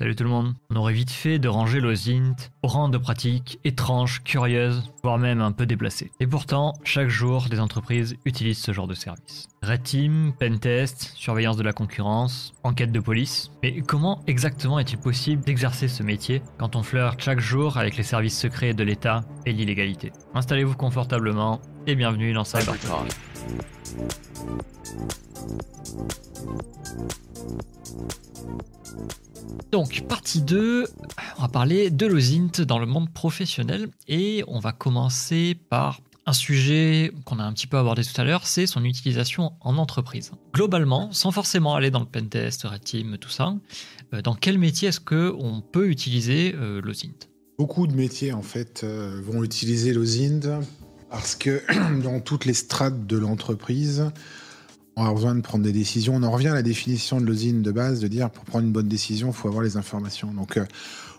Salut tout le monde. On aurait vite fait de ranger l'OSINT au rang de pratiques étranges, curieuses, voire même un peu déplacées. Et pourtant, chaque jour, des entreprises utilisent ce genre de service. Red Team, Pentest, surveillance de la concurrence, enquête de police. Mais comment exactement est-il possible d'exercer ce métier quand on flirte chaque jour avec les services secrets de l'État et l'illégalité? Installez-vous confortablement et bienvenue dans Cybertalk. Donc, partie 2, on va parler de l'OSINT dans le monde professionnel et on va commencer par un sujet qu'on a un petit peu abordé tout à l'heure, c'est son utilisation en entreprise. Globalement, sans forcément aller dans le pentest, red team, tout ça, euh, dans quel métier est-ce qu'on peut utiliser euh, l'OSINT Beaucoup de métiers en fait euh, vont utiliser l'OSINT parce que dans toutes les strates de l'entreprise, on a besoin de prendre des décisions. On en revient à la définition de l'usine de base, de dire pour prendre une bonne décision, il faut avoir les informations. Donc, euh,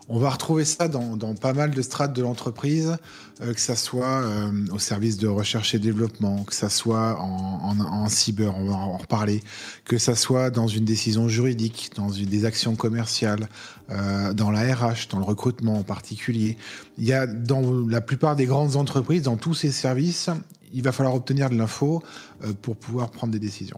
on va retrouver ça dans, pas mal de strates de l'entreprise, euh, que ça soit euh, au service de recherche et développement, que ça soit en, cyber, on va en reparler, que ça soit dans une décision juridique, dans une, des actions commerciales, dans la RH, dans le recrutement en particulier. Il y a dans la plupart des grandes entreprises, dans tous ces services, il va falloir obtenir de l'info euh, pour pouvoir prendre des décisions.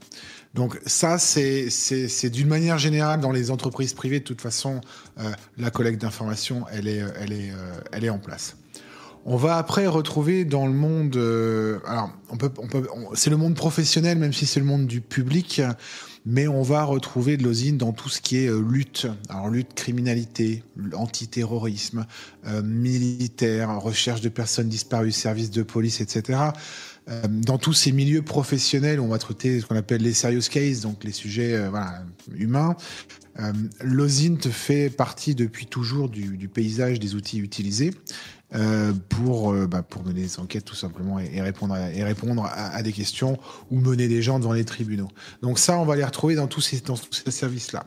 Donc ça, c'est d'une manière générale dans les entreprises privées, de toute façon, euh, la collecte d'informations, elle est, elle, est, euh, elle est en place. On va après retrouver dans le monde, alors on peut, on peut, c'est le monde professionnel, même si c'est le monde du public, mais on va retrouver de l'osine dans tout ce qui est lutte, alors lutte criminalité, antiterrorisme, militaire, recherche de personnes disparues, services de police, etc. Euh, dans tous ces milieux professionnels, on va traiter ce qu'on appelle les serious cases, donc les sujets euh, humains. Euh, L'OSINT fait partie depuis toujours du, paysage des outils utilisés pour, bah, pour mener des enquêtes tout simplement et, répondre, à, des questions ou mener des gens devant les tribunaux. Donc ça, on va les retrouver dans tous ces services-là.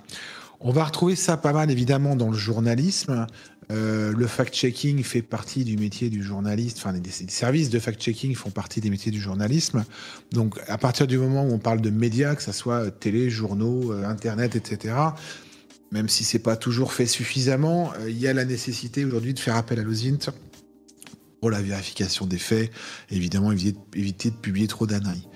On va retrouver ça pas mal évidemment dans le journalisme. Euh, le fact-checking fait partie du métier du journaliste, enfin, les, services de fact-checking font partie des métiers du journalisme. Donc, à partir du moment où on parle de médias, que ce soit télé, journaux, euh, Internet, etc., même si c'est pas toujours fait suffisamment, euh, il y a la nécessité aujourd'hui de faire appel à l'OSINT pour la vérification des faits, évidemment éviter, de publier trop d'anneries.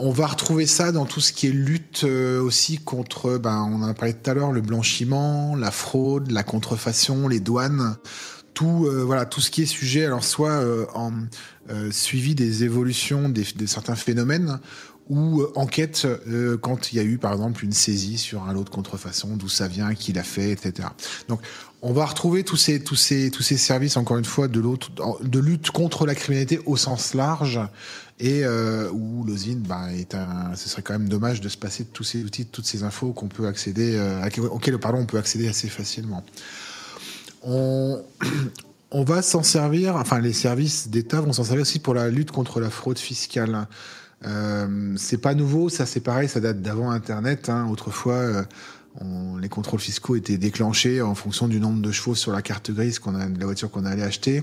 On va retrouver ça dans tout ce qui est lutte euh, aussi contre, ben, on en a parlé tout à l'heure, le blanchiment, la fraude, la contrefaçon, les douanes, tout, euh, voilà, tout ce qui est sujet, alors soit euh, en suivi des évolutions de certains phénomènes, ou enquête quand il y a eu par exemple une saisie sur un lot de contrefaçon, d'où ça vient, qui l'a fait, etc. Donc on va retrouver tous ces, tous ces, tous ces services, encore une fois, de, de lutte contre la criminalité au sens large, et euh, où l'osine, est un, ce serait quand même dommage de se passer de tous ces outils, de toutes ces infos qu'on peut accéder, euh, auxquelles pardon, on peut accéder assez facilement. On, va s'en servir, enfin les services d'État vont s'en servir aussi pour la lutte contre la fraude fiscale. Euh, c'est pas nouveau, ça c'est pareil, ça date d'avant Internet. Hein. Autrefois, euh, les contrôles fiscaux étaient déclenchés en fonction du nombre de chevaux sur la carte grise de la voiture qu'on allait acheter.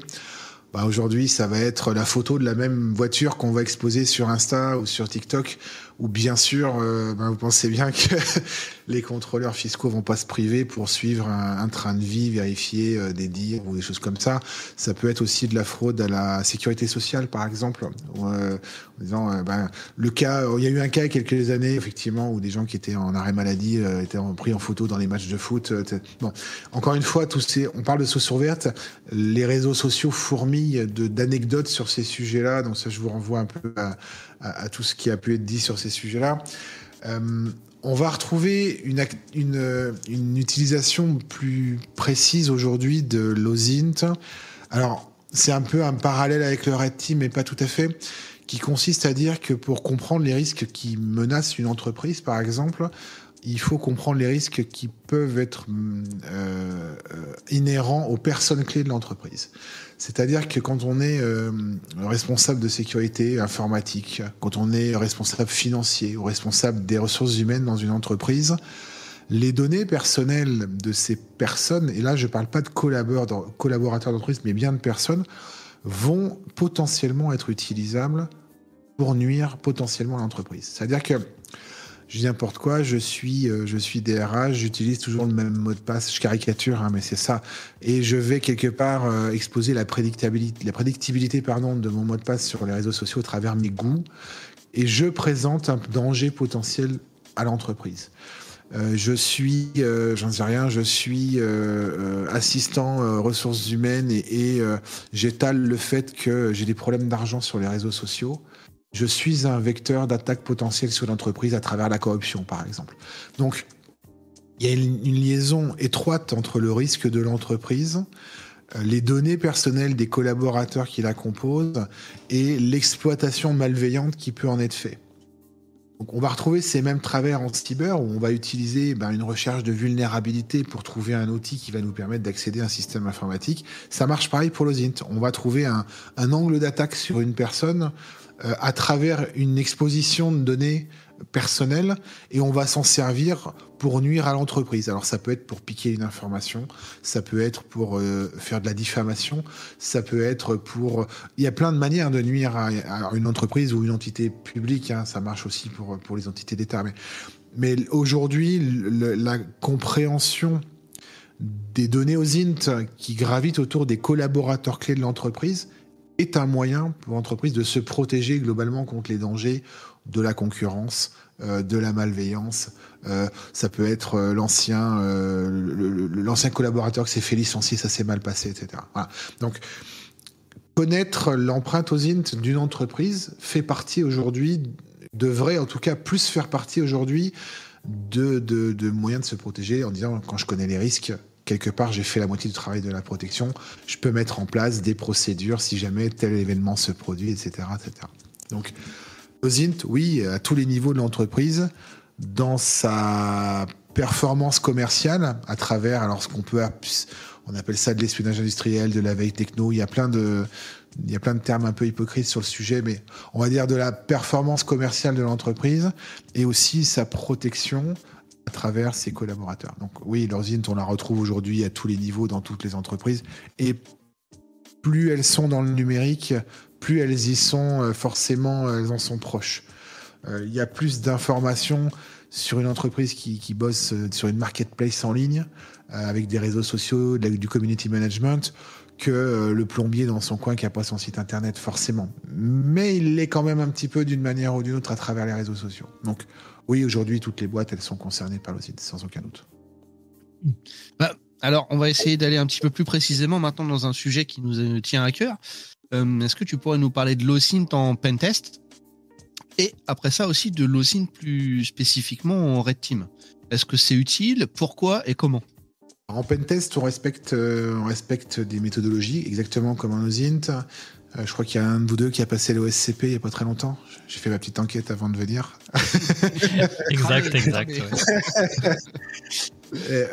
Bah, aujourd'hui, ça va être la photo de la même voiture qu'on va exposer sur Insta ou sur TikTok, où bien sûr, euh, bah, vous pensez bien que les contrôleurs fiscaux vont pas se priver pour suivre un, train de vie, vérifier euh, des dires ou des choses comme ça. Ça peut être aussi de la fraude à la sécurité sociale, par exemple, euh, en disant, bah, le cas, il y a eu un cas il y a quelques années, effectivement, où des gens qui étaient en arrêt maladie étaient pris en photo dans les matchs de foot. bon, encore une fois, tous ces, on parle de sauce verte, les réseaux sociaux fourmillent d'anecdotes sur ces sujets-là. Donc ça, je vous renvoie un peu à, tout ce qui a pu être dit sur ces sujets-là. Euh, on va retrouver une, une, utilisation plus précise aujourd'hui de l'OSINT. Alors, c'est un peu un parallèle avec le Red Team, mais pas tout à fait, qui consiste à dire que pour comprendre les risques qui menacent une entreprise, par exemple, il faut comprendre les risques qui peuvent être euh, euh, inhérents aux personnes clés de l'entreprise. C'est-à-dire que quand on est euh, responsable de sécurité informatique, quand on est responsable financier ou responsable des ressources humaines dans une entreprise, les données personnelles de ces personnes, et là je ne parle pas de collaborateurs d'entreprise, mais bien de personnes, vont potentiellement être utilisables pour nuire potentiellement à l'entreprise. C'est-à-dire que je dis n'importe quoi, je suis, euh, je suis DRH, j'utilise toujours le même mot de passe, je caricature, hein, mais c'est ça. Et je vais quelque part euh, exposer la prédictibilité, la prédictibilité pardon, de mon mot de passe sur les réseaux sociaux au travers mes goûts. Et je présente un danger potentiel à l'entreprise. Euh, je suis, j'en sais rien, je suis assistant ressources humaines et j'étale le fait que j'ai des problèmes d'argent sur les réseaux sociaux je suis un vecteur d'attaque potentielle sur l'entreprise à travers la corruption, par exemple. Donc, il y a une, liaison étroite entre le risque de l'entreprise, euh, les données personnelles des collaborateurs qui la composent et l'exploitation malveillante qui peut en être faite. Donc on va retrouver ces mêmes travers en cyber où on va utiliser ben, une recherche de vulnérabilité pour trouver un outil qui va nous permettre d'accéder à un système informatique. Ça marche pareil pour l'OSINT. On va trouver un, angle d'attaque sur une personne à travers une exposition de données personnelles et on va s'en servir pour nuire à l'entreprise. Alors ça peut être pour piquer une information, ça peut être pour euh, faire de la diffamation, ça peut être pour... Il y a plein de manières de nuire à, une entreprise ou une entité publique, hein. ça marche aussi pour, pour les entités d'État. Mais aujourd'hui, la compréhension des données aux INT qui gravitent autour des collaborateurs clés de l'entreprise est un moyen pour l'entreprise de se protéger globalement contre les dangers de la concurrence, euh, de la malveillance. Euh, ça peut être euh, l'ancien l'ancien collaborateur qui s'est fait licencier, ça s'est mal passé, etc. Donc, connaître l'empreinte aux int d'une entreprise fait partie aujourd'hui, devrait en tout cas plus faire partie aujourd'hui de, de, de moyens de se protéger en disant quand je connais les risques, quelque part, j'ai fait la moitié du travail de la protection. Je peux mettre en place des procédures si jamais tel événement se produit, etc. etc. Donc, OSINT, oui, à tous les niveaux de l'entreprise, dans sa performance commerciale, à travers, alors ce qu'on peut, on appelle ça de l'espionnage industriel, de la veille techno, il y a plein de, il y a plein de termes un peu hypocrites sur le sujet, mais on va dire de la performance commerciale de l'entreprise et aussi sa protection à travers ses collaborateurs. Donc oui, l'OSINT, on la retrouve aujourd'hui à tous les niveaux dans toutes les entreprises. Et plus elles sont dans le numérique, plus elles y sont euh, forcément, elles en sont proches. Euh, il y a plus d'informations sur une entreprise qui, bosse euh, sur une marketplace en ligne, avec des réseaux sociaux, du community management, que le plombier dans son coin qui n'a pas son site internet, forcément. Mais il l'est quand même un petit peu d'une manière ou d'une autre à travers les réseaux sociaux. Donc oui, aujourd'hui, toutes les boîtes, elles sont concernées par l'OSINT, sans aucun doute. Bah, alors, on va essayer d'aller un petit peu plus précisément maintenant dans un sujet qui nous tient à cœur. Euh, est-ce que tu pourrais nous parler de l'OSINT en pentest et après ça aussi de l'OSINT plus spécifiquement en Red Team? Est-ce que c'est utile? Pourquoi et comment? En pentest, on respecte, euh, on respecte des méthodologies, exactement comme en OSINT. Euh, je crois qu'il y a un de vous deux qui a passé l'OSCP il n'y a pas très longtemps. J'ai fait ma petite enquête avant de venir. exact, exact.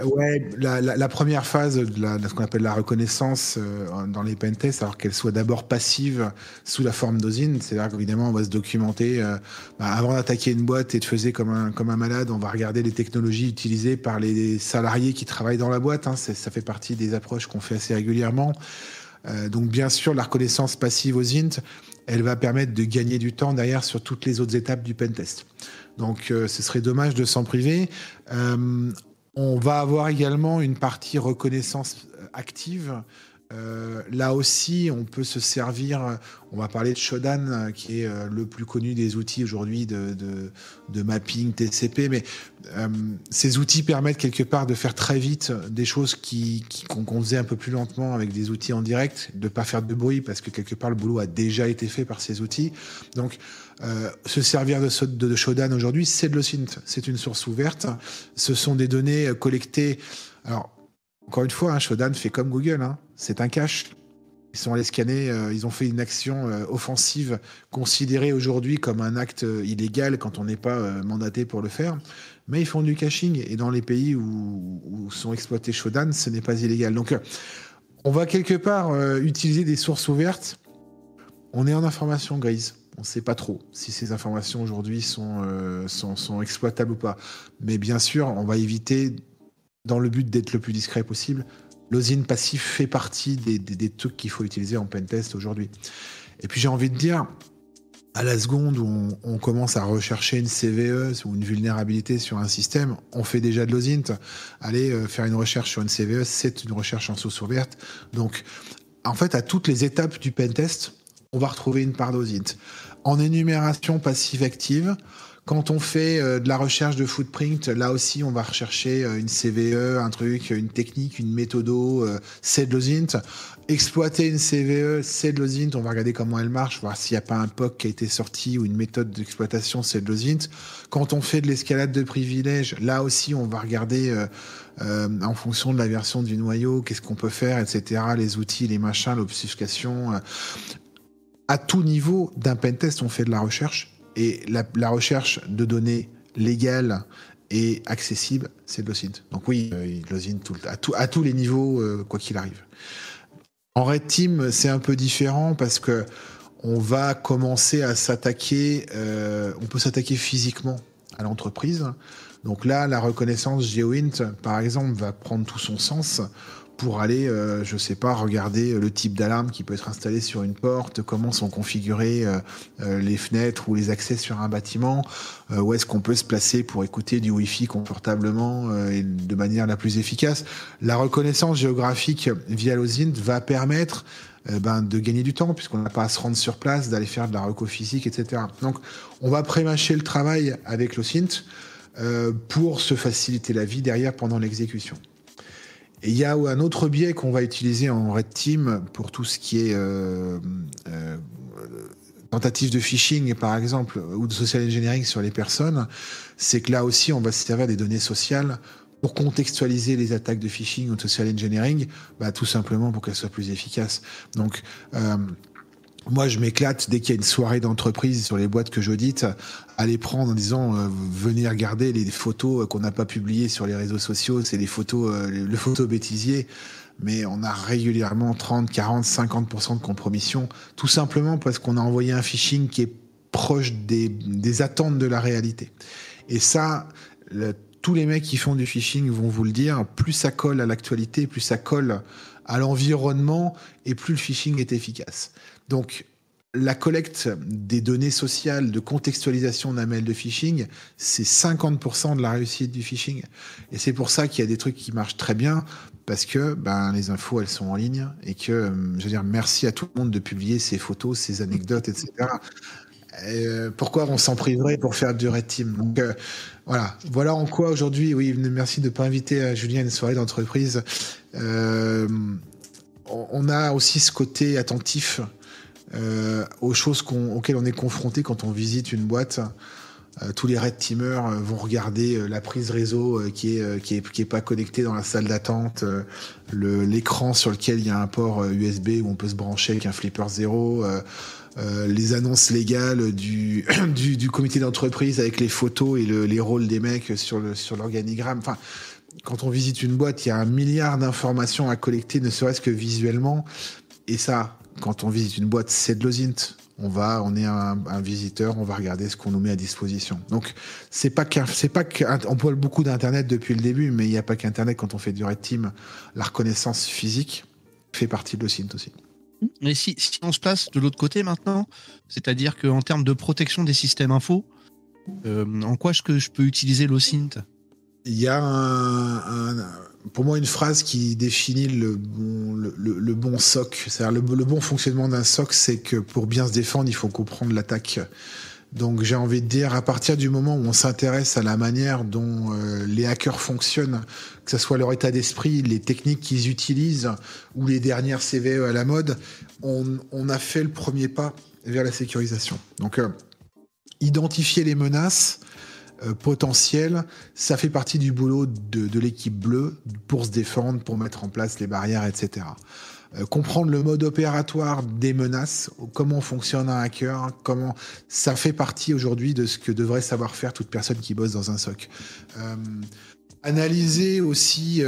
ouais, euh, la, première phase de, ce qu'on appelle la reconnaissance euh, dans les pentests, alors qu'elle soit d'abord passive sous la forme d'osine, c'est-à-dire qu'évidemment on va se documenter bah, avant d'attaquer une boîte et de faire comme un, comme un malade, on va regarder les technologies utilisées par les salariés qui travaillent dans la boîte. Hein. ça fait partie des approches qu'on fait assez régulièrement. Euh, donc bien sûr, la reconnaissance passive aux int, elle va permettre de gagner du temps derrière sur toutes les autres étapes du pentest. Donc euh, ce serait dommage de s'en priver. Euh, on va avoir également une partie reconnaissance active là aussi, on peut se servir, on va parler de Shodan, qui est le plus connu des outils aujourd'hui de, mapping TCP, mais ces outils permettent quelque part de faire très vite des choses qu'on faisait un peu plus lentement avec des outils en direct, de ne pas faire de bruit parce que quelque part le boulot a déjà été fait par ces outils. Donc, se servir de, de Shodan aujourd'hui, c'est de l'OSINT, c'est une source ouverte, ce sont des données collectées. Alors, encore une fois, hein, Shodan fait comme Google, hein. c'est un cache. Ils sont allés scanner, euh, ils ont fait une action euh, offensive considérée aujourd'hui comme un acte euh, illégal quand on n'est pas mandaté pour le faire. Mais ils font du caching et dans les pays où, sont exploités Shodan, ce n'est pas illégal. Donc on va quelque part utiliser des sources ouvertes. On est en information grise. On ne sait pas trop si ces informations aujourd'hui sont, sont exploitables ou pas. Mais bien sûr, on va éviter dans le but d'être le plus discret possible, l'osine passif fait partie des, trucs qu'il faut utiliser en pentest aujourd'hui. Et puis j'ai envie de dire, à la seconde où on, commence à rechercher une CVE ou une vulnérabilité sur un système, on fait déjà de l'OSINT. Aller euh, faire une recherche sur une CVE, c'est une recherche en source ouverte. Donc, en fait, à toutes les étapes du pentest, on va retrouver une part d'OSINT. En énumération passive-active, quand on fait euh, de la recherche de footprint, là aussi, on va rechercher euh, une CVE, un truc, une technique, une méthodo, c'est de l'OSINT exploiter une CVE, c'est de l'OSINT, on va regarder comment elle marche, voir s'il n'y a pas un POC qui a été sorti ou une méthode d'exploitation, c'est de l'OSINT. Quand on fait de l'escalade de privilèges, là aussi, on va regarder euh, euh, en fonction de la version du noyau, qu'est-ce qu'on peut faire, etc., les outils, les machins, l'obfuscation. Euh. À tout niveau d'un pentest, on fait de la recherche, et la, recherche de données légales et accessibles, c'est de l'OSINT. Donc oui, l'OSINT à, à, tous les niveaux, quoi qu'il arrive. En Red Team, c'est un peu différent parce que on va commencer à s'attaquer, euh, on peut s'attaquer physiquement à l'entreprise. Donc là, la reconnaissance GeoInt, par exemple, va prendre tout son sens pour aller, euh, je sais pas, regarder le type d'alarme qui peut être installé sur une porte, comment sont configurées euh, euh, les fenêtres ou les accès sur un bâtiment, où est-ce qu'on peut se placer pour écouter du Wi-Fi confortablement et de manière la plus efficace. La reconnaissance géographique via l'OSINT va permettre ben, de gagner du temps puisqu'on n'a pas à se rendre sur place, d'aller faire de la reco physique, etc. Donc, on va prémâcher le travail avec l'OSINT pour se faciliter la vie derrière pendant l'exécution. Il y a un autre biais qu'on va utiliser en Red Team pour tout ce qui est euh, euh, tentative de phishing, par exemple, ou de social engineering sur les personnes, c'est que là aussi, on va se servir des données sociales pour contextualiser les attaques de phishing ou de social engineering, bah, tout simplement pour qu'elles soient plus efficaces. Donc, euh, moi, je m'éclate dès qu'il y a une soirée d'entreprise sur les boîtes que j'audite, à les prendre en disant euh, venez regarder les photos qu'on n'a pas publiées sur les réseaux sociaux, c'est les photos, euh, le photo bêtisier. Mais on a régulièrement 30, 40, 50% de compromission, tout simplement parce qu'on a envoyé un phishing qui est proche des attentes de la réalité. Et ça, tous les mecs qui font du phishing vont vous le dire, plus ça colle à l'actualité, plus ça colle à l'environnement, et plus le phishing est efficace. Donc, la collecte des données sociales de contextualisation d'un mail de phishing, c'est 50% de la réussite du phishing. Et c'est pour ça qu'il y a des trucs qui marchent très bien, parce que ben, les infos, elles sont en ligne, et que, euh, je veux dire, merci à tout le monde de publier ces photos, ces anecdotes, etc. Euh, pourquoi on s'en priverait pour faire du red team? Donc euh, voilà, voilà en quoi aujourd'hui, oui, merci de ne pas inviter Julien à une soirée d'entreprise. on a aussi ce côté attentif euh, aux choses auxquelles on est confronté quand on visite une boîte. Euh, tous les red teamers euh, vont regarder la prise réseau qui est qui est qui est pas connectée dans la salle d'attente, l'écran sur lequel il y a un port USB où on peut se brancher avec un flipper zéro. les annonces légales du, du, comité d'entreprise avec les photos et le, les rôles des mecs sur le sur l'organigramme. Quand on visite une boîte, il y a un milliard d'informations à collecter, ne serait-ce que visuellement. Et ça, quand on visite une boîte, c'est de l'OSINT. On va, on est un, visiteur, on va regarder ce qu'on nous met à disposition. Donc, c'est pas qu'un, c'est qu'on parle beaucoup d'Internet depuis le début, mais il n'y a pas qu'Internet quand on fait du Red Team. La reconnaissance physique fait partie de l'OSINT aussi. Mais si, si, on se place de l'autre côté maintenant, c'est-à-dire qu'en termes de protection des systèmes info, euh, en quoi est-ce que je peux utiliser l'OSINT? Il y a un pour moi, une phrase qui définit le bon, SOC, c'est-à-dire le, bon fonctionnement d'un SOC, c'est que pour bien se défendre, il faut comprendre l'attaque. Donc j'ai envie de dire, à partir du moment où on s'intéresse à la manière dont euh, les hackers fonctionnent, que ce soit leur état d'esprit, les techniques qu'ils utilisent ou les dernières CVE à la mode, on, a fait le premier pas vers la sécurisation. Donc euh, identifier les menaces, potentiel, ça fait partie du boulot de, l'équipe bleue pour se défendre, pour mettre en place les barrières, etc. Euh, comprendre le mode opératoire des menaces, comment fonctionne un hacker, comment ça fait partie aujourd'hui de ce que devrait savoir faire toute personne qui bosse dans un SOC. Euh, analyser aussi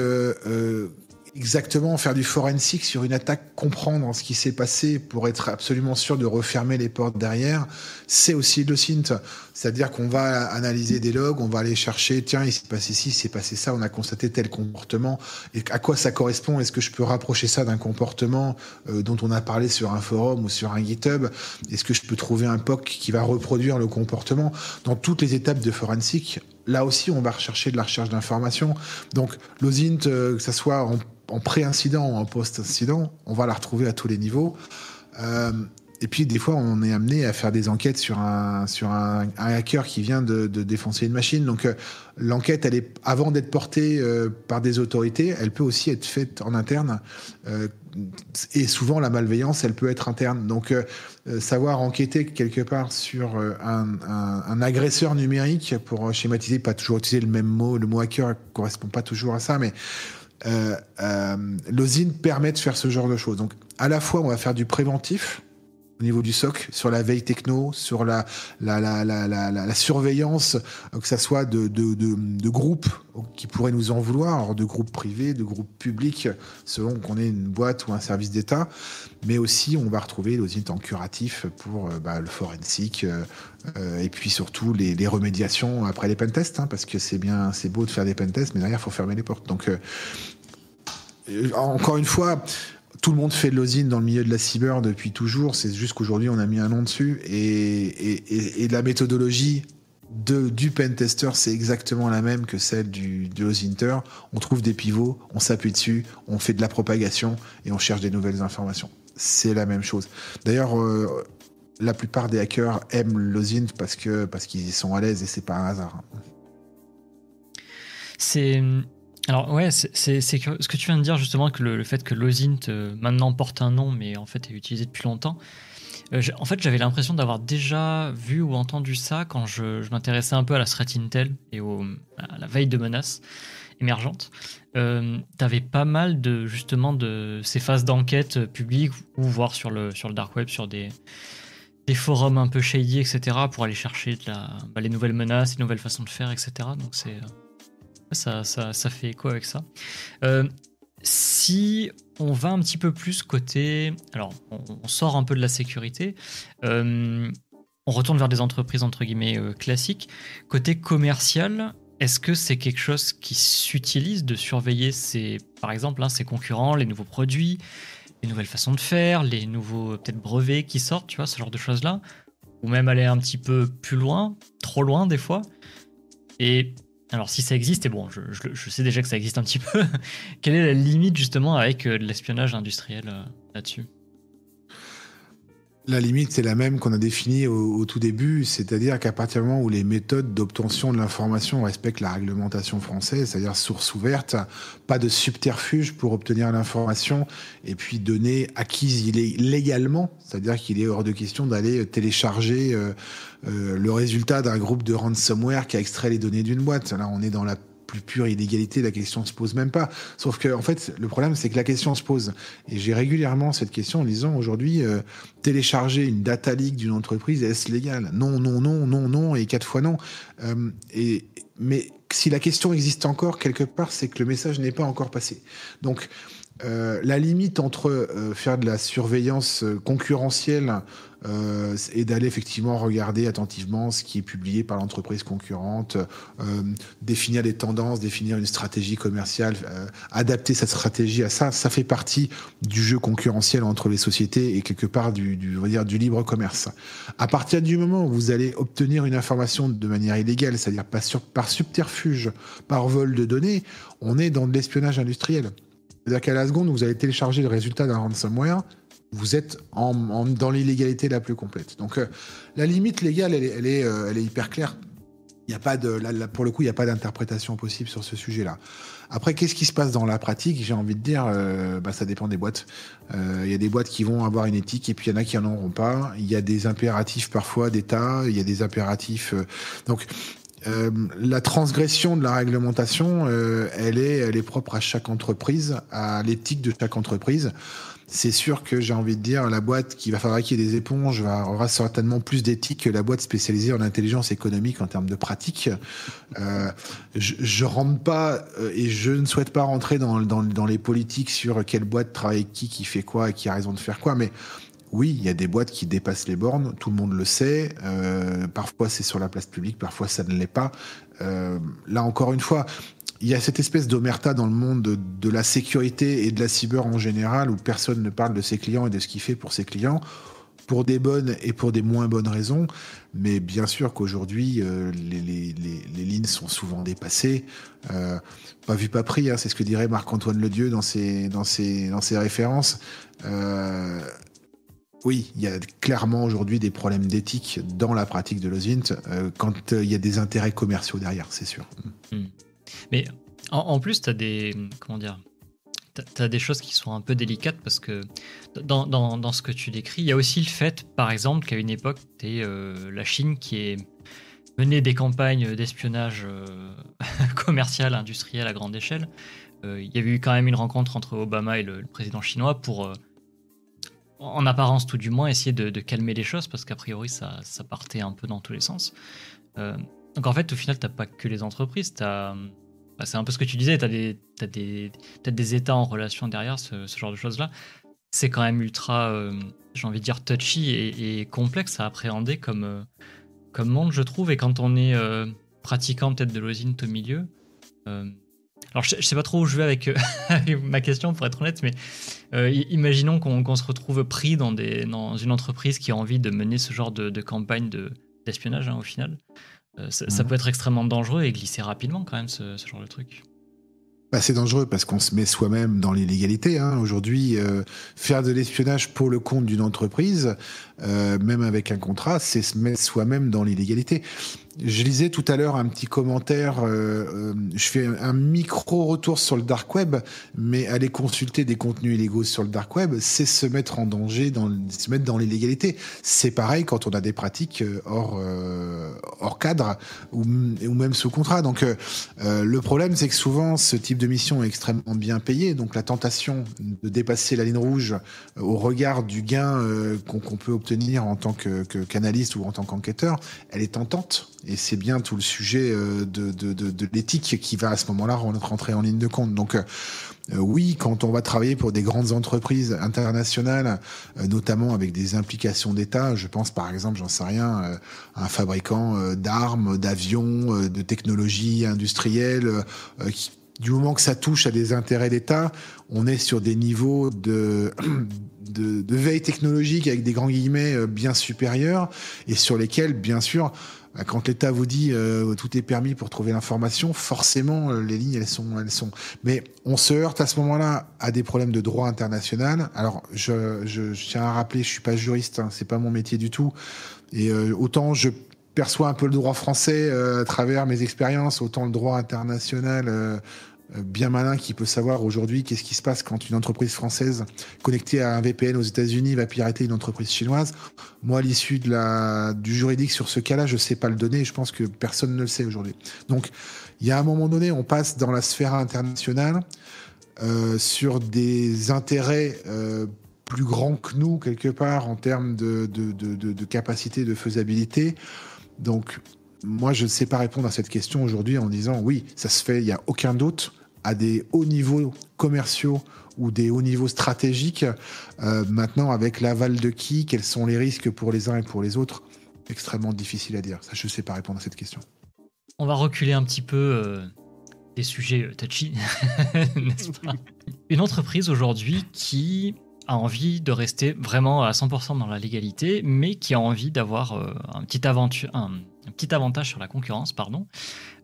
exactement faire du forensic sur une attaque, comprendre ce qui s'est passé pour être absolument sûr de refermer les portes derrière, c'est aussi le synth. C'est-à-dire qu'on va analyser des logs, on va aller chercher, tiens, il s'est passé ci, il s'est passé ça, on a constaté tel comportement, et à quoi ça correspond Est-ce que je peux rapprocher ça d'un comportement euh, dont on a parlé sur un forum ou sur un GitHub Est-ce que je peux trouver un POC qui va reproduire le comportement? Dans toutes les étapes de forensic, là aussi, on va rechercher de la recherche d'informations. Donc, l'OSINT, euh, que ce soit en en pré-incident ou en post-incident, on va la retrouver à tous les niveaux. Euh, et puis des fois, on est amené à faire des enquêtes sur un sur un, hacker qui vient de, défoncer une machine. Donc euh, l'enquête, elle est avant d'être portée euh, par des autorités, elle peut aussi être faite en interne. et souvent, la malveillance, elle peut être interne. Donc savoir enquêter quelque part sur un, un, agresseur numérique, pour schématiser, pas toujours utiliser le même mot, le mot hacker correspond pas toujours à ça, mais euh, euh, l'osine permet de faire ce genre de choses. Donc, à la fois, on va faire du préventif au niveau du SOC, sur la veille techno, sur la, la, la, la, la surveillance, euh, que ça soit de, de, de, groupes qui pourraient nous en vouloir, de groupes privés, de groupes publics, selon qu'on ait une boîte ou un service d'État. Mais aussi, on va retrouver l'osine en curatif pour bah, le forensic, euh, et puis surtout les, les, remédiations après les pentests, hein, parce que c'est bien, c'est beau de faire des pentests, mais derrière, il faut fermer les portes. Donc, euh, encore une fois, tout le monde fait de l'osine dans le milieu de la cyber depuis toujours. C'est juste qu'aujourd'hui, on a mis un nom dessus. Et, et, et, la méthodologie de, du pentester, c'est exactement la même que celle du, de l'osinter. On trouve des pivots, on s'appuie dessus, on fait de la propagation et on cherche des nouvelles informations. C'est la même chose. D'ailleurs, euh, la plupart des hackers aiment l'osint parce que parce qu'ils sont à l'aise et c'est pas un hasard. C'est alors ouais, c'est ce que tu viens de dire justement que le, fait que l'OSINT euh, maintenant porte un nom, mais en fait est utilisé depuis longtemps. Euh, en fait, j'avais l'impression d'avoir déjà vu ou entendu ça quand je, m'intéressais un peu à la threat intel et à la veille de menaces émergentes. Euh, T'avais pas mal de justement de ces phases d'enquête publiques ou voire sur le sur le dark web sur des forums un peu shady, etc., pour aller chercher bah, les nouvelles menaces, les nouvelles façons de faire, etc. Donc c'est euh, ça, ça, ça, fait écho avec ça. Euh, si on va un petit peu plus côté... Alors, on, sort un peu de la sécurité. Euh, on retourne vers des entreprises entre guillemets euh, classiques. Côté commercial, est-ce que c'est quelque chose qui s'utilise de surveiller ses, par exemple, hein, ses concurrents, les nouveaux produits, les nouvelles façons de faire, les nouveaux peut-être brevets qui sortent, tu vois, ce genre de choses-là, ou même aller un petit peu plus loin, trop loin des fois? Et alors si ça existe, et bon, je, sais déjà que ça existe un petit peu, quelle est la limite justement avec euh, l'espionnage industriel euh, là-dessus? La limite, c'est la même qu'on a définie au, tout début, c'est-à-dire qu'à partir du moment où les méthodes d'obtention de l'information respectent la réglementation française, c'est-à-dire source ouverte, pas de subterfuge pour obtenir l'information et puis donner acquise légalement, c'est-à-dire qu'il est hors de question d'aller télécharger euh, euh, le résultat d'un groupe de ransomware qui a extrait les données d'une boîte. Là, on est dans la plus pure illégalité, la question se pose même pas. Sauf que, en fait, le problème, c'est que la question se pose. Et j'ai régulièrement cette question en disant aujourd'hui, euh, télécharger une data leak d'une entreprise, est-ce légal? Non, non, non, non, non, et quatre fois non. Euh, et, mais si la question existe encore quelque part, c'est que le message n'est pas encore passé. Donc, euh, la limite entre faire de la surveillance euh, et d'aller effectivement regarder attentivement ce qui est publié par l'entreprise concurrente, définir des tendances, définir une stratégie commerciale, adapter cette stratégie à ça, ça fait partie du jeu concurrentiel entre les sociétés et quelque part du, du, dire, du libre commerce. À partir du moment où vous allez obtenir une information de manière illégale, c'est-à-dire par subterfuge, par vol de données, on est dans de l'espionnage industriel. C'est-à-dire qu'à la seconde vous allez télécharger le résultat d'un ransomware, vous êtes en, dans l'illégalité la plus complète. Donc euh, la limite légale, elle, est, euh, elle est hyper claire. Il y a pas de, pour le coup, il n'y a pas d'interprétation possible sur ce sujet-là. Après, qu'est-ce qui se passe dans la pratique? J'ai envie de dire, euh, bah, ça dépend des boîtes. Il y a des boîtes qui vont avoir une éthique et puis il y en a qui n'en auront pas. Il y a des impératifs parfois d'État, il y a des impératifs. donc, la transgression de la réglementation, elle est propre à chaque entreprise, à l'éthique de chaque entreprise. C'est sûr que j'ai envie de dire, la boîte qui va fabriquer des éponges aura certainement plus d'éthique que la boîte spécialisée en intelligence économique en termes de pratique. Euh, je, je rentre pas euh, et je ne souhaite pas rentrer dans, dans, dans les politiques sur quelle boîte travaille qui, qui fait quoi et qui a raison de faire quoi, mais oui, il y a des boîtes qui dépassent les bornes, tout le monde le sait. Euh, parfois c'est sur la place publique, parfois ça ne l'est pas. Euh, là encore une fois, il y a cette espèce d'omerta dans le monde de, la sécurité et de la cyber en général où personne ne parle de ses clients et de ce qu'il fait pour ses clients pour des bonnes et pour des moins bonnes raisons. Mais bien sûr qu'aujourd'hui, euh, les, lignes sont souvent dépassées. Euh, pas vu, pas pris, hein, c'est ce que dirait Marc-Antoine Ledieu dans ses références. Euh, oui, il y a clairement aujourd'hui des problèmes d'éthique dans la pratique de l'OSINT euh, quand il y a des intérêts commerciaux derrière, c'est sûr. Mmh. Mais en, plus, tu as des. Comment dire tu as des choses qui sont un peu délicates parce que dans, ce que tu décris, il y a aussi le fait, par exemple, qu'à une époque, tu euh, la Chine qui est menée des campagnes d'espionnage euh, commercial, industriel à grande échelle. Euh, il y avait eu quand même une rencontre entre Obama et le, président chinois pour, euh, en apparence tout du moins, essayer de, calmer les choses parce qu'a priori, ça, partait un peu dans tous les sens. Euh, donc en fait, au final, tu pas que les entreprises, tu as bah, c'est un peu ce que tu disais, tu as, des, as des, peut-être des états en relation derrière, ce, genre de choses-là. C'est quand même ultra, euh, j'ai envie de dire, touchy et, complexe à appréhender comme, euh, comme monde, je trouve. Et quand on est pratiquant peut-être de l'osint au milieu, alors je, je, sais pas trop où je vais avec, ma question, pour être honnête, mais euh, imaginons qu'on qu se retrouve pris dans, des, dans une entreprise qui a envie de mener ce genre de, de campagne d'espionnage, hein, au final. Euh, ça, mmh. ça, peut être extrêmement dangereux et glisser rapidement quand même ce, ce genre de truc. Bah, c'est dangereux parce qu'on se met soi-même dans l'illégalité. Hein. Aujourd'hui, euh, faire de l'espionnage pour le compte d'une entreprise, même avec un contrat, c'est se mettre soi-même dans l'illégalité. Je lisais tout à l'heure un petit commentaire, euh, euh, je fais un micro retour sur le dark web, mais aller consulter des contenus illégaux sur le dark web, c'est se mettre en danger, se mettre dans l'illégalité. C'est pareil quand on a des pratiques euh, hors, cadre ou, même sous contrat. Donc le problème, c'est que souvent ce type de mission est extrêmement bien payé, donc la tentation de dépasser la ligne rouge au regard du gain qu'on qu peut obtenir en tant que, que canaliste ou en tant qu'enquêteur, elle est tentante. Et c'est bien tout le sujet euh, de, l'éthique qui va à ce moment-là rentrer en ligne de compte. Donc euh, oui, quand on va travailler pour des grandes entreprises internationales, euh, notamment avec des implications d'État, je pense par exemple, j'en sais rien, euh, à un fabricant euh, d'armes, d'avions, de technologies industrielles, du moment que ça touche à des intérêts d'État, on est sur des niveaux de veille technologique avec des grands guillemets bien supérieurs et sur lesquels, bien sûr, quand l'État vous dit euh, tout est permis pour trouver l'information, forcément euh, les lignes elles sont elles sont. Mais on se heurte à ce moment-là à des problèmes de droit international. Alors je, je, je tiens à rappeler, je suis pas juriste, hein, c'est pas mon métier du tout. Et euh, autant je perçois un peu le droit français euh, à travers mes expériences, autant le droit international euh, bien malin qui peut savoir aujourd'hui qu'est-ce qui se passe quand une entreprise française connectée à un VPN aux États-Unis va pirater une entreprise chinoise. Moi, à l'issue du juridique sur ce cas-là, je sais pas le donner. Je pense que personne ne le sait aujourd'hui. Donc, il y a un moment donné, on passe dans la sphère internationale euh, sur des intérêts euh, plus grands que nous quelque part en termes de, de capacité de faisabilité. Donc, moi, je ne sais pas répondre à cette question aujourd'hui en disant oui, ça se fait, il n'y a aucun doute, à des hauts niveaux commerciaux ou des hauts niveaux stratégiques. Euh, maintenant, avec l'aval de qui, quels sont les risques pour les uns et pour les autres Extrêmement difficile à dire. Ça, je ne sais pas répondre à cette question. On va reculer un petit peu euh, des sujets touchy, n'est-ce pas? Une entreprise aujourd'hui qui a envie de rester vraiment à 100% dans la légalité, mais qui a envie d'avoir euh, un petit aventure, un petit avantage sur la concurrence, pardon.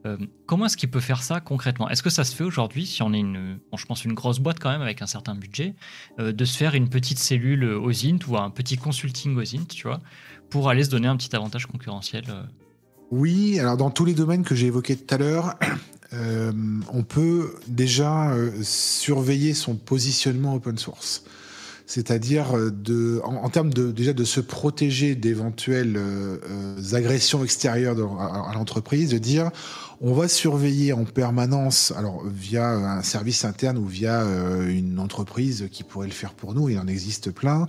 Euh, comment est-ce qu'il peut faire ça concrètement? Est-ce que ça se fait aujourd'hui, si on est une, je pense une grosse boîte quand même avec un certain budget, euh, de se faire une petite cellule OSINT ou un petit consulting OSINT, tu vois, pour aller se donner un petit avantage concurrentiel euh... Oui, alors dans tous les domaines que j'ai évoqués tout à l'heure, euh, on peut déjà surveiller son positionnement open source. C'est-à-dire de, en, termes de déjà de se protéger d'éventuelles agressions extérieures à, l'entreprise, de dire on va surveiller en permanence, alors via un service interne ou via une entreprise qui pourrait le faire pour nous, il en existe plein,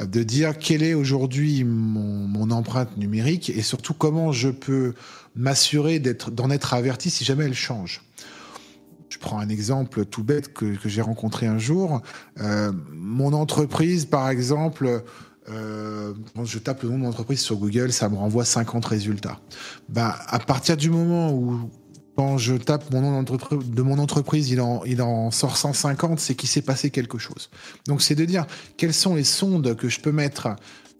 de dire quelle est aujourd'hui mon, mon empreinte numérique et surtout comment je peux m'assurer d'être, d'en être averti si jamais elle change. Je prends un exemple tout bête que, que j'ai rencontré un jour. Euh, mon entreprise, par exemple, euh, quand je tape le nom de mon entreprise sur Google, ça me renvoie 50 résultats. Ben, à partir du moment où, quand je tape mon nom de mon entreprise, il en, il en sort 150, c'est qu'il s'est passé quelque chose. Donc, c'est de dire quelles sont les sondes que je peux mettre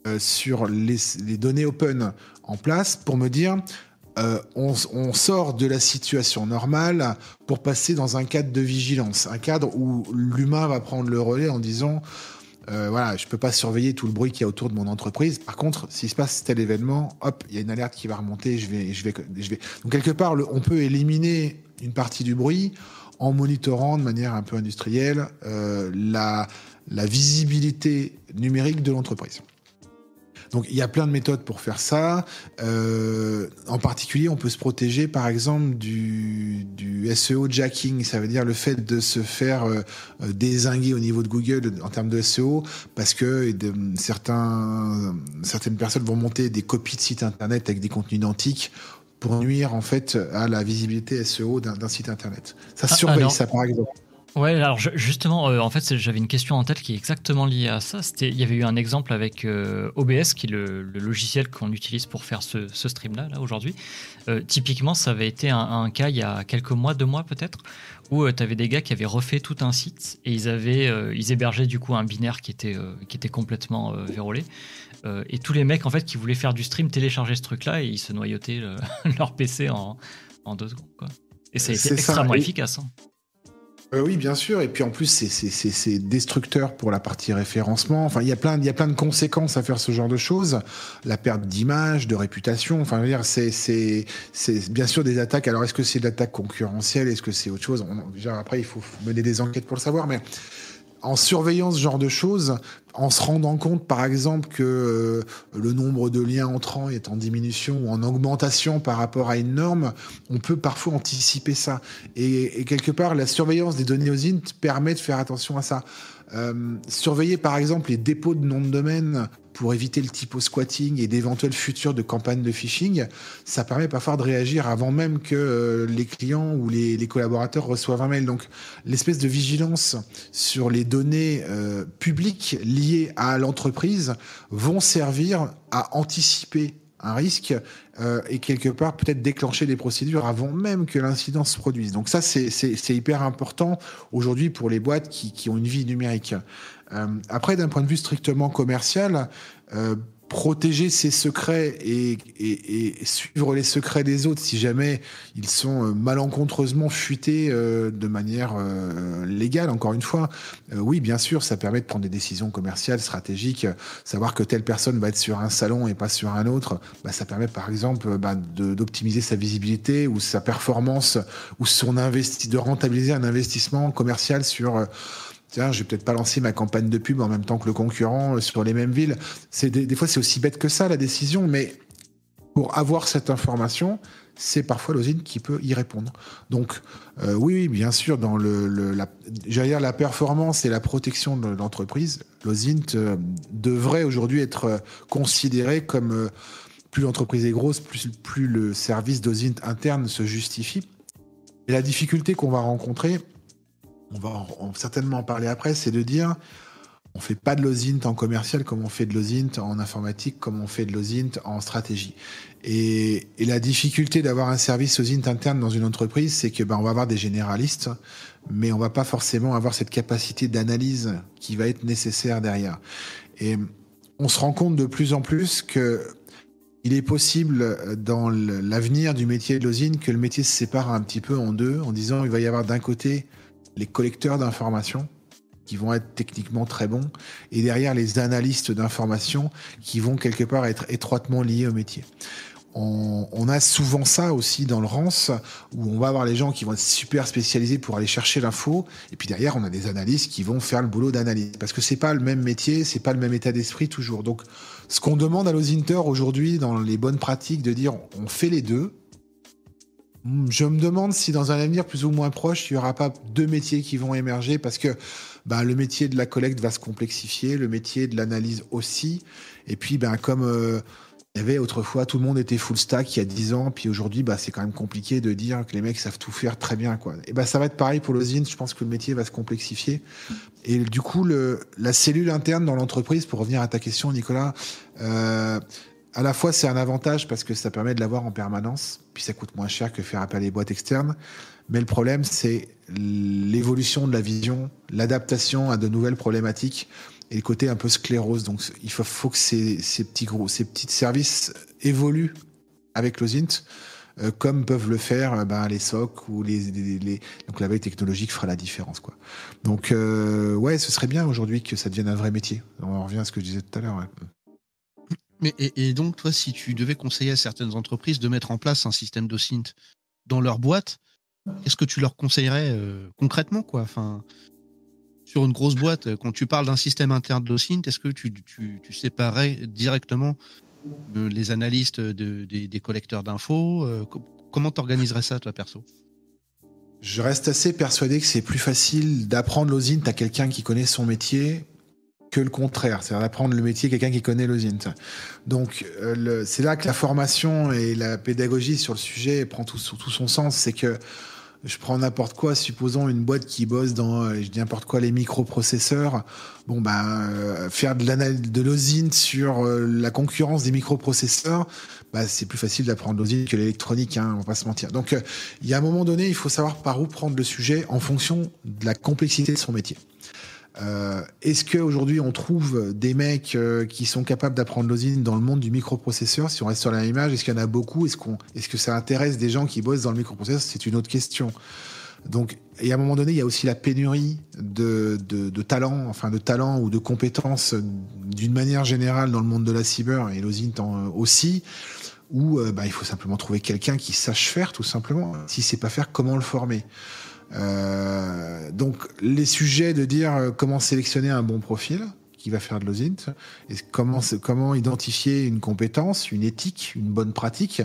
euh, sur les, les données open en place pour me dire euh, on, sort de la situation normale pour passer dans un cadre de vigilance, un cadre où l'humain va prendre le relais en disant euh, voilà, je peux pas surveiller tout le bruit qu'il y a autour de mon entreprise. Par contre, s'il se passe tel événement, hop, il y a une alerte qui va remonter. Je vais, je vais, je vais. Donc quelque part, on peut éliminer une partie du bruit en monitorant de manière un peu industrielle euh, la, la visibilité numérique de l'entreprise. Donc il y a plein de méthodes pour faire ça. Euh, en particulier, on peut se protéger par exemple du, SEO jacking, ça veut dire le fait de se faire euh, désinguer au niveau de Google en termes de SEO, parce que certains, certaines personnes vont monter des copies de sites internet avec des contenus identiques pour nuire en fait à la visibilité SEO d'un site internet. Ça ah, surveille ça par exemple. Ouais, alors justement, euh, en fait, j'avais une question en tête qui est exactement liée à ça. C'était, il y avait eu un exemple avec euh, OBS, qui est le, logiciel qu'on utilise pour faire ce, stream-là, là, aujourd'hui. Euh, typiquement, ça avait été un, cas il y a quelques mois, deux mois peut-être, où tu avais des gars qui avaient refait tout un site et ils avaient, ils hébergeaient du coup un binaire qui était, qui était complètement vérolé. et tous les mecs en fait qui voulaient faire du stream téléchargeaient ce truc-là et ils se noyautaient leur PC en, en deux secondes. Quoi. Et ça a été extrêmement efficace. Hein. Euh, oui, bien sûr. Et puis en plus, c'est destructeur pour la partie référencement. Enfin, il y a plein, il y a plein de conséquences à faire ce genre de choses. La perte d'image, de réputation. Enfin, je veux dire, c'est bien sûr des attaques. Alors, est-ce que c'est de l'attaque concurrentielle? Est-ce que c'est autre chose? On, Après, il faut mener des enquêtes pour le savoir, mais en surveillant ce genre de choses, en se rendant compte, par exemple, que euh, le nombre de liens entrants est en diminution ou en augmentation par rapport à une norme, on peut parfois anticiper ça. Et, quelque part, la surveillance des données OSINT permet de faire attention à ça. Euh, surveiller, par exemple, les dépôts de noms de domaine pour éviter le typo squatting et d'éventuels futurs de campagnes de phishing, ça permet parfois de réagir avant même que euh, les clients ou les, collaborateurs reçoivent un mail. Donc l'espèce de vigilance sur les données euh, publiques liées à l'entreprise vont servir à anticiper un risque euh, et quelque part peut-être déclencher des procédures avant même que l'incident se produise. Donc ça, c'est hyper important aujourd'hui pour les boîtes qui, qui, ont une vie numérique. Euh, après, d'un point de vue strictement commercial, euh, protéger ses secrets et, suivre les secrets des autres. Si jamais ils sont euh, malencontreusement fuités de manière légale, encore une fois, oui, bien sûr, ça permet de prendre des décisions commerciales, stratégiques, savoir que telle personne va être sur un salon et pas sur un autre, bah, ça permet par exemple bah, d'optimiser sa visibilité ou sa performance ou son investi de rentabiliser un investissement commercial sur tiens, je vais peut-être pas lancer ma campagne de pub en même temps que le concurrent euh, sur les mêmes villes. Des, fois c'est aussi bête que ça la décision, mais pour avoir cette information, c'est parfois l'osine qui peut y répondre. Donc euh, oui, bien sûr, dans le, la, performance et la protection de l'entreprise, l'osine euh, devrait aujourd'hui être considéré comme plus l'entreprise est grosse, plus, plus le service d'osine interne se justifie. Et la difficulté qu'on va rencontrer, on va certainement en parler après, c'est de dire on fait pas de l'OSINT en commercial comme on fait de l'OSINT en informatique, comme on fait de l'OSINT en stratégie. Et, la difficulté d'avoir un service OSINT interne dans une entreprise, c'est que ben, on va avoir des généralistes, mais on va pas forcément avoir cette capacité d'analyse qui va être nécessaire derrière. Et on se rend compte de plus en plus que il est possible dans l'avenir du métier de l'OSINT que le métier se sépare un petit peu en deux, en disant il va y avoir d'un côté les collecteurs d'informations qui vont être techniquement très bons, et derrière les analystes d'informations qui vont quelque part être étroitement liés au métier. on, a souvent ça aussi dans le rance, où on va avoir les gens qui vont être super spécialisés pour aller chercher l'info, et puis derrière, on a des analystes qui vont faire le boulot d'analyse. Parce que c'est pas le même métier, c'est pas le même état d'esprit toujours. Donc, ce qu'on demande à l'Osinter aujourd'hui, dans les bonnes pratiques, de dire on fait les deux, je me demande si dans un avenir plus ou moins proche, il n'y aura pas deux métiers qui vont émerger parce que bah, le métier de la collecte va se complexifier, le métier de l'analyse aussi. Et puis, ben, comme euh, il y avait autrefois, tout le monde était full stack il y a 10 ans, puis aujourd'hui, bah, c'est quand même compliqué de dire que les mecs savent tout faire très bien. Et bah, ça va être pareil pour l'osine, je pense que le métier va se complexifier. Et du coup, la cellule interne dans l'entreprise, pour revenir à ta question, Nicolas, euh, à la fois c'est un avantage parce que ça permet de l'avoir en permanence, puis ça coûte moins cher que faire appel à des boîtes externes. Mais le problème, c'est l'évolution de la vision, l'adaptation à de nouvelles problématiques et le côté un peu sclérose. Donc il faut, faut que ces, ces, petits gros, ces petits services évoluent avec l'OSINT, euh, comme peuvent le faire euh, ben, les SOC ou les, les, donc la veille technologique fera la différence quoi. Donc euh, ouais, ce serait bien aujourd'hui que ça devienne un vrai métier. On revient à ce que je disais tout à l'heure. Mais et, donc toi, si tu devais conseiller à certaines entreprises de mettre en place un système d'OSINT dans leur boîte, qu'est-ce que tu leur conseillerais concrètement quoi? Enfin, sur une grosse boîte, quand tu parles d'un système interne d'OSINT, est-ce que tu, tu, tu, séparais directement euh, les analystes de, des, collecteurs d'infos euh, Comment t'organiserais ça, toi, perso? Je reste assez persuadé que c'est plus facile d'apprendre l'OSINT à quelqu'un qui connaît son métier que le contraire, c'est-à-dire d'apprendre le métier quelqu'un qui connaît l'OSINT. Donc, euh, c'est là que la formation et la pédagogie sur le sujet prend tout, tout son sens, c'est que je prends n'importe quoi, supposons une boîte qui bosse dans, euh, je dis n'importe quoi, les microprocesseurs. Bon, ben, euh, faire de l'analyse de l'osine sur euh, la concurrence des microprocesseurs, bah, c'est plus facile d'apprendre l'osine que l'électronique, hein, on va pas se mentir. Donc, il y a un moment donné, il faut savoir par où prendre le sujet en fonction de la complexité de son métier. Euh, Est-ce qu'aujourd'hui on trouve des mecs euh, qui sont capables d'apprendre l'osine dans le monde du microprocesseur? Si on reste sur la même image, est-ce qu'il y en a beaucoup? Est-ce est-ce que ça intéresse des gens qui bossent dans le microprocesseur? C'est une autre question. Donc, et à un moment donné, il y a aussi la pénurie de, de, talents, enfin de talents ou de compétences d'une manière générale dans le monde de la cyber et l'osine aussi où euh, bah, il faut simplement trouver quelqu'un qui sache faire tout simplement. Si c'est pas faire, comment le former? Euh, donc les sujets de dire euh, comment sélectionner un bon profil qui va faire de l'OSINT, et comment, identifier une compétence, une éthique, une bonne pratique,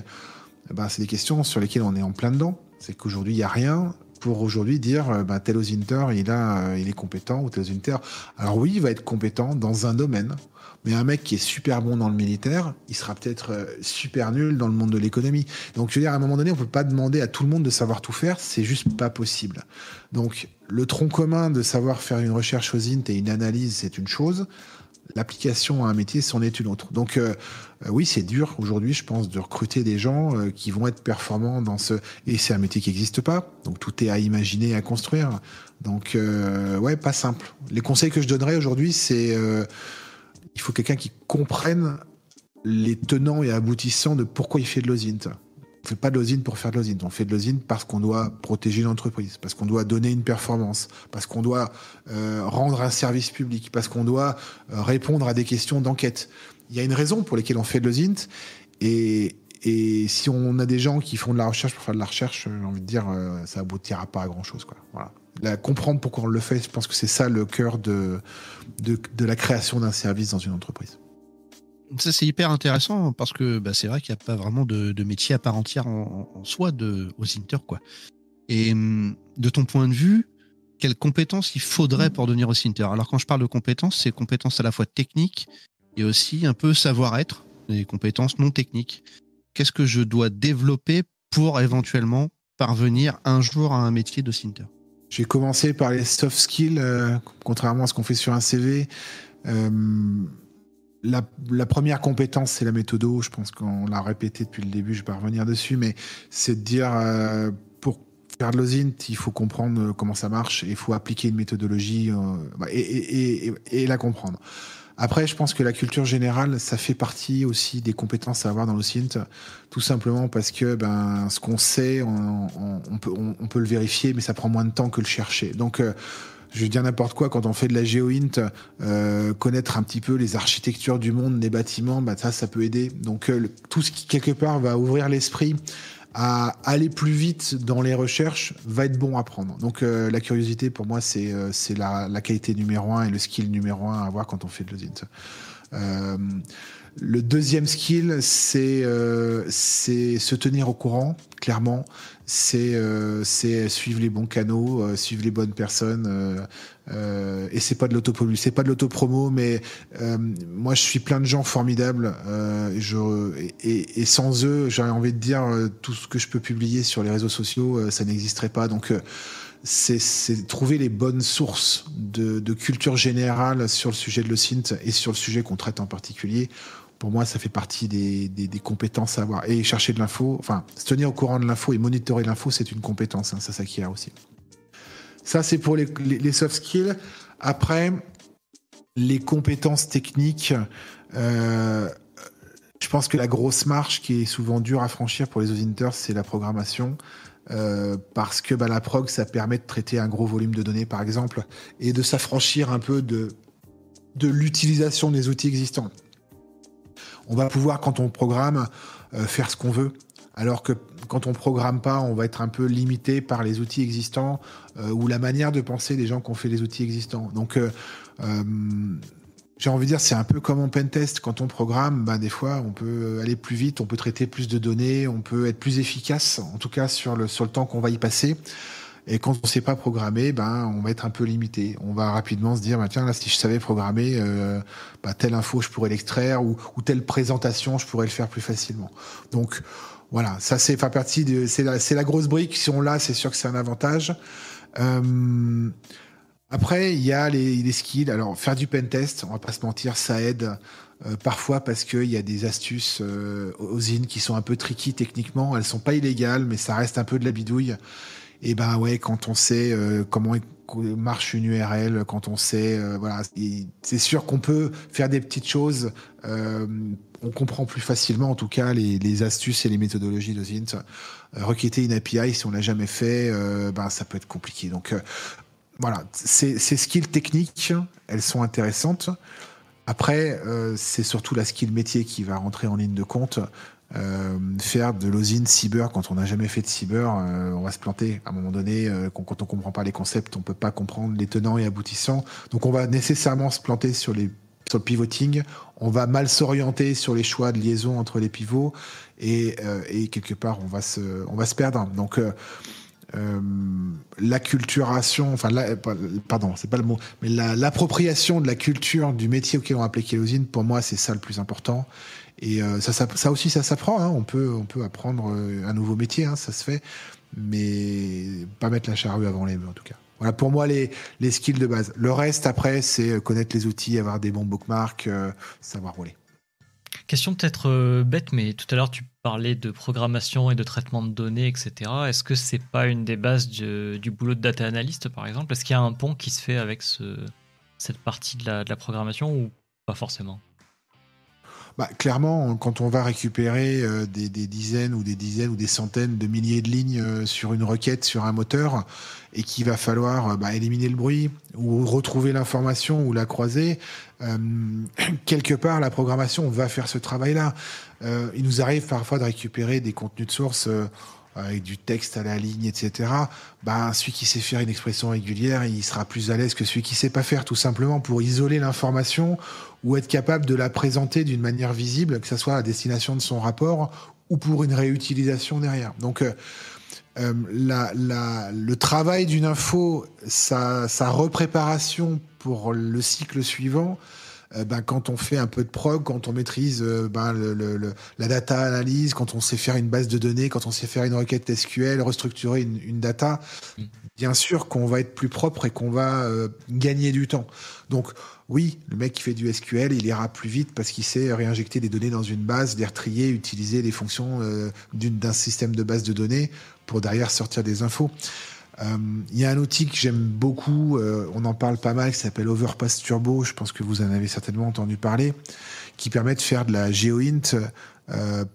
eh ben, c'est des questions sur lesquelles on est en plein dedans. C'est qu'aujourd'hui, il n'y a rien pour aujourd'hui dire euh, ben, tel Osinter, il, il est compétent ou tel Osinter. Alors oui, il va être compétent dans un domaine. Mais un mec qui est super bon dans le militaire, il sera peut-être euh, super nul dans le monde de l'économie. Donc, je veux dire, à un moment donné, on peut pas demander à tout le monde de savoir tout faire, c'est juste pas possible. Donc, le tronc commun de savoir faire une recherche aux int et une analyse, c'est une chose. L'application à un métier, c'en est une autre. Donc, euh, euh, oui, c'est dur aujourd'hui, je pense, de recruter des gens qui vont être performants dans ce. Et c'est un métier qui n'existe pas. Donc, tout est à imaginer, à construire. Donc, ouais, pas simple. Les conseils que je donnerais aujourd'hui, c'est il faut quelqu'un qui comprenne les tenants et aboutissants de pourquoi il fait de l'osint. On fait pas de l'osint pour faire de l'osint. On fait de l'osint parce qu'on doit protéger l'entreprise, parce qu'on doit donner une performance, parce qu'on doit euh, rendre un service public, parce qu'on doit euh, répondre à des questions d'enquête. Il y a une raison pour laquelle on fait de l'osint. Et, et si on a des gens qui font de la recherche pour faire de la recherche, j'ai envie de dire, euh, ça aboutira pas à grand chose. Quoi. Voilà comprendre pourquoi on le fait, je pense que c'est ça le cœur de, de, la création d'un service dans une entreprise. Ça, c'est hyper intéressant parce que bah, c'est vrai qu'il n'y a pas vraiment de, métier à part entière en, soi de, aux. Quoi. Et hum, de ton point de vue, quelles compétences il faudrait pour devenir aussi Inter? Alors, quand je parle de compétences, c'est compétences à la fois techniques et aussi un peu savoir-être, des compétences non techniques. Qu'est-ce que je dois développer pour éventuellement parvenir un jour à un métier de Cinter j'ai commencé par les soft skills, euh, contrairement à ce qu'on fait sur un CV. Euh, la, première compétence, c'est la méthodo. Je pense qu'on l'a répété depuis le début, je vais pas revenir dessus, mais c'est de dire euh, pour faire de l'osint, il faut comprendre comment ça marche il faut appliquer une méthodologie et, la comprendre. Après, je pense que la culture générale, ça fait partie aussi des compétences à avoir dans le SINT, tout simplement parce que ben, ce qu'on sait, on, peut, on, peut, le vérifier, mais ça prend moins de temps que le chercher. Donc, euh, je veux dire n'importe quoi, quand on fait de la géoint, euh, connaître un petit peu les architectures du monde, des bâtiments, bah, ça, ça peut aider. Donc euh, tout ce qui, quelque part, va ouvrir l'esprit à aller plus vite dans les recherches va être bon à prendre. Donc euh, la curiosité, pour moi, c'est c'est la, qualité numéro un et le skill numéro un à avoir quand on fait de l'osint. Le deuxième skill, c'est euh, se tenir au courant, clairement. C'est euh, suivre les bons canaux, euh, suivre les bonnes personnes. Euh, euh et c'est pas de l'autopromo, c'est pas de l'autopromo, mais euh, moi je suis plein de gens formidables. je, et, et, sans eux, j'aurais envie de dire tout ce que je peux publier sur les réseaux sociaux, ça n'existerait pas. Donc c'est trouver les bonnes sources de, culture générale sur le sujet de l'OSINT et sur le sujet qu'on traite en particulier pour moi, ça fait partie des, compétences à avoir. Et chercher de l'info, enfin, se tenir au courant de l'info et monitorer l'info, c'est une compétence. Hein, ça s'acquiert aussi. Ça, c'est pour les, les, soft skills. Après, les compétences techniques, euh, je pense que la grosse marche qui est souvent dure à franchir pour les auditeurs, c'est la programmation. Euh, parce que bah, la prog, ça permet de traiter un gros volume de données, par exemple, et de s'affranchir un peu de, l'utilisation des outils existants on va pouvoir, quand on programme, euh, faire ce qu'on veut. Alors que quand on programme pas, on va être un peu limité par les outils existants euh, ou la manière de penser des gens qui ont fait les outils existants. Donc, j'ai envie de dire, c'est un peu comme en pentest. Quand on programme, ben, des fois, on peut aller plus vite, on peut traiter plus de données, on peut être plus efficace, en tout cas sur le, sur le temps qu'on va y passer. Et quand on ne sait pas programmer, ben, on va être un peu limité. On va rapidement se dire, bah, tiens, là, si je savais programmer, euh, bah, telle info, je pourrais l'extraire, ou, ou, telle présentation, je pourrais le faire plus facilement. Donc, voilà, ça, c'est partie de, c'est la, la grosse brique. Si on l'a, c'est sûr que c'est un avantage. Euh, après, il y a les, les, skills. Alors, faire du pentest, on va pas se mentir, ça aide. Euh, parfois parce qu'il y a des astuces euh, aux qui sont un peu tricky techniquement. Elles sont pas illégales, mais ça reste un peu de la bidouille. Et ben ouais, quand on sait euh, comment marche une URL, quand on sait, euh, voilà, c'est sûr qu'on peut faire des petites choses. Euh, on comprend plus facilement, en tout cas, les, les astuces et les méthodologies de Zint. requêter une API, si on l'a jamais fait, ben ça peut être compliqué. Donc voilà, ces, skills techniques, elles sont intéressantes. Après, c'est surtout la skill métier qui va rentrer en ligne de compte. Euh, faire de l'osine cyber quand on n'a jamais fait de cyber, euh, on va se planter. À un moment donné, euh, quand on comprend pas les concepts, on peut pas comprendre les tenants et aboutissants. Donc on va nécessairement se planter sur les sur le pivoting. On va mal s'orienter sur les choix de liaison entre les pivots et, et quelque part on va se on va se perdre. Donc euh, l'acculturation, enfin, pardon, c'est pas le mot, mais l'appropriation de la culture du métier auquel on applique l'usine, pour moi, c'est ça le plus important. Et euh, ça, ça, aussi, ça s'apprend. Hein. On, peut, on peut apprendre euh, un nouveau métier, hein, ça se fait, mais pas mettre la charrue avant les bœufs, en tout cas. Voilà pour moi les, les skills de base. Le reste, après, c'est connaître les outils, avoir des bons bookmarks, savoir rouler. Question peut-être bête, mais tout à l'heure tu parlais de programmation et de traitement de données, etc. Est-ce que c'est pas une des bases du, boulot de data analyst, par exemple? Est-ce qu'il y a un pont qui se fait avec ce, cette partie de la, programmation ou pas forcément? Bah, clairement, quand on va récupérer euh, des, dizaines ou des dizaines ou des centaines de milliers de lignes euh, sur une requête, sur un moteur, et qu'il va falloir euh, bah, éliminer le bruit ou retrouver l'information ou la croiser, quelque part, la programmation va faire ce travail-là. Il nous arrive parfois de récupérer des contenus de source avec du texte à la ligne, etc. Bah, celui qui sait faire une expression régulière, il sera plus à l'aise que celui qui sait pas faire, tout simplement pour isoler l'information ou être capable de la présenter d'une manière visible, que ce soit à destination de son rapport ou pour une réutilisation derrière. Donc, euh, euh, le travail d'une info, sa, sa repréparation pour le cycle suivant, euh, ben, quand on fait un peu de prog, quand on maîtrise euh, ben, le, le, la data analyse, quand on sait faire une base de données, quand on sait faire une requête SQL, restructurer une, une data, bien sûr qu'on va être plus propre et qu'on va euh, gagner du temps. Donc oui, le mec qui fait du SQL, il ira plus vite parce qu'il sait réinjecter des données dans une base, les retrier, utiliser les fonctions d'un système de base de données pour derrière sortir des infos. Euh, il y a un outil que j'aime beaucoup, euh, on en parle pas mal, qui s'appelle Overpass Turbo, je pense que vous en avez certainement entendu parler, qui permet de faire de la GeoInt, euh,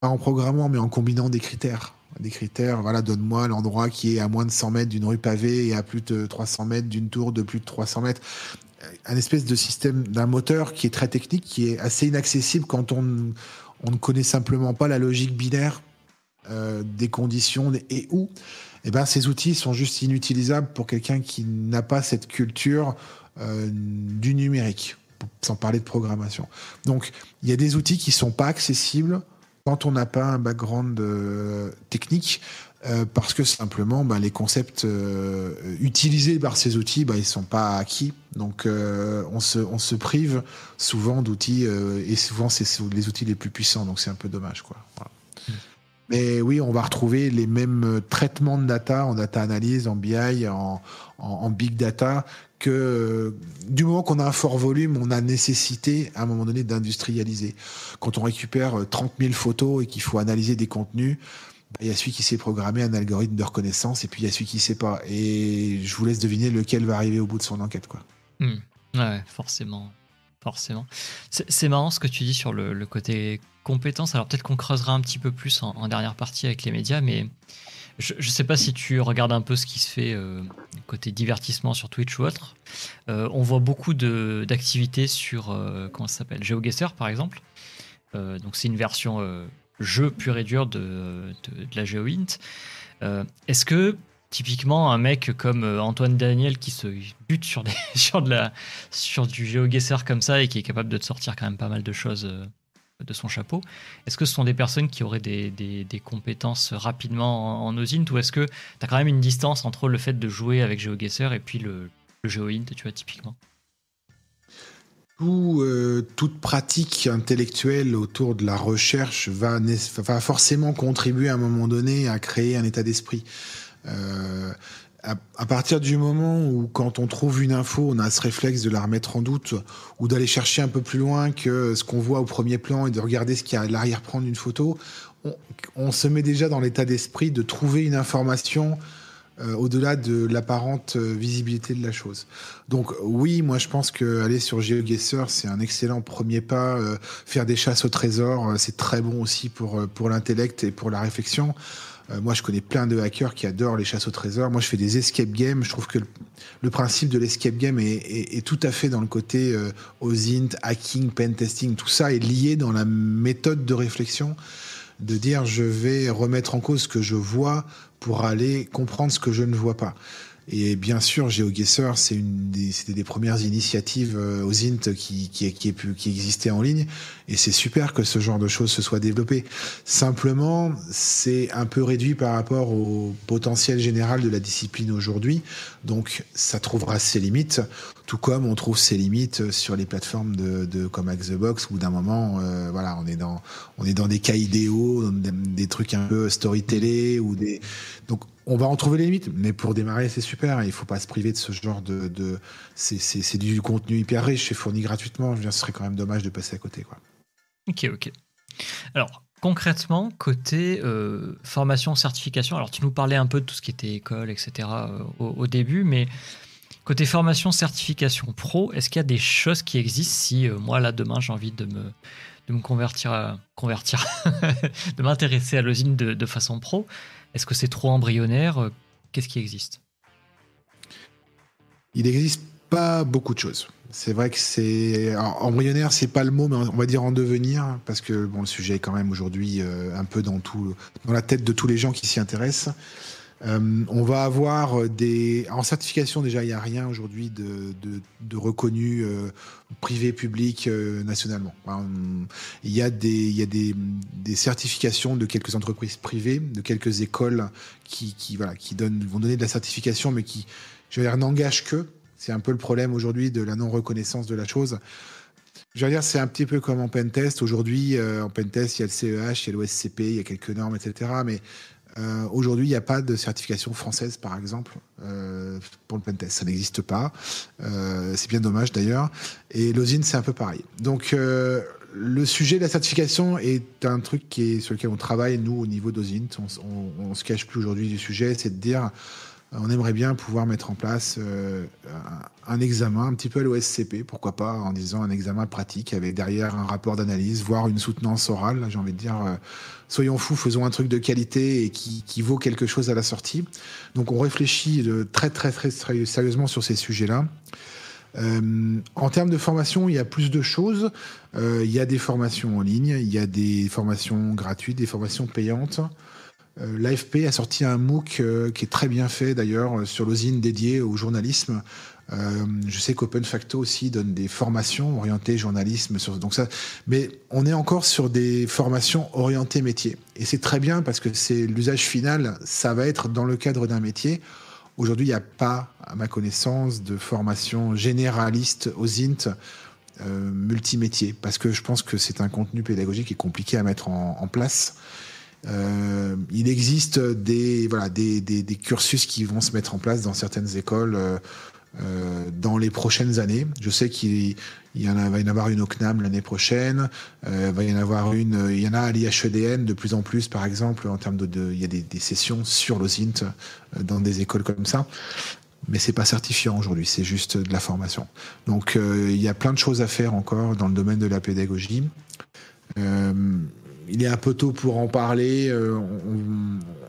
pas en programmant, mais en combinant des critères. des critères. Voilà, donne-moi l'endroit qui est à moins de 100 mètres d'une rue pavée et à plus de 300 mètres d'une tour de plus de 300 mètres. Un espèce de système d'un moteur qui est très technique, qui est assez inaccessible quand on, on ne connaît simplement pas la logique binaire des conditions et où. Eh ben, ces outils sont juste inutilisables pour quelqu'un qui n'a pas cette culture euh, du numérique, sans parler de programmation. Donc, il y a des outils qui sont pas accessibles quand on n'a pas un background euh, technique, euh, parce que simplement bah, les concepts utilisés par ces outils, bah, ils sont pas acquis. Donc on, se, on se prive souvent d'outils, et souvent c'est les outils les plus puissants, donc c'est un peu dommage. Quoi. Mm. Mais oui, on va retrouver les mêmes traitements de data en data analyse, en BI, en, en big data que du moment qu'on a un fort volume, on a nécessité à un moment donné d'industrialiser. Quand on récupère 30 euh, 000 photos et qu'il faut analyser des contenus, bah, il y a celui qui sait programmer un algorithme de reconnaissance et puis il y a celui qui ne sait pas. Et je vous laisse deviner lequel va arriver au bout de son enquête. Quoi. Hmm. Ouais, forcément. Forcément. C'est marrant ce que tu dis sur le, côté compétence. Alors peut-être qu'on creusera un petit peu plus en, dernière partie avec les médias, mais je ne sais pas si tu regardes un peu ce qui se fait euh, côté divertissement sur Twitch ou autre. Euh, on voit beaucoup d'activités sur, euh, comment ça s'appelle, GeoGuessr par exemple. donc c'est une version jeu pur et dur de, de, la GeoInt. Est-ce que typiquement un mec comme Antoine Daniel qui se bute sur, des, sur, de la, sur du GeoGuessr comme ça et qui est capable de te sortir quand même pas mal de choses de son chapeau. Est-ce que ce sont des personnes qui auraient des, compétences rapidement en, OSINT ou est-ce que tu as quand même une distance entre le fait de jouer avec GeoGuessr et puis le, le tu vois, typiquement? Euh, toute pratique intellectuelle autour de la recherche va, va, forcément contribuer à un moment donné à créer un état d'esprit. Euh, à, partir du moment où, quand on trouve une info, on a ce réflexe de la remettre en doute ou d'aller chercher un peu plus loin que ce qu'on voit au premier plan et de regarder ce qu'il y a à l'arrière-plan d'une photo, on, se met déjà dans l'état d'esprit de trouver une information euh, au-delà de l'apparente euh, visibilité de la chose. Donc oui, moi je pense que aller sur GeoGuessr, c'est un excellent premier pas. Faire des chasses au trésor, c'est très bon aussi pour, pour l'intellect et pour la réflexion. Euh, moi, je connais plein de hackers qui adorent les chasses au trésor. Moi, je fais des escape games. Je trouve que le, principe de l'escape game est, tout à fait dans le côté euh, OSINT, hacking, pen testing. Tout ça est lié dans la méthode de réflexion de dire je vais remettre en cause ce que je vois pour aller comprendre ce que je ne vois pas. Et bien sûr, GeoGuessr, c'est une des, c'était des premières initiatives euh, aux INT qui, qui, qui, qui existaient en ligne. Et c'est super que ce genre de choses se soit développé. Simplement, c'est un peu réduit par rapport au potentiel général de la discipline aujourd'hui. Donc, ça trouvera ses limites. Tout comme on trouve ses limites sur les plateformes de, de comme Hack the Box, où d'un moment, euh, voilà, on est dans, on est dans des cas idéaux, des, des trucs un peu storytelling ou des, donc on va en trouver les limites, mais pour démarrer, c'est super. Il il faut pas se priver de ce genre de. c'est du contenu hyper riche, c'est fourni gratuitement. Je veux dire, ce serait quand même dommage de passer à côté. Quoi. Ok, ok. Alors, concrètement, côté euh, formation, certification, alors tu nous parlais un peu de tout ce qui était école, etc. Euh, au, début, mais côté formation, certification pro, est-ce qu'il y a des choses qui existent si euh, moi, là, demain, j'ai envie de me, convertir, à, de m'intéresser à l'usine de façon pro? Est-ce que c'est trop embryonnaire euh, Qu'est-ce qui existe? Il n'existe pas beaucoup de choses. C'est vrai que c'est embryonnaire, c'est pas le mot, mais on va dire en devenir, parce que bon, le sujet est quand même aujourd'hui euh, un peu dans tout, dans la tête de tous les gens qui s'y intéressent. Euh, on va avoir des. En certification, déjà, il n'y a rien aujourd'hui de, reconnu euh, privé, public, euh, nationalement. il y a, des, y a des, certifications de quelques entreprises privées, de quelques écoles qui, qui, voilà, qui donnent, vont donner de la certification, mais qui, je veux dire, n'engagent que. C'est un peu le problème aujourd'hui de la non-reconnaissance de la chose. Je veux dire, c'est un petit peu comme en pentest. Aujourd'hui, en pentest, il y a le CEH, il y a l'OSCP, il y a quelques normes, etc. Mais euh, aujourd'hui, il n'y a pas de certification française, par exemple, euh, pour le pentest. Ça n'existe pas. Euh, c'est bien dommage d'ailleurs. Et l'osine, c'est un peu pareil. Donc, le sujet de la certification est un truc qui est, sur lequel on travaille, nous, au niveau d'osine. On, ne se cache plus aujourd'hui du sujet. C'est de dire, on aimerait bien pouvoir mettre en place euh, un, examen un petit peu à l'OSCP, pourquoi pas en disant un examen pratique avec derrière un rapport d'analyse, voire une soutenance orale. J'ai envie de dire, soyons fous, faisons un truc de qualité et qui, vaut quelque chose à la sortie. Donc on réfléchit de très très très, sérieusement sur ces sujets-là. Euh, en termes de formation, il y a plus de choses. Euh, il y a des formations en ligne, il y a des formations gratuites, des formations payantes. Euh, L'AFP a sorti un MOOC euh, qui est très bien fait d'ailleurs sur l'osine dédiée au journalisme. Euh, je sais qu'Open Facto aussi donne des formations orientées journalisme. Sur, donc ça, mais on est encore sur des formations orientées métier. Et c'est très bien parce que c'est l'usage final, ça va être dans le cadre d'un métier. Aujourd'hui, il n'y a pas, à ma connaissance, de formation généraliste aux INT euh, multimétier, parce que je pense que c'est un contenu pédagogique qui est compliqué à mettre en, place. Euh, il existe des, voilà, des, des, cursus qui vont se mettre en place dans certaines écoles euh, euh, dans les prochaines années. Je sais qu'il y en a, va y en avoir une au CNAM l'année prochaine. Euh, va y en avoir une. Il y en a à l'IHEDN de plus en plus, par exemple, en termes de, de il y a des, des sessions sur l'OSINT euh, dans des écoles comme ça. Mais c'est pas certifiant aujourd'hui, c'est juste de la formation. Donc euh, il y a plein de choses à faire encore dans le domaine de la pédagogie. Euh, il est un peu tôt pour en parler. Euh,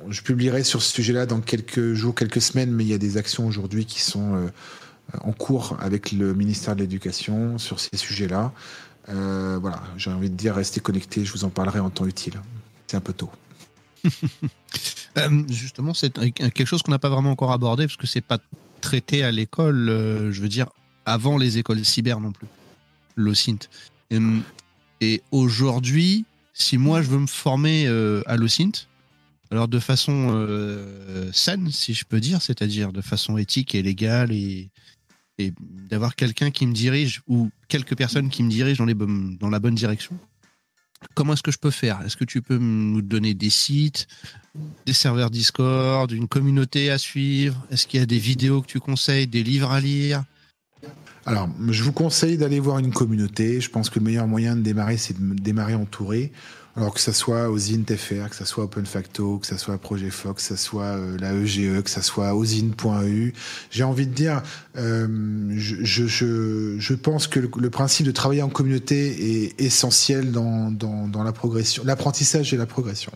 je publierai sur ce sujet-là dans quelques jours, quelques semaines, mais il y a des actions aujourd'hui qui sont euh, en cours avec le ministère de l'Éducation sur ces sujets-là. Euh, voilà, j'ai envie de dire, restez connectés, je vous en parlerai en temps utile. C'est un peu tôt. Justement, c'est quelque chose qu'on n'a pas vraiment encore abordé parce que c'est pas traité à l'école, je veux dire, avant les écoles cyber non plus, l'OSINT. Et, et aujourd'hui, si moi je veux me former euh, à l'OSINT, alors de façon euh, saine, si je peux dire, c'est-à-dire de façon éthique et légale et, d'avoir quelqu'un qui me dirige ou quelques personnes qui me dirigent dans, dans la bonne direction, comment est-ce que je peux faire? Est-ce que tu peux nous donner des sites, des serveurs Discord, une communauté à suivre? Est-ce qu'il y a des vidéos que tu conseilles, des livres à lire? Alors, je vous conseille d'aller voir une communauté. Je pense que le meilleur moyen de démarrer, c'est de démarrer entouré. Alors que ça soit aux INTFR, que ça soit OpenFacto, que ça soit Projet Fox, que ça soit euh, la EGE, que ça soit osine.eu. J'ai envie de dire, euh, je, je, je, pense que le, le, principe de travailler en communauté est essentiel dans, dans, dans la progression, l'apprentissage et la progression.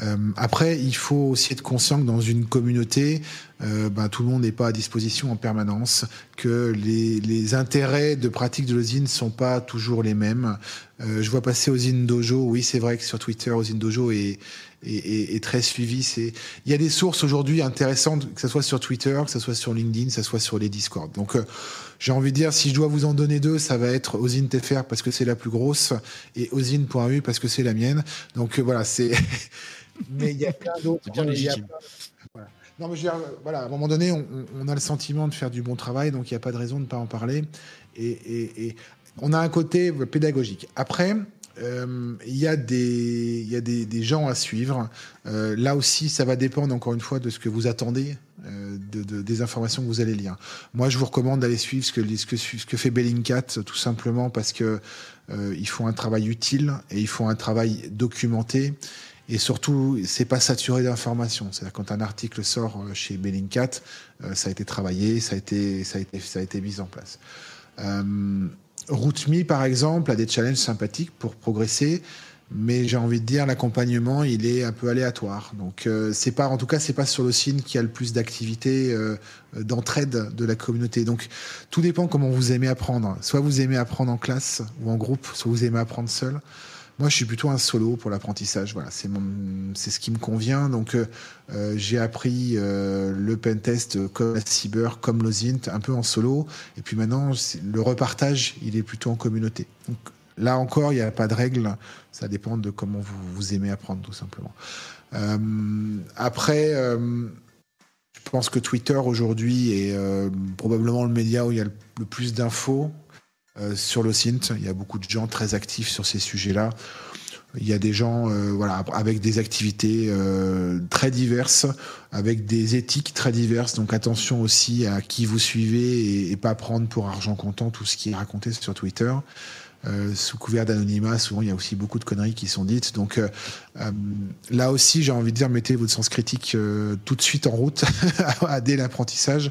Euh, après, il faut aussi être conscient que dans une communauté, euh, ben, tout le monde n'est pas à disposition en permanence, que les, les intérêts de pratique de l'osine ne sont pas toujours les mêmes. Euh, je vois passer Osine Dojo, oui c'est vrai que sur Twitter, Osine Dojo est, est, est, très suivi. Il y a des sources aujourd'hui intéressantes, que ce soit sur Twitter, que ce soit sur LinkedIn, que ce soit sur les Discord. Donc euh, j'ai envie de dire, si je dois vous en donner deux, ça va être Osine TFR parce que c'est la plus grosse et Osine.eu parce que c'est la mienne. Donc euh, voilà, c'est... mais il y a plein d'autres. C'est bien légitime. Voilà. Non, mais je veux dire, voilà, à un moment donné, on, on, a le sentiment de faire du bon travail, donc il n'y a pas de raison de ne pas en parler. Et, et, et, on a un côté pédagogique. Après, euh, il y a des, il y a des, des gens à suivre. Euh, là aussi, ça va dépendre encore une fois de ce que vous attendez, euh, de, de, des informations que vous allez lire. Moi, je vous recommande d'aller suivre ce que, ce que, ce que fait Bellingcat, tout simplement parce que euh, ils font un travail utile et ils font un travail documenté. Et surtout, c'est pas saturé d'informations. C'est-à-dire quand un article sort chez Bellingcat, euh, ça a été travaillé, ça a été, ça a été, ça a été mis en place. Euh, RootMe, par exemple, a des challenges sympathiques pour progresser, mais j'ai envie de dire l'accompagnement, il est un peu aléatoire. Donc, euh, c'est pas, en tout cas, c'est pas sur le signe qui a le plus d'activité euh, d'entraide de la communauté. Donc, tout dépend comment vous aimez apprendre. Soit vous aimez apprendre en classe ou en groupe, soit vous aimez apprendre seul. Moi, je suis plutôt un solo pour l'apprentissage. Voilà, c'est c'est ce qui me convient. Donc, euh, j'ai appris euh, le pentest comme la cyber, comme l'OSINT, un peu en solo. Et puis maintenant, le repartage, il est plutôt en communauté. Donc, là encore, il n'y a pas de règle. Ça dépend de comment vous, vous aimez apprendre, tout simplement. Euh, après, euh, je pense que Twitter aujourd'hui est euh, probablement le média où il y a le plus d'infos. Euh, sur le SINT. Il y a beaucoup de gens très actifs sur ces sujets-là. Il y a des gens euh, voilà, avec des activités euh, très diverses, avec des éthiques très diverses. Donc attention aussi à qui vous suivez et, pas prendre pour argent comptant tout ce qui est raconté sur Twitter. euh, sous couvert d'anonymat. Souvent, il y a aussi beaucoup de conneries qui sont dites. Donc là aussi, j'ai envie de dire, mettez votre sens critique tout de suite en route dès l'apprentissage.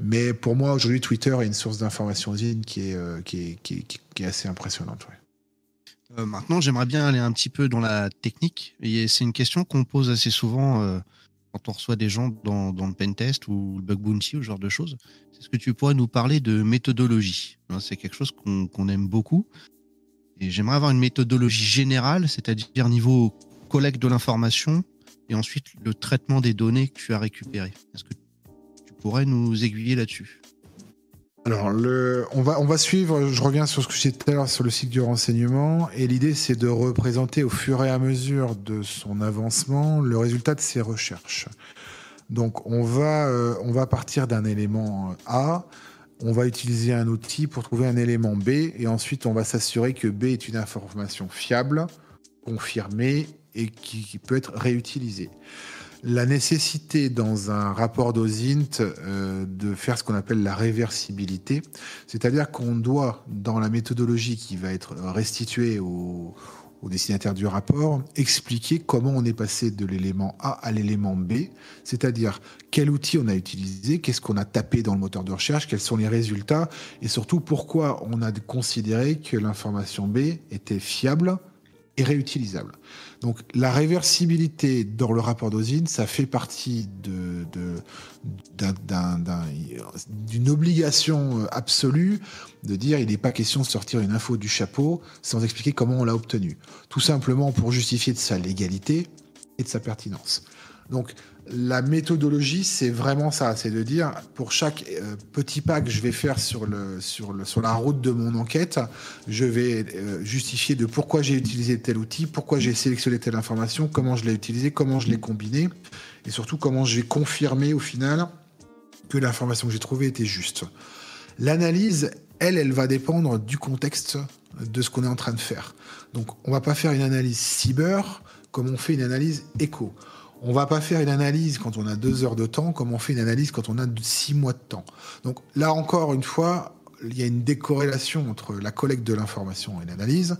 Mais pour moi, aujourd'hui, Twitter est une source d'information qui est, qui, qui, est, assez impressionnante. maintenant, j'aimerais bien aller un petit peu dans la technique. C'est une question qu'on pose assez souvent quand on reçoit des gens dans, dans le pentest ou le bug bounty ou ce genre de choses. Est-ce que tu pourrais nous parler de méthodologie? Hein, C'est quelque chose qu'on aime beaucoup. Et j'aimerais avoir une méthodologie générale, c'est-à-dire niveau collecte de l'information et ensuite le traitement des données que tu as récupérées. Est-ce que tu pourrais nous aiguiller là-dessus alors, le, on, va, on va suivre, je reviens sur ce que j'ai dit tout à l'heure sur le cycle du renseignement, et l'idée c'est de représenter au fur et à mesure de son avancement le résultat de ses recherches. Donc on va, euh, on va partir d'un élément A, on va utiliser un outil pour trouver un élément B, et ensuite on va s'assurer que B est une information fiable, confirmée, et qui peut être réutilisée la nécessité dans un rapport d'OSINT euh, de faire ce qu'on appelle la réversibilité, c'est-à-dire qu'on doit, dans la méthodologie qui va être restituée au, destinataire du rapport, expliquer comment on est passé de l'élément A à l'élément B, c'est-à-dire quel outil on a utilisé, qu'est-ce qu'on a tapé dans le moteur de recherche, quels sont les résultats, et surtout pourquoi on a considéré que l'information B était fiable et réutilisable. Donc la réversibilité dans le rapport d'Ozine, ça fait partie d'une obligation absolue de dire il n'est pas question de sortir une info du chapeau sans expliquer comment on l'a obtenue. Tout simplement pour justifier de sa légalité et de sa pertinence. La méthodologie, c'est vraiment ça, c'est de dire pour chaque euh, petit pas que je vais faire sur, la route de mon enquête, je vais euh, justifier de pourquoi j'ai utilisé tel outil, pourquoi j'ai sélectionné telle information, comment je l'ai utilisé, comment je l'ai combiné, et surtout comment je vais confirmer au final que l'information que j'ai trouvée était juste. L'analyse, elle, elle va dépendre du contexte de ce qu'on est en train de faire. Donc on va pas faire une analyse cyber comme on fait une analyse écho. On va pas faire une analyse quand on a deux heures de temps, comme on fait une analyse quand on a six mois de temps. Donc là encore une fois, il y a une décorrélation entre la collecte de l'information et l'analyse.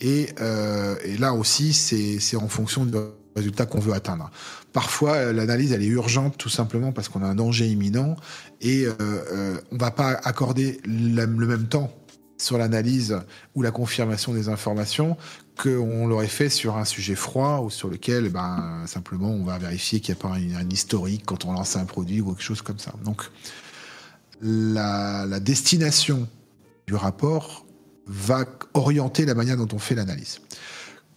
Et, euh, là aussi, c'est en fonction du résultat qu'on veut atteindre. Parfois, euh, l'analyse, elle est urgente tout simplement parce qu'on a un danger imminent et euh, euh on va pas accorder le même temps sur l'analyse ou la confirmation des informations qu'on l'aurait fait sur un sujet froid ou sur lequel ben, simplement on va vérifier qu'il n'y a pas un, historique quand on lance un produit ou quelque chose comme ça. Donc la, la destination du rapport va orienter la manière dont on fait l'analyse.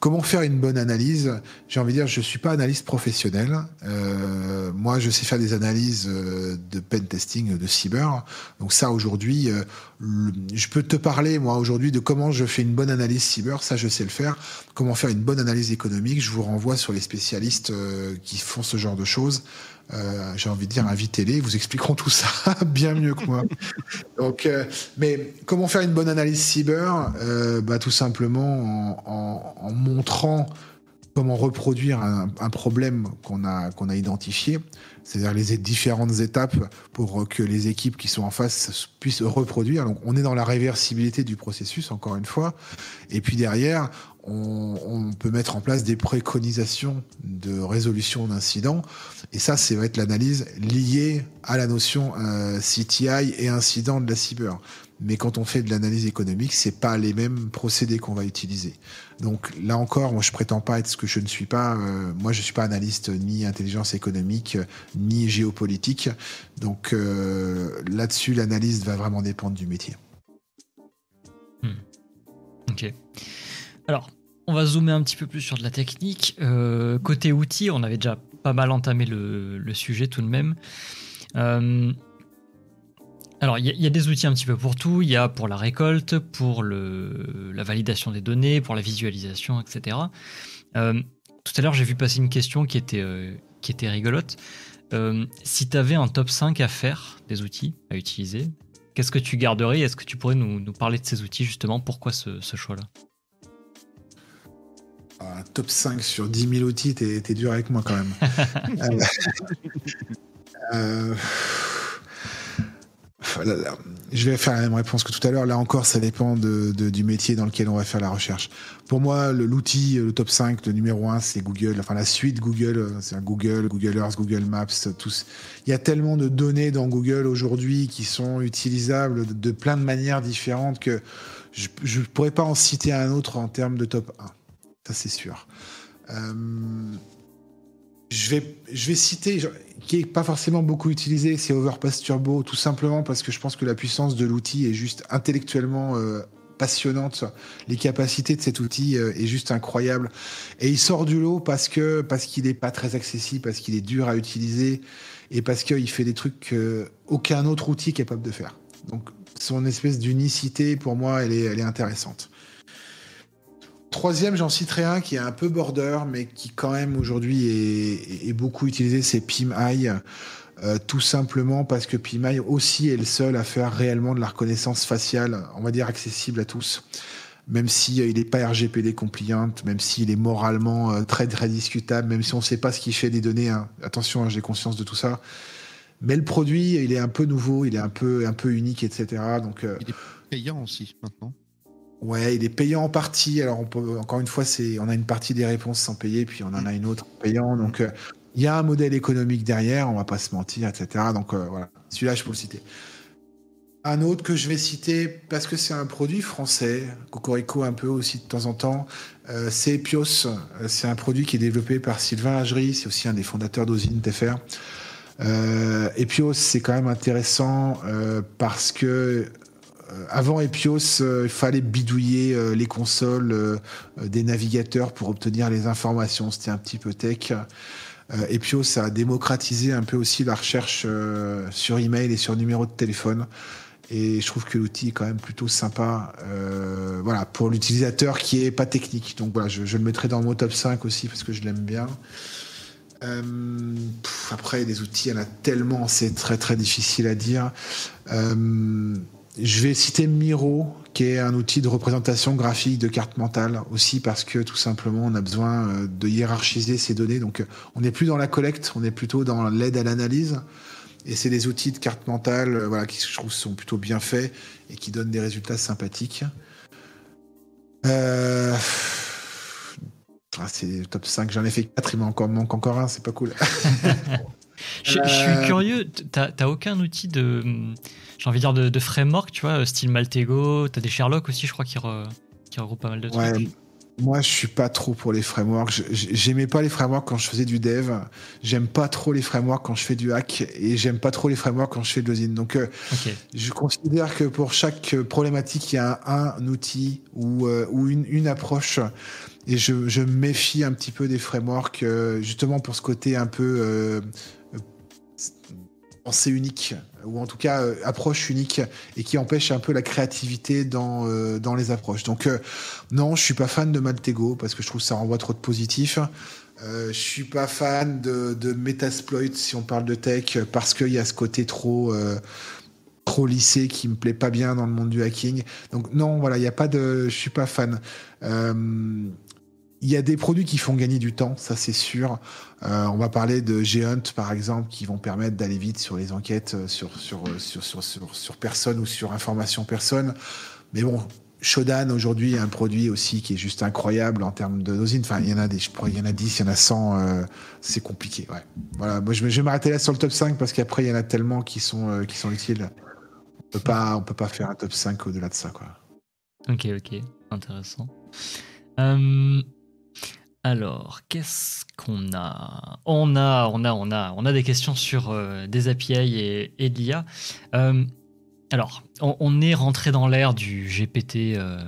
Comment faire une bonne analyse? J'ai envie de dire, je suis pas analyste professionnel. Euh, moi, je sais faire des analyses euh, de pen testing, de cyber. Donc ça, aujourd'hui, euh, je peux te parler, moi, aujourd'hui, de comment je fais une bonne analyse cyber. Ça, je sais le faire. Comment faire une bonne analyse économique? Je vous renvoie sur les spécialistes qui font ce genre de choses. Euh, j'ai envie de dire, invitez-les, vous expliqueront tout ça bien mieux que moi. Donc, euh, mais comment faire une bonne analyse cyber euh, bah, Tout simplement en, en, montrant comment reproduire un, un problème qu'on a, qu'on a identifié, c'est-à-dire les différentes étapes pour que les équipes qui sont en face puissent reproduire. Donc, on est dans la réversibilité du processus, encore une fois. Et puis derrière, on, peut mettre en place des préconisations de résolution d'incidents. Et ça, c'est va être l'analyse liée à la notion euh, CTI et incident de la cyber. Mais quand on fait de l'analyse économique, c'est pas les mêmes procédés qu'on va utiliser. Donc là encore, moi je prétends pas être ce que je ne suis pas. Euh, moi je suis pas analyste ni intelligence économique ni géopolitique. Donc euh, là-dessus, l'analyse va vraiment dépendre du métier. Hmm. Ok. Alors, on va zoomer un petit peu plus sur de la technique. Euh, côté outils, on avait déjà pas mal entamé le, sujet tout de même. Euh, alors, il y, a des outils un petit peu pour tout. Il y a pour la récolte, pour la validation des données, pour la visualisation, etc. Euh, tout à l'heure, j'ai vu passer une question qui était, qui était rigolote. si tu avais un top 5 à faire des outils à utiliser, qu'est-ce que tu garderais? Est-ce que tu pourrais nous, parler de ces outils justement? Pourquoi ce choix-là? Top 5 sur 10 000 outils, t'es, dur avec moi quand même. Euh, euh, je vais faire la même réponse que tout à l'heure. Là encore, ça dépend de, du métier dans lequel on va faire la recherche. Pour moi, l'outil, le, top 5, le numéro 1, c'est Google. Enfin, la suite Google, c'est Google, Google Earth, Google Maps, tous. Il y a tellement de données dans Google aujourd'hui qui sont utilisables de, plein de manières différentes que je ne pourrais pas en citer un autre en termes de top 1. Ça, c'est sûr. Euh, je vais, je vais citer, qui est pas forcément beaucoup utilisé, c'est Overpass Turbo, tout simplement parce que je pense que la puissance de l'outil est juste intellectuellement euh, passionnante. Les capacités de cet outil euh, est juste incroyable. Et il sort du lot parce que parce qu'il n'est pas très accessible, parce qu'il est dur à utiliser et parce qu'il fait des trucs qu'aucun autre outil est capable de faire. Donc son espèce d'unicité, pour moi, elle est, elle est intéressante. Troisième, j'en citerai un qui est un peu border, mais qui quand même aujourd'hui est, beaucoup utilisé, c'est PimEye. Euh, tout simplement parce que PimEye aussi est le seul à faire réellement de la reconnaissance faciale, on va dire accessible à tous. Même si euh, n'est pas RGPD compliant, même s'il est moralement euh, très très discutable, même si on ne sait pas ce qui fait des données. Hein. Attention, hein, j'ai conscience de tout ça. Mais le produit, il est un peu nouveau, il est un peu un peu unique, etc. Donc il est payant aussi maintenant. Ouais, il est payant en partie. Alors, on peut, encore une fois, c'est, on a une partie des réponses sans payer, puis on en a une autre payant. Donc, euh, il y a un modèle économique derrière, on va pas se mentir, etc. Donc, euh, voilà. Celui-là, je peux le citer. Un autre que je vais citer parce que c'est un produit français, Cocorico un peu aussi de temps en temps, euh, c'est Pios. C'est un produit qui est développé par Sylvain Agery, c'est aussi un des fondateurs d'Osine TFR. et Pios, c'est quand même intéressant parce que euh, avant Epios, euh, il fallait bidouiller euh, les consoles des navigateurs pour obtenir les informations. C'était un petit peu tech. Epios a démocratisé un peu aussi la recherche sur email et sur numéro de téléphone. Et je trouve que l'outil est quand même plutôt sympa voilà, pour l'utilisateur qui est pas technique. Donc voilà, je, le mettrai dans mon top 5 aussi parce que je l'aime bien. après, des outils, il y en a tellement, c'est très très difficile à dire. Je vais citer Miro, qui est un outil de représentation graphique de carte mentale, aussi parce que tout simplement on a besoin euh, de hiérarchiser ces données. Donc euh, on n'est plus dans la collecte, on est plutôt dans l'aide à l'analyse. Et c'est des outils de carte mentale euh, voilà, qui je trouve sont plutôt bien faits et qui donnent des résultats sympathiques. Euh... Ah, c'est top 5, j'en ai fait 4, il m'en manque encore un, c'est pas cool. je, je, suis curieux, t'as aucun outil de j'ai envie de dire, de, framework, tu vois, style Maltego. T'as des Sherlock aussi, je crois, qui, regroupent pas mal de trucs. Moi, je suis pas trop pour les frameworks. J'aimais pas les frameworks quand je faisais du dev. J'aime pas trop les frameworks quand je fais du hack. Et j'aime pas trop les frameworks quand je fais de l'usine. Donc, euh, je considère que pour chaque problématique, il y a un, outil ou, euh, ou une, une, approche. Et je, méfie un petit peu des frameworks, euh, justement pour ce côté un peu pensée unique ou en tout cas euh, approche unique et qui empêche un peu la créativité dans, euh, les approches. Donc euh, non, je suis pas fan de Maltego parce que je trouve que ça renvoie trop de positif. Je suis pas fan de, de Metasploit si on parle de tech parce qu'il y a ce côté trop trop lissé qui me plaît pas bien dans le monde du hacking. Donc non, voilà, il y a pas de, je suis pas fan. Il y a des produits qui font gagner du temps, ça c'est sûr. Euh, on va parler de Gehunt par exemple, qui vont permettre d'aller vite sur les enquêtes euh, sur euh, sur, sur, sur, sur personne ou sur information personne. Mais bon, Shodan aujourd'hui un produit aussi qui est juste incroyable en termes de dosine. Enfin, il y en a des, je crois, il y en a 10, il y en a 100. Euh, c'est compliqué. Ouais. Voilà. Moi, je, vais m'arrêter là sur le top 5 parce qu'après, il y en a tellement qui sont, qui sont utiles. On peut pas, on peut pas faire un top 5 au-delà de ça, quoi. Ok, ok. Intéressant. Alors, qu'est-ce qu'on a? On a, on a, on a, on a des questions sur euh, des API et, de l'IA. Euh, alors, on, est rentré dans l'ère du GPT, euh,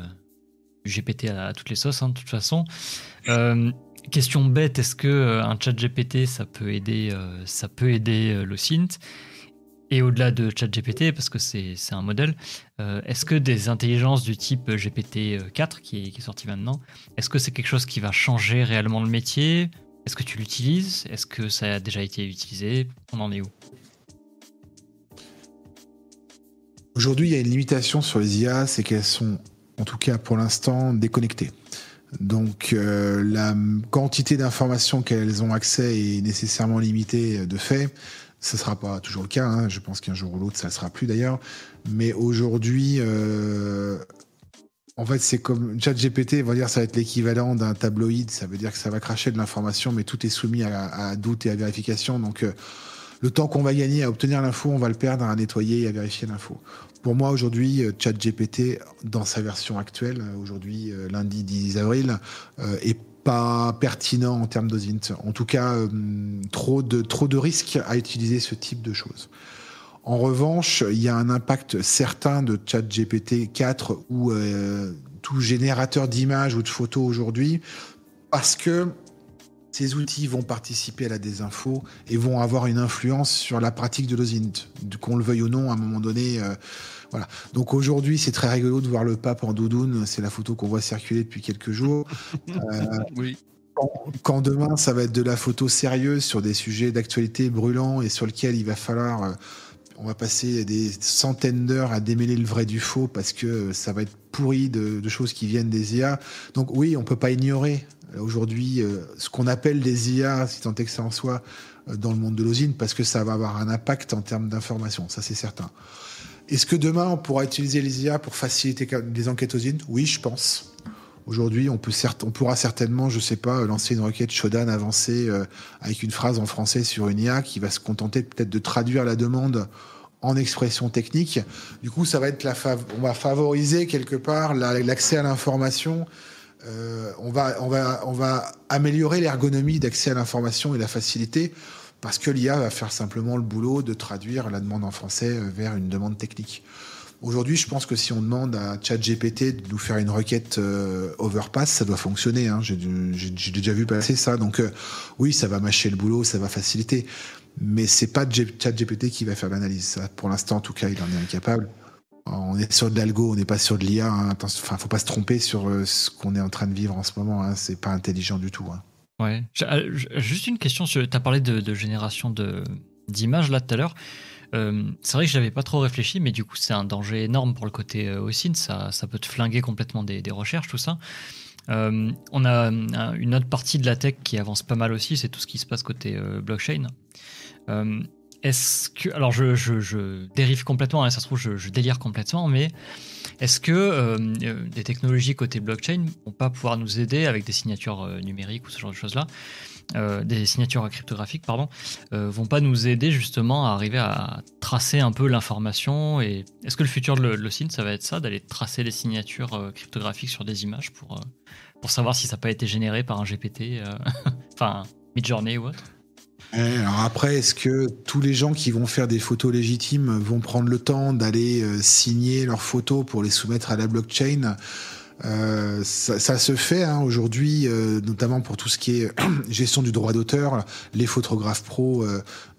GPT à, toutes les sauces, hein, de toute façon. question bête, est-ce que un chat GPT ça peut aider, ça peut aider l'OSINT et au-delà de ChatGPT, parce que c'est un modèle, euh, est-ce que des intelligences du type GPT-4 qui est, sorti maintenant, est-ce que c'est quelque chose qui va changer réellement le métier? Est-ce que tu l'utilises? Est-ce que ça a déjà été utilisé? On en est où? Aujourd'hui, il y a une limitation sur les IA, c'est qu'elles sont, en tout cas pour l'instant, déconnectées. Donc euh, la quantité d'informations qu'elles ont accès est nécessairement limitée de fait Ce ne sera pas toujours le cas. Hein. Je pense qu'un jour ou l'autre, ça ne sera plus d'ailleurs. Mais aujourd'hui, euh, en fait, c'est comme ChatGPT va dire ça va être l'équivalent d'un tabloïd. Ça veut dire que ça va cracher de l'information, mais tout est soumis à, doute et à vérification. Donc, euh, le temps qu'on va gagner à obtenir l'info, on va le perdre à nettoyer et à vérifier l'info. Pour moi, aujourd'hui, euh, ChatGPT, dans sa version actuelle, aujourd'hui, lundi 10 avril, est pas pertinent en termes d'OSINT. En tout cas, euh, trop, de, trop de risques à utiliser ce type de choses. En revanche, il y a un impact certain de ChatGPT 4 ou euh, tout générateur d'images ou de photos aujourd'hui, parce que ces outils vont participer à la désinfo et vont avoir une influence sur la pratique de l'OSINT. Qu'on le veuille ou non, à un moment donné, euh, voilà. Donc aujourd'hui, c'est très rigolo de voir le pape en doudoune. C'est la photo qu'on voit circuler depuis quelques jours. Euh, oui. Quand, demain, ça va être de la photo sérieuse sur des sujets d'actualité brûlants et sur lesquels il va falloir, euh, on va passer des centaines d'heures à démêler le vrai du faux parce que ça va être pourri de, choses qui viennent des IA. Donc oui, on peut pas ignorer euh, aujourd'hui ce qu'on appelle des IA, si tant est que ça en soit, dans le monde de l'osine, parce que ça va avoir un impact en termes d'information, ça c'est certain. Est-ce que demain, on pourra utiliser les IA pour faciliter des enquêtes aux INT Oui, je pense. Aujourd'hui, on, on pourra certainement, je sais pas, lancer une requête Shodan avancée euh, avec une phrase en français sur une IA qui va se contenter peut-être de traduire la demande en expression technique. Du coup, ça va être on va favoriser quelque part l'accès à l'information. Euh, on, va, on, va, on va améliorer l'ergonomie d'accès à l'information et la facilité parce que l'IA va faire simplement le boulot de traduire la demande en français euh, vers une demande technique. Aujourd'hui, je pense que si on demande à ChatGPT de nous faire une requête euh, overpass, ça doit fonctionner. Hein. J'ai déjà vu passer ça. Donc euh, oui, ça va mâcher le boulot, ça va faciliter. Mais c'est pas ChatGPT qui va faire l'analyse. Pour l'instant, en tout cas, il en est incapable. On est sur de l'algo, on n'est pas sur de l'IA. Hein. Enfin, faut pas se tromper sur ce qu'on est en train de vivre en ce moment. Hein. C'est pas intelligent du tout. Hein. Ouais. Euh, juste une question. Tu as parlé de, génération d'images là tout à l'heure. Euh, c'est vrai que je n'avais pas trop réfléchi, mais du coup, c'est un danger énorme pour le côté euh, Ça, ça peut te flinguer complètement des, recherches, tout ça. Euh, on a une autre partie de la tech qui avance pas mal aussi, c'est tout ce qui se passe côté blockchain. Est-ce que, alors je, dérive complètement, hein, ça se trouve je, je, délire complètement, mais est-ce que euh, euh, des technologies côté blockchain vont pas pouvoir nous aider avec des signatures euh, numériques ou ce genre de choses-là, des signatures cryptographiques, pardon, vont pas nous aider justement à arriver à tracer un peu l'information et est-ce que le futur de l'OSINT, ça va être ça, d'aller tracer les signatures cryptographiques sur des images pour, pour savoir si ça n'a pas été généré par un GPT, enfin Midjourney ou autre? Alors après, est-ce que tous les gens qui vont faire des photos légitimes vont prendre le temps d'aller euh, signer leurs photos pour les soumettre à la blockchain? Euh, ça, se fait hein, aujourd'hui, euh, notamment pour tout ce qui est gestion du droit d'auteur. Les photographes pros,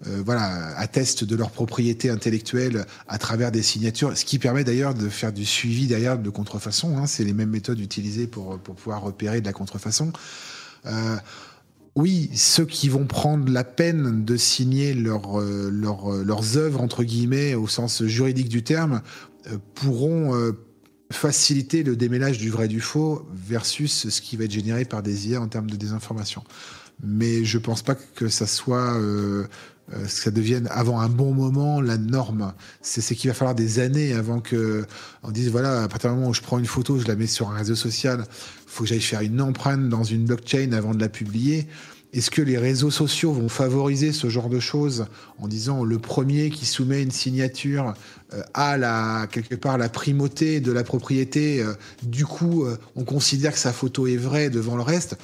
voilà, attestent de leur propriété intellectuelle à travers des signatures, ce qui permet d'ailleurs de faire du suivi derrière de contrefaçon. Hein. C'est les mêmes méthodes utilisées pour pour pouvoir repérer de la contrefaçon oui, ceux qui vont prendre la peine de signer euh, euh, leurs œuvres, entre guillemets, au sens juridique du terme, euh, pourront faciliter le démêlage du vrai du faux versus ce qui va être généré par des IA en termes de désinformation. Mais je pense pas que ça soit euh, que ça devienne avant un bon moment la norme. C'est qu'il va falloir des années avant que on dise voilà à partir du moment où je prends une photo, je la mets sur un réseau social, faut que j'aille faire une empreinte dans une blockchain avant de la publier. Est-ce que les réseaux sociaux vont favoriser ce genre de choses en disant le premier qui soumet une signature euh, a la, quelque part la primauté de la propriété, euh, du coup on considère que sa photo est vraie devant le reste?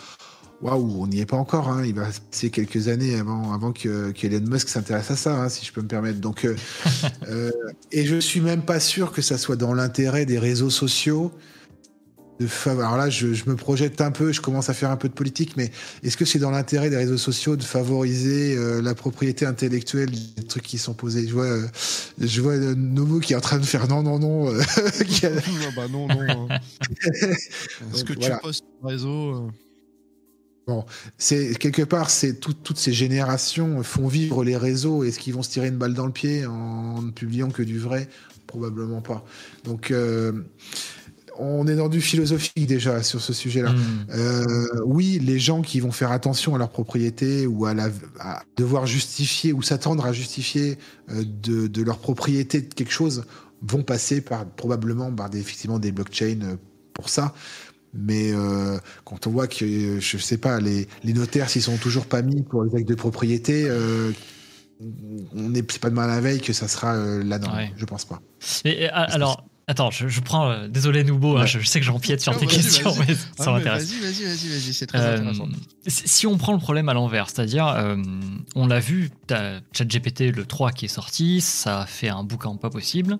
Waouh, on n'y est pas encore. Hein. Il va passer quelques années avant, avant que, Elon Musk s'intéresse à ça, hein, si je peux me permettre. Donc, euh, euh, et je suis même pas sûr que ça soit dans l'intérêt des réseaux sociaux. De Alors là, je, me projette un peu, je commence à faire un peu de politique, mais est-ce que c'est dans l'intérêt des réseaux sociaux de favoriser euh, la propriété intellectuelle des trucs qui sont posés? Je vois, je vois Nomo qui est en train de faire non, non, non. non, bah non, non. Hein. Est-ce que tu postes sur le réseau Bon, c'est quelque part, c'est toutes ces générations font vivre les réseaux. Est-ce qu'ils vont se tirer une balle dans le pied en ne publiant que du vrai? Probablement pas. Donc, euh, on est dans du philosophique déjà sur ce sujet-là. Hmm. Euh, oui, les gens qui vont faire attention à leur propriété ou à, la, à devoir justifier ou s'attendre à justifier euh, de, de, leur propriété de quelque chose vont passer par probablement par des, effectivement des blockchains pour ça. Mais euh, quand on voit que, je sais pas, les, les notaires s'ils sont toujours pas mis pour les actes de propriété, euh, on n'est pas de mal à la veille que ça sera euh, la norme. Ouais. Je pense pas. Mais, euh, alors, attends, je, je prends. euh, désolé, Nouveau, hein, je, je sais que j'empiète sur tes questions, mais ça m'intéresse. Vas-y, vas-y, vas-y, vas-y, c'est très Euh, intéressant. si on prend le problème à l'envers, c'est-à-dire, euh, on l'a vu, t'as ChatGPT le 3 qui est sorti, ça a fait un boucan pas possible,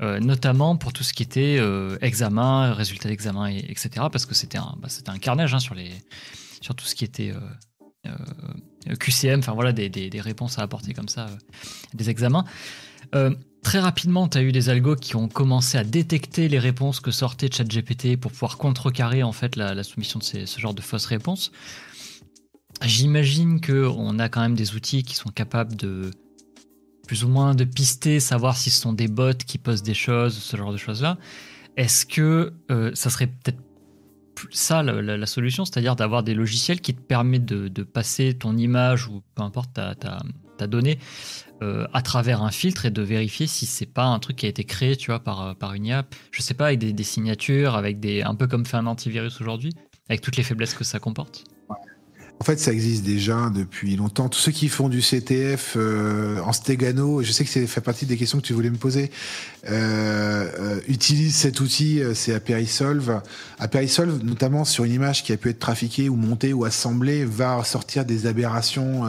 euh, notamment pour tout ce qui était euh, examen, résultats d'examen, et- etc. Parce que c'était un, bah, carnage hein, sur, tout ce qui était euh, QCM, enfin voilà, des, réponses à apporter comme ça, des examens. Très rapidement, tu as eu des algos qui ont commencé à détecter les réponses que sortait ChatGPT pour pouvoir contrecarrer en fait la, soumission de ce genre de fausses réponses. J'imagine qu'on a quand même des outils qui sont capables de plus ou moins de pister, savoir si ce sont des bots qui postent des choses, ce genre de choses-là. Est-ce que euh, ça serait peut-être ça la, la- solution, c'est-à-dire d'avoir des logiciels qui te permettent de, passer ton image ou peu importe ta, ta, donnée euh, à travers un filtre et de vérifier si c'est pas un truc qui a été créé, tu vois, par, par une IA, je sais pas, avec des, des signatures, avec des, un peu comme fait un antivirus aujourd'hui, avec toutes les faiblesses que ça comporte. En fait, ça existe déjà depuis longtemps. Tous ceux qui font du CTF euh, en stegano, je sais que ça fait partie des questions que tu voulais me poser, euh, euh, utilisent cet outil, c'est Aperisolve. Aperisolve, notamment sur une image qui a pu être trafiquée ou montée ou assemblée, va sortir des aberrations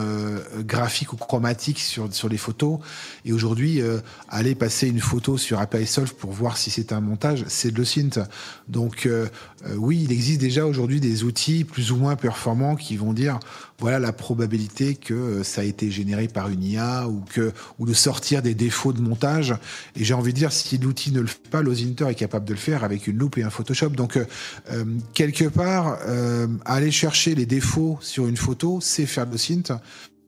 graphiques ou chromatiques sur, sur les photos. Et aujourd'hui, aller passer une photo sur Aperisolve pour voir si c'est un montage, c'est de l'OSINT. Donc euh, euh, oui, il existe déjà aujourd'hui des outils plus ou moins performants qui vont dire voilà la probabilité que euh, ça a été généré par une IA ou que ou de sortir des défauts de montage. Et j'ai envie de dire si l'outil ne le fait pas, l'Osinter est capable de le faire avec une loupe et un Photoshop. Donc euh, euh, quelque part, euh, aller chercher les défauts sur une photo, c'est faire de l'Osint.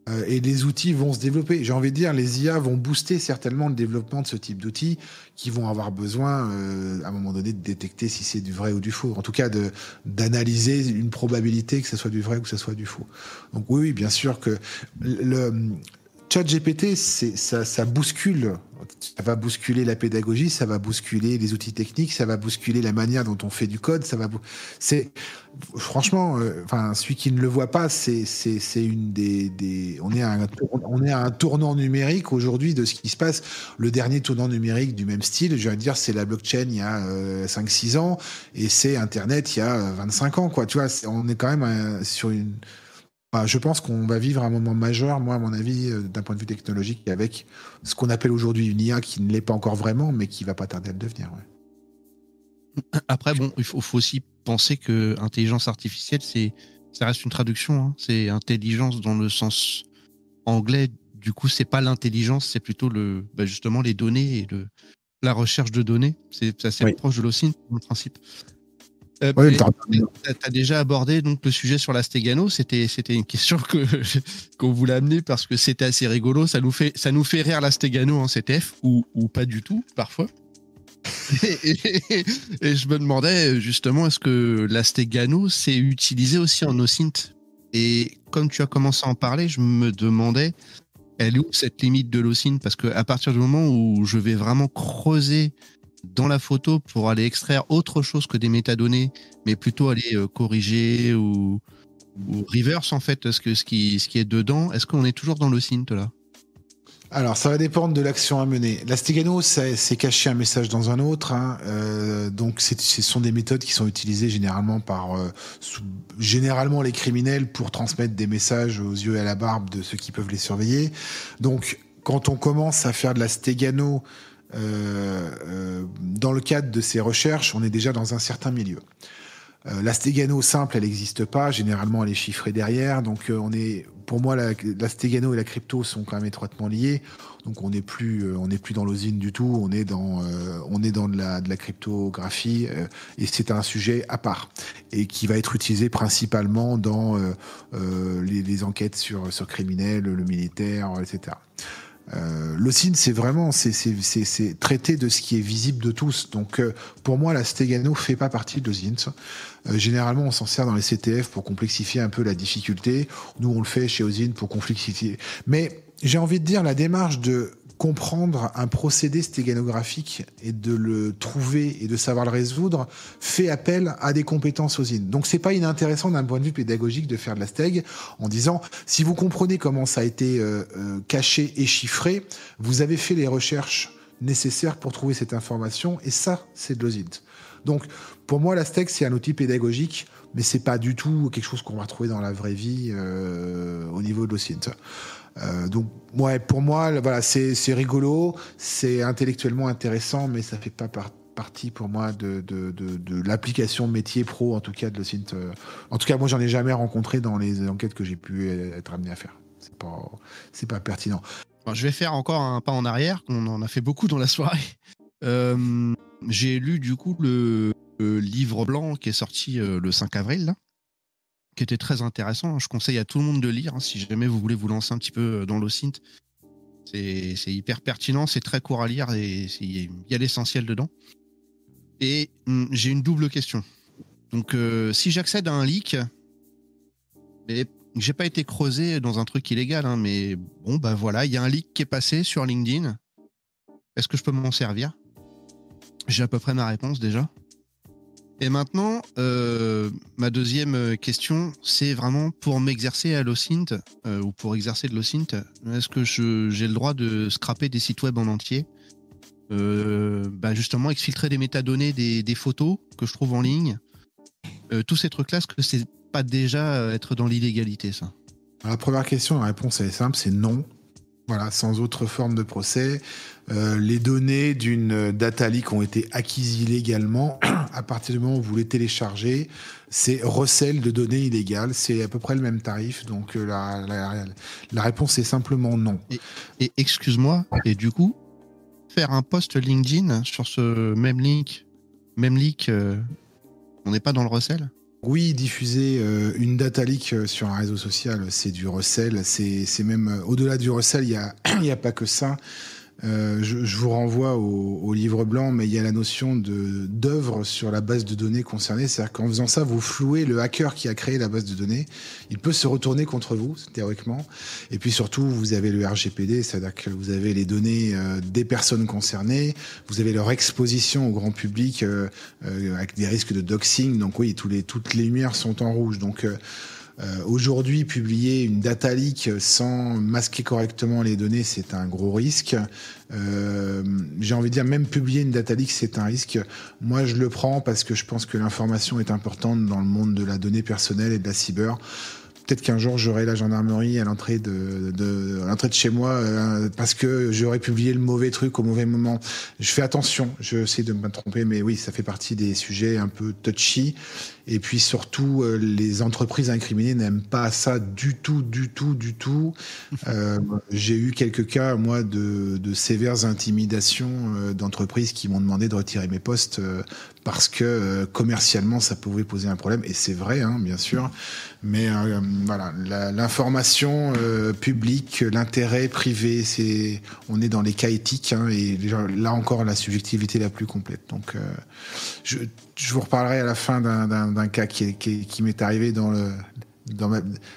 Euh, et les outils vont se développer. J'ai envie de dire, les IA vont booster certainement le développement de ce type d'outils qui vont avoir besoin, euh, à un moment donné, de détecter si c'est du vrai ou du faux. En tout cas, de d'analyser une probabilité que ce soit du vrai ou que ce soit du faux. Donc oui, oui bien sûr que le chat GPT, c'est ça, ça bouscule. Ça va bousculer la pédagogie, ça va bousculer les outils techniques, ça va bousculer la manière dont on fait du code. Ça va, c'est franchement, euh, celui qui ne le voit pas, c'est une des, on est à un on est à un tournant numérique aujourd'hui de ce qui se passe. Le dernier tournant numérique du même style, je vais dire, c'est la blockchain il y a 5-6 ans et c'est Internet il y a euh, 25 ans. Quoi. Tu vois, on est quand même euh, sur une. Enfin, je pense qu'on va vivre un moment majeur, moi, à mon avis, euh, d'un point de vue technologique, avec ce qu'on appelle aujourd'hui une IA qui ne l'est pas encore vraiment, mais qui va pas tarder à le devenir. ouais. Après, bon, il faut, faut aussi penser que intelligence artificielle, c'est, ça reste une traduction. hein. C'est intelligence dans le sens anglais. Du coup, c'est pas l'intelligence, c'est plutôt le, bah, justement les données et le, la recherche de données. C'est assez Oui. proche de l'OSINT, le principe. Euh, Oui, t'as- t'as déjà abordé donc le sujet sur la Stegano. C'était c'était une question que qu'on voulait amener parce que c'était assez rigolo. Ça nous fait ça nous fait rire la Stegano en CTF ou ou pas du tout parfois. et, et- et je me demandais justement est-ce que la Stegano c'est utilisé aussi en OSINT et comme tu as commencé à en parler, je me demandais elle est où cette limite de l'OSINT parce que à partir du moment où je vais vraiment creuser dans la photo pour aller extraire autre chose que des métadonnées, mais plutôt aller euh, corriger ou, ou reverse en fait ce, que, ce, qui, est dedans. Est-ce qu'on est toujours dans le synth là? Alors, ça va dépendre de l'action à mener. La Stegano, c'est cacher un message dans un autre. hein. Euh, donc, ce sont des méthodes qui sont utilisées généralement par euh, généralement les criminels pour transmettre des messages aux yeux et à la barbe de ceux qui peuvent les surveiller. Donc, quand on commence à faire de la Stegano dans le cadre de ces recherches, on est déjà dans un certain milieu. Euh, la Stegano simple, elle n'existe pas. Généralement, elle est chiffrée derrière. Donc, euh, on est, pour moi, la, la Stegano et la crypto sont quand même étroitement liées. Donc, on n'est plus, euh, on n'est plus dans l'osine du tout. On est dans, euh, on est dans de la, de la cryptographie euh, et c'est un sujet à part et qui va être utilisé principalement dans euh, euh, les, les enquêtes sur sur criminels, le militaire, etc. Euh, le signe, c'est vraiment c'est traiter de ce qui est visible de tous. Donc, euh, pour moi, la Stegano fait pas partie de l'OSINT. Euh, généralement, on s'en sert dans les CTF pour complexifier un peu la difficulté. Nous, on le fait chez OSINT pour complexifier. Mais j'ai envie de dire la démarche de comprendre un procédé stéganographique et de le trouver et de savoir le résoudre fait appel à des compétences OSIN. Donc c'est pas inintéressant d'un point de vue pédagogique de faire de la steg en disant si vous comprenez comment ça a été euh, euh, caché et chiffré, vous avez fait les recherches nécessaires pour trouver cette information et ça c'est de l'OSINT. Donc pour moi la steg c'est un outil pédagogique mais c'est pas du tout quelque chose qu'on va trouver dans la vraie vie euh, au niveau de l'OSINT. Euh, donc, ouais, pour moi, voilà, c'est rigolo, c'est intellectuellement intéressant, mais ça fait pas partie pour moi de, l'application métier pro, en tout cas de l'OSINT. Euh, en tout cas, moi, j'en ai jamais rencontré dans les enquêtes que j'ai pu être amené à faire. C'est pas, pas pertinent. je vais faire encore un pas en arrière. On en a fait beaucoup dans la soirée. Euh, j'ai lu du coup le, le, livre blanc qui est sorti le 5 avril. Qui était très intéressant. Je conseille à tout le monde de lire hein, si jamais vous voulez vous lancer un petit peu euh, dans l'OSINT. C'est hyper pertinent, c'est très court à lire et il y a l'essentiel dedans. Et hum, j'ai une double question. Donc, euh, si j'accède à un leak, mais j'ai pas été creusé dans un truc illégal, hein, mais bon, bah voilà, il y a un leak qui est passé sur LinkedIn. Est-ce que je peux m'en servir? J'ai à peu près ma réponse déjà. Et maintenant, euh, ma deuxième euh, question, c'est vraiment pour m'exercer à l'OSINT, euh, ou pour exercer de l'OSINT, est-ce que j'ai le droit de scraper des sites web en entier bah Justement, exfiltrer des métadonnées des, photos que je trouve en ligne. tous ces trucs-là, est-ce que c'est pas déjà être dans l'illégalité, ça? La première question, la réponse est simple, c'est non. Voilà, sans autre forme de procès. Euh, les données d'une data leak ont été acquises illégalement. à partir du moment où vous les téléchargez, c'est recel de données illégales. C'est à peu près le même tarif. Donc euh, la, la, réponse est simplement non. Et, excuse-moi, et du coup, faire un post LinkedIn sur ce même link, même leak, euh, on n'est pas dans le recel? Oui, diffuser euh, une data leak euh, sur un réseau social, c'est du recel. C'est même euh, au-delà du recel, il n'y a, a pas que ça. Euh, je, vous renvoie au, livre blanc, mais il y a la notion d'œuvre sur la base de données concernée. C'est-à-dire qu'en faisant ça, vous flouez le hacker qui a créé la base de données. Il peut se retourner contre vous, théoriquement. Et puis surtout, vous avez le RGPD, c'est-à-dire que vous avez les données euh, des personnes concernées, vous avez leur exposition au grand public euh, avec des risques de doxing. Donc oui, tous les, toutes les lumières sont en rouge. Donc euh, aujourd'hui, publier une data leak sans masquer correctement les données, c'est un gros risque. Euh, J'ai envie de dire, même publier une data leak, c'est un risque. Moi, je le prends parce que je pense que l'information est importante dans le monde de la donnée personnelle et de la cyber peut-être qu'un jour j'aurai la gendarmerie à l'entrée de, chez moi euh, parce que j'aurais publié le mauvais truc au mauvais moment. Je fais attention, je sais de me tromper, mais oui, ça fait partie des sujets un peu touchy et puis surtout, euh, les entreprises incriminées n'aiment pas ça du tout, du tout, du tout. Euh, J'ai eu quelques cas, moi, de, de sévères intimidations euh, d'entreprises qui m'ont demandé de retirer mes postes parce que commercialement, ça pouvait poser un problème. Et c'est vrai, hein, bien sûr. Mais voilà, l'information publique, l'intérêt privé, c'est, on est dans les cas éthiques hein, et là encore la subjectivité la plus complète. Donc, je, je vous reparlerai à la fin d'un cas qui, qui, m'est arrivé dans, le, dans,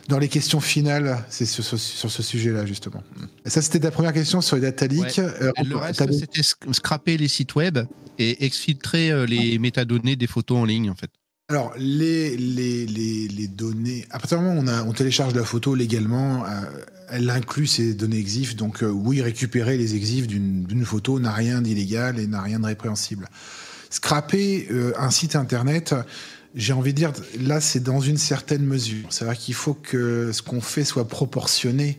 dans, les questions finales, c'est sur, sur, ce sujet-là, justement. Et ça, c'était ta première question sur les data leaks. Euh, le reste, c'était scraper les sites web et exfiltrer euh, les métadonnées des photos en ligne, en fait. Alors, les, les, les, les, données, à partir du moment où on, a, on télécharge la photo légalement, euh, elle inclut ces données EXIF. Donc, oui, récupérer les EXIF d'une photo n'a rien d'illégal et n'a rien de répréhensible. Scraper un site internet, j'ai envie de dire, là, c'est dans une certaine mesure. C'est-à-dire qu'il faut que ce qu'on fait soit proportionné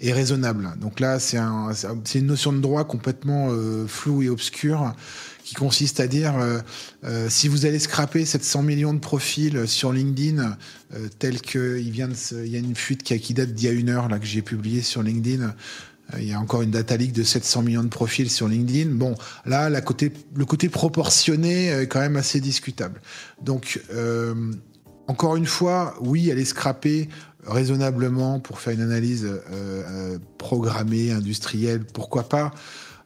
et raisonnable. Donc là, c'est un, une notion de droit complètement euh, floue et obscure qui consiste à dire euh, si vous allez scraper 700 millions de profils sur LinkedIn, tel qu'il vient de, il y a une fuite qui, qui date d'il y a une heure là que j'ai publié sur LinkedIn euh, il y a encore une data leak de 700 millions de profils sur LinkedIn. Bon, là, le côté proportionné est quand même assez discutable. Donc, euh, encore une fois, oui, aller scraper raisonnablement pour faire une analyse programmée, industrielle, pourquoi pas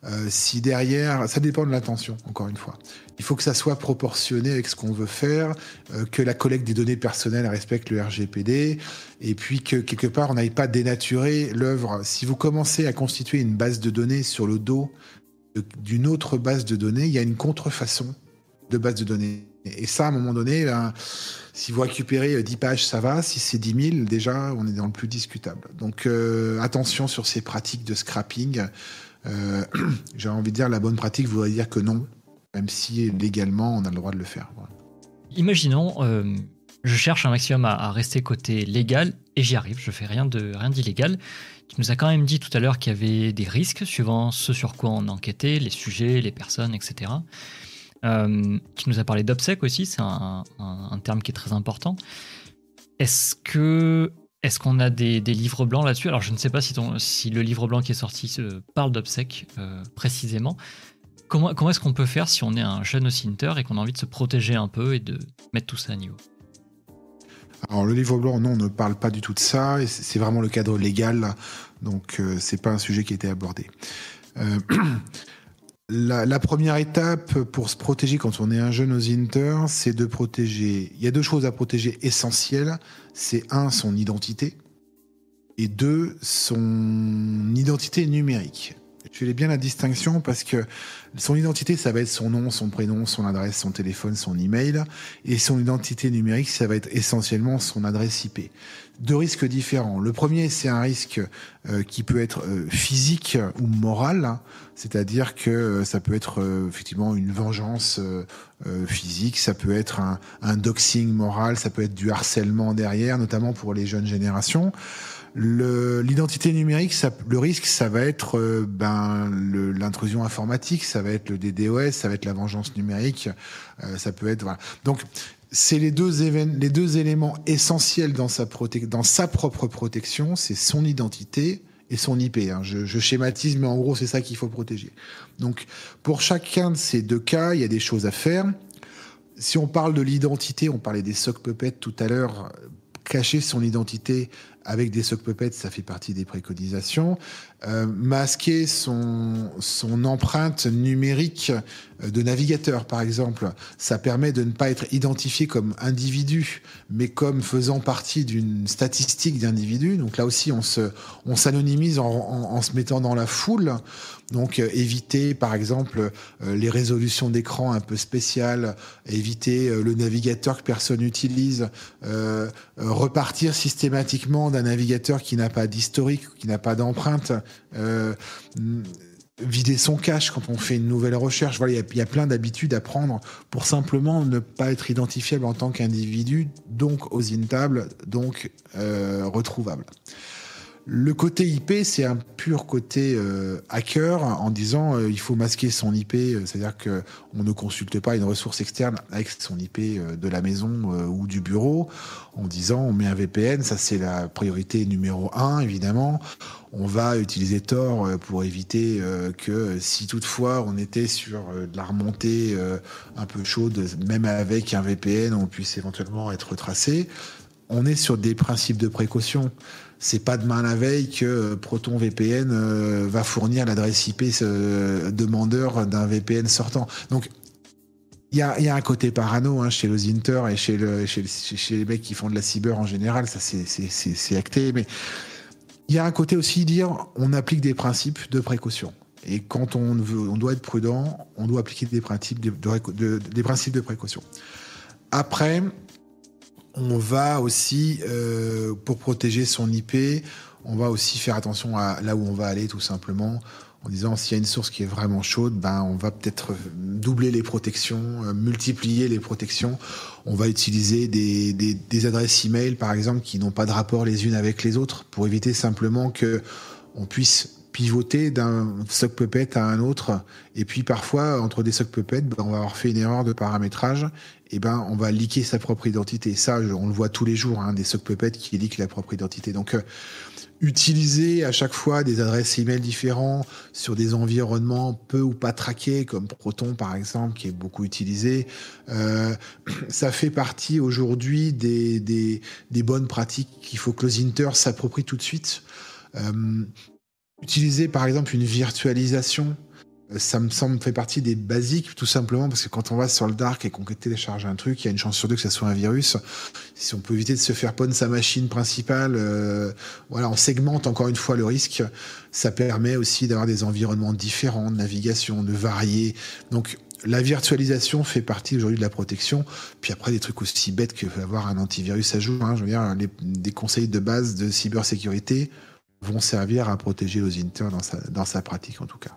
euh, si derrière, ça dépend de l'intention, encore une fois. Il faut que ça soit proportionné avec ce qu'on veut faire, euh, que la collecte des données personnelles respecte le RGPD, et puis que quelque part on n'aille pas dénaturer l'œuvre. Si vous commencez à constituer une base de données sur le dos d'une autre base de données, il y a une contrefaçon de base de données. Et ça, à un moment donné, ben, si vous récupérez 10 pages, ça va. Si c'est 10 000, déjà, on est dans le plus discutable. Donc, euh, attention sur ces pratiques de scrapping. Euh, j'ai envie de dire la bonne pratique voudrait dire que non, même si légalement on a le droit de le faire. Imaginons, euh, je cherche un maximum à, rester côté légal et j'y arrive, je fais rien de rien d'illégal. Tu nous as quand même dit tout à l'heure qu'il y avait des risques suivant ce sur quoi on enquêtait, les sujets, les personnes, etc. Euh, tu nous as parlé d'obsèques aussi, c'est un, terme qui est très important. Est-ce que est-ce qu'on a des, livres blancs là-dessus? Alors, je ne sais pas si, le livre blanc qui est sorti parle d'obsèques euh, précisément. Comment, est-ce qu'on peut faire si on est un jeune Ocinter et qu'on a envie de se protéger un peu et de mettre tout ça à niveau? Alors le livre blanc, non, on ne parle pas du tout de ça, c'est vraiment le cadre légal, donc euh, c'est pas un sujet qui a été abordé. Euh, la, première étape pour se protéger quand on est un jeune Ozinter, c'est de protéger. Il y a deux choses à protéger essentielles. C'est un, son identité, et deux, son identité numérique. Je fais bien la distinction parce que son identité, ça va être son nom, son prénom, son adresse, son téléphone, son email. Et son identité numérique, ça va être essentiellement son adresse IP deux risques différents. Le premier, c'est un risque euh, qui peut être euh, physique ou moral, c'est-à-dire que euh, ça peut être effectivement une vengeance physique, ça peut être un, un, doxing moral, ça peut être du harcèlement derrière, notamment pour les jeunes générations. L'identité numérique, le risque, ça va être ben, l'intrusion informatique, ça va être le DDoS, ça va être la vengeance numérique, ça peut être voilà. Donc c'est les deux, éléments essentiels dans sa, propre protection, c'est son identité et son IP. Hein. Je, schématise, mais en gros, c'est ça qu'il faut protéger. Donc, pour chacun de ces deux cas, il y a des choses à faire. Si on parle de l'identité, on parlait des sock puppets tout à l'heure, cacher son identité avec des sock puppets, ça fait partie des préconisations. Euh, masquer son, son empreinte numérique euh, de navigateur, par exemple, ça permet de ne pas être identifié comme individu, mais comme faisant partie d'une statistique d'individu. Donc là aussi, on se, on s'anonymise en, en, se mettant dans la foule. Donc euh, éviter, par exemple, les résolutions d'écran un peu spéciales, éviter le navigateur que personne n'utilise, repartir systématiquement d'un navigateur qui n'a pas d'historique, qui n'a pas d'empreinte, euh, vider son cache quand on fait une nouvelle recherche. Voilà, il y, a plein d'habitudes à prendre pour simplement ne pas être identifiable en tant qu'individu, donc aux intables, donc euh, retrouvable. Le côté IP, c'est un pur côté euh, hacker en disant euh, il faut masquer son IP, euh, c'est-à-dire que on ne consulte pas une ressource externe avec son IP de la maison ou du bureau, en disant on met un VPN, ça c'est la priorité numéro un évidemment. On va utiliser Tor pour éviter que si toutefois on était sur de la remontée un peu chaude, même avec un VPN, on puisse éventuellement être tracé. On est sur des principes de précaution c'est pas demain la veille que euh, Proton VPN euh, va fournir l'adresse IP euh, demandeur d'un VPN sortant. Donc il y a, un côté parano hein, chez les Inter et chez, le, chez, les mecs qui font de la cyber en général, ça c'est acté, mais il y a un côté aussi dire on applique des principes de précaution. Et quand on, veut, on doit être prudent, on doit appliquer des principes des principes de précaution. Après, on va aussi, euh, pour protéger son IP, on va aussi faire attention à là où on va aller tout simplement en disant s'il y a une source qui est vraiment chaude, ben on va peut-être doubler les protections, euh, multiplier les protections. On va utiliser des, des, des adresses email par exemple qui n'ont pas de rapport les unes avec les autres pour éviter simplement que on puisse pivoter d'un sock puppet à un autre. Et puis parfois, entre des sock puppets, ben, on va avoir fait une erreur de paramétrage. Et ben, on va liquer sa propre identité. Ça, on le voit tous les jours, hein, des sock puppets qui liquent la propre identité. Donc, euh, utiliser à chaque fois des adresses email différents sur des environnements peu ou pas traqués, comme Proton par exemple, qui est beaucoup utilisé. Euh, ça fait partie aujourd'hui des, des, bonnes pratiques qu'il faut que Inter s'approprie tout de suite. Euh, utiliser par exemple une virtualisation ça me semble fait partie des basiques, tout simplement parce que quand on va sur le dark et qu'on télécharge un truc, il y a une chance sur deux que ça soit un virus. Si on peut éviter de se faire pwn sa machine principale, euh, voilà, on segmente encore une fois le risque. Ça permet aussi d'avoir des environnements différents de navigation, de varier. Donc la virtualisation fait partie aujourd'hui de la protection. Puis après, des trucs aussi bêtes que avoir un antivirus à jour. Hein, je veux dire, des conseils de base de cybersécurité vont servir à protéger los inter dans sa, pratique en tout cas.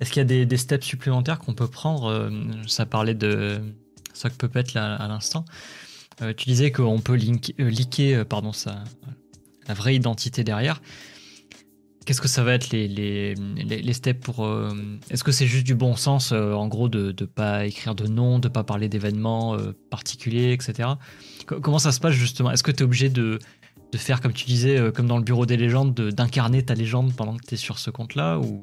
Est-ce qu'il y a des, steps supplémentaires qu'on peut prendre euh, Ça parlait de Sock Puppet là, à l'instant. Euh, tu disais qu'on peut link, euh, liker pardon, sa, la vraie identité derrière. Qu'est-ce que ça va être les, les, les, steps pour. Est-ce que c'est juste du bon sens, en gros, de ne pas écrire de nom, de ne pas parler d'événements particuliers, etc. comment ça se passe justement? Est-ce que tu es obligé de, de, faire, comme tu disais, comme dans le bureau des légendes, d'incarner ta légende pendant que tu es sur ce compte-là ou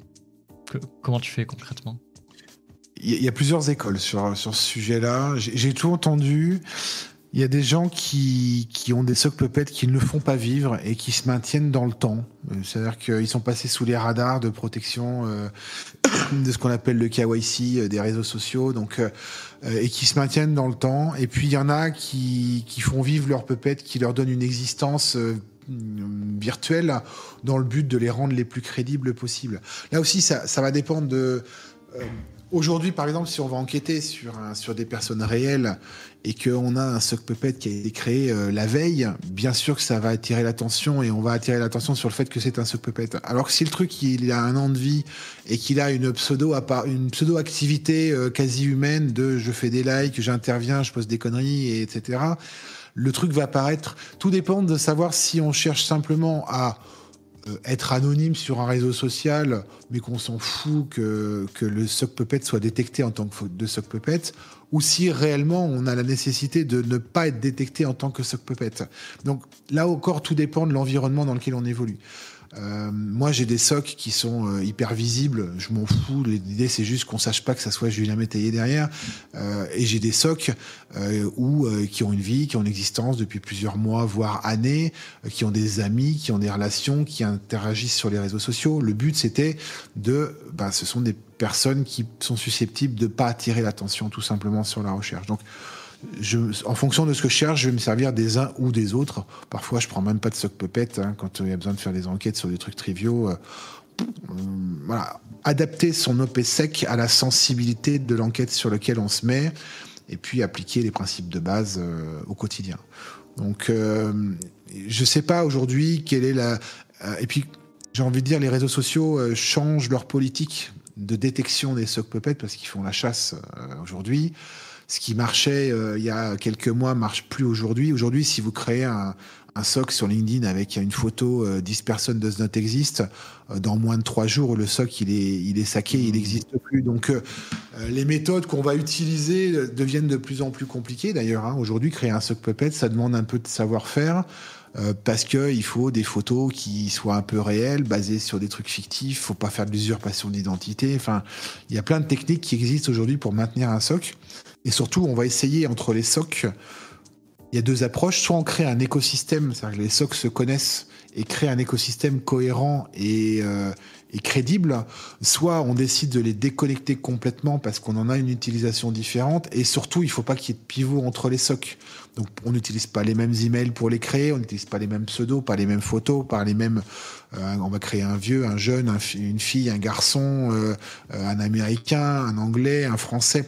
comment tu fais concrètement? Il y, a plusieurs écoles sur, sur ce sujet-là. J'ai tout entendu. Il y a des gens qui, qui ont des socs puppets qui ne font pas vivre et qui se maintiennent dans le temps. Euh, c'est-à-dire qu'ils sont passés sous les radars de protection euh, de ce qu'on appelle le KYC euh, des réseaux sociaux, donc et qui se maintiennent dans le temps. Et puis il y en a qui, qui font vivre leurs puppets, qui leur donnent une existence virtuelle dans le but de les rendre les plus crédibles possibles. Là aussi, ça, ça va dépendre de. Aujourd'hui, par exemple, si on va enquêter sur, sur des personnes réelles et qu'on a un sock puppet qui a été créé euh, la veille, bien sûr que ça va attirer l'attention et on va attirer l'attention sur le fait que c'est un sock puppet. Alors que si le truc il a un an de vie et qu'il a une pseudo activité euh, quasi humaine de je fais des likes, j'interviens, je pose des conneries, et etc le truc va paraître. Tout dépend de savoir si on cherche simplement à euh, être anonyme sur un réseau social, mais qu'on s'en fout que, que le sock puppet soit détecté en tant que de sock puppet, ou si réellement on a la nécessité de ne pas être détecté en tant que sock puppet. Donc là encore, tout dépend de l'environnement dans lequel on évolue. Euh, moi, j'ai des socs qui sont euh, hyper visibles. Je m'en fous. L'idée, c'est juste qu'on sache pas que ça soit Julien Métayer derrière. Euh, et j'ai des socs où, qui ont une vie, qui ont une existence depuis plusieurs mois, voire années, qui ont des amis, qui ont des relations, qui interagissent sur les réseaux sociaux. Le but, c'était de, ben, ce sont des personnes qui sont susceptibles de pas attirer l'attention tout simplement sur la recherche. Donc, en fonction de ce que je cherche, je vais me servir des uns ou des autres. Parfois, je prends même pas de sock puppet hein, quand il y a besoin de faire des enquêtes sur des trucs triviaux. Euh, euh, voilà, adapter son OPSEC à la sensibilité de l'enquête sur laquelle on se met, et puis appliquer les principes de base euh, au quotidien. Donc, je sais pas aujourd'hui quelle est la. et puis, j'ai envie de dire, les réseaux sociaux changent leur politique de détection des sock puppets parce qu'ils font la chasse aujourd'hui ce qui marchait euh, il y a quelques mois marche plus aujourd'hui. Aujourd'hui, si vous créez un, un SOC sur LinkedIn avec une photo euh, 10 personnes does not exist, euh, dans moins de trois jours, le SOC il est, il est saqué, il n'existe plus. Donc euh, les méthodes qu'on va utiliser deviennent de plus en plus compliquées. D'ailleurs, hein, aujourd'hui, créer un SOC Puppet, ça demande un peu de savoir-faire. Parce que il faut des photos qui soient un peu réelles, basées sur des trucs fictifs. Faut pas faire de l'usurpation d'identité. Enfin, il y a plein de techniques qui existent aujourd'hui pour maintenir un SOC. Et surtout, on va essayer entre les socs, il y a deux approches. Soit on crée un écosystème, c'est-à-dire que les socs se connaissent et créent un écosystème cohérent et, euh, et crédible, soit on décide de les déconnecter complètement parce qu'on en a une utilisation différente. Et surtout, il ne faut pas qu'il y ait de pivot entre les socs. Donc, on n'utilise pas les mêmes emails pour les créer, on n'utilise pas les mêmes pseudos, pas les mêmes photos, pas les mêmes. Euh, on va créer un vieux, un jeune, une fille, un garçon, euh, un américain, un anglais, un français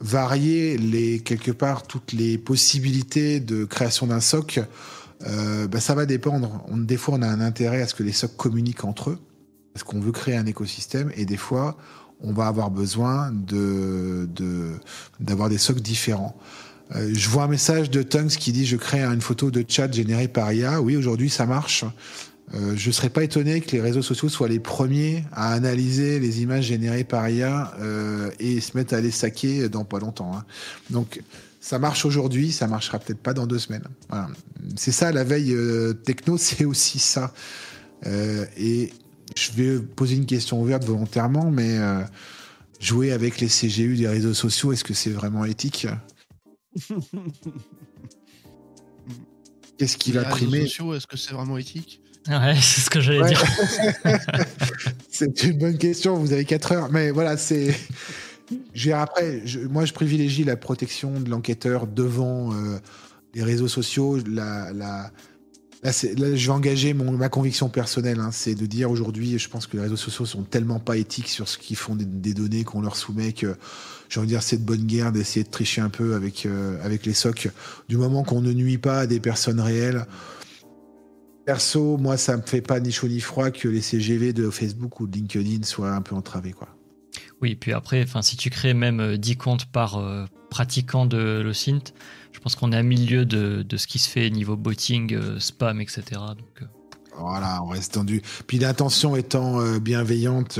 varier les quelque part toutes les possibilités de création d'un SOC, euh, bah, ça va dépendre. On, des fois, on a un intérêt à ce que les SOC communiquent entre eux, parce qu'on veut créer un écosystème, et des fois, on va avoir besoin d'avoir des SOC différents. Euh, je vois un message de Tunks qui dit je crée une photo de chat générée par IA. Oui, aujourd'hui ça marche. Euh, je ne serais pas étonné que les réseaux sociaux soient les premiers à analyser les images générées par IA euh, et se mettent à les saquer dans pas longtemps. Hein. Donc, ça marche aujourd'hui, ça marchera peut-être pas dans deux semaines. Voilà. C'est ça, la veille euh, techno, c'est aussi ça. Et je vais poser une question ouverte volontairement, mais jouer avec les CGU des réseaux sociaux, est-ce que c'est vraiment éthique? Qu'est-ce qui va primer? Est-ce que c'est vraiment éthique? Ouais, c'est ce que j'allais dire. c'est une bonne question. Vous avez 4 heures, mais voilà, c'est. Après, moi, je privilégie la protection de l'enquêteur devant euh, les réseaux sociaux. La, la, là, je vais engager mon, ma conviction personnelle. Hein, c'est de dire aujourd'hui, je pense que les réseaux sociaux sont tellement pas éthiques sur ce qu'ils font des, données qu'on leur soumet que j'ai envie de dire c'est de bonne guerre d'essayer de tricher un peu avec euh, avec les socs. Du moment qu'on ne nuit pas à des personnes réelles. Perso, moi, ça me fait pas ni chaud ni froid que les CGV de Facebook ou de LinkedIn soient un peu entravés, quoi. Oui, puis après, si tu crées même 10 euh, comptes par euh, pratiquant de l'OSINT, je pense qu'on est à milieu de, de, ce qui se fait niveau botting, euh, spam, etc. Donc, Voilà, on reste tendu. Puis l'intention étant bienveillante,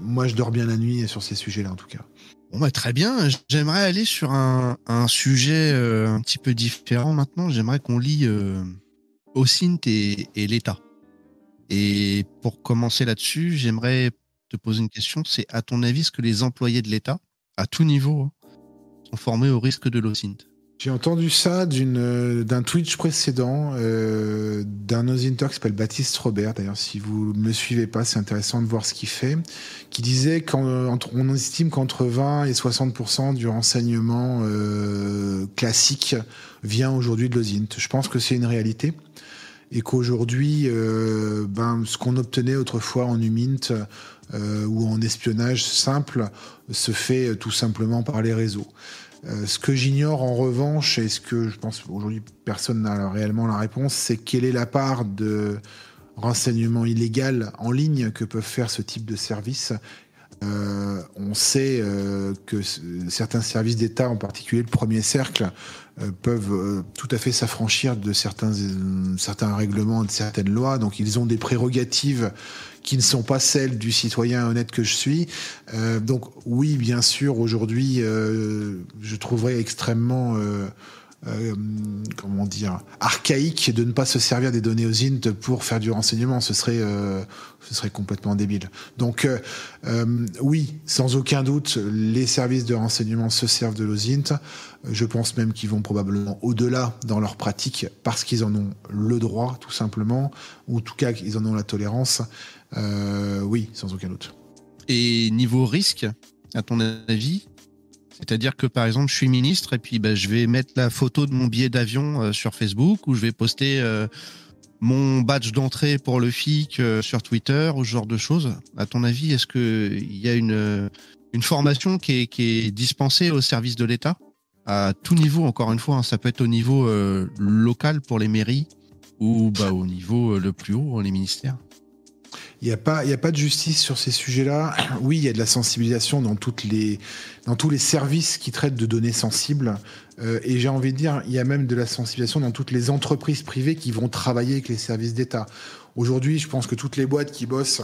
moi je dors bien la nuit sur ces sujets-là en tout cas. Bon bah, très bien, j'aimerais aller sur un, un sujet un petit peu différent maintenant. J'aimerais qu'on lit OSINT et, et l'État. Et pour commencer là-dessus, j'aimerais te poser une question. C'est à ton avis, ce que les employés de l'État, à tout niveau, hein, sont formés au risque de l'OSINT J'ai entendu ça euh, d'un Twitch précédent euh, d'un OSINTer qui s'appelle Baptiste Robert. D'ailleurs, si vous ne me suivez pas, c'est intéressant de voir ce qu'il fait. Qui disait qu'on estime qu'entre 20 et 60% du renseignement euh, classique vient aujourd'hui de l'OSINT. Je pense que c'est une réalité et qu'aujourd'hui, euh, ben, ce qu'on obtenait autrefois en UMINT euh, ou en espionnage simple se fait tout simplement par les réseaux. Euh, ce que j'ignore en revanche, et ce que je pense aujourd'hui personne n'a réellement la réponse, c'est quelle est la part de renseignement illégal en ligne que peuvent faire ce type de services euh, on sait euh, que certains services d'État, en particulier le premier cercle, euh, peuvent tout à fait s'affranchir de certains, certains règlements, de certaines lois. Donc ils ont des prérogatives qui ne sont pas celles du citoyen honnête que je suis. donc oui, bien sûr, aujourd'hui, je trouverais extrêmement euh, comment dire, archaïque de ne pas se servir des données OSINT pour faire du renseignement. Ce serait, euh, ce serait complètement débile. Donc, euh, oui, sans aucun doute, les services de renseignement se servent de l'OSINT. Je pense même qu'ils vont probablement au-delà dans leur pratique parce qu'ils en ont le droit, tout simplement, ou en tout cas, qu'ils en ont la tolérance. oui, sans aucun doute. Et niveau risque, à ton avis, c'est-à-dire que par exemple, je suis ministre et puis bah, je vais mettre la photo de mon billet d'avion euh, sur Facebook ou je vais poster euh, mon badge d'entrée pour le FIC euh, sur Twitter ou ce genre de choses. À ton avis, est-ce qu'il y a une, formation qui est, qui est dispensée au service de l'État? À tout niveau, encore une fois, hein, ça peut être au niveau local pour les mairies ou bah, au niveau le plus haut, les ministères il n'y a, pas, a pas de justice sur ces sujets-là. Oui, il y a de la sensibilisation dans, les, dans tous les services qui traitent de données sensibles. Euh, et j'ai envie de dire, il y a même de la sensibilisation dans toutes les entreprises privées qui vont travailler avec les services d'État. Aujourd'hui, je pense que toutes les boîtes qui bossent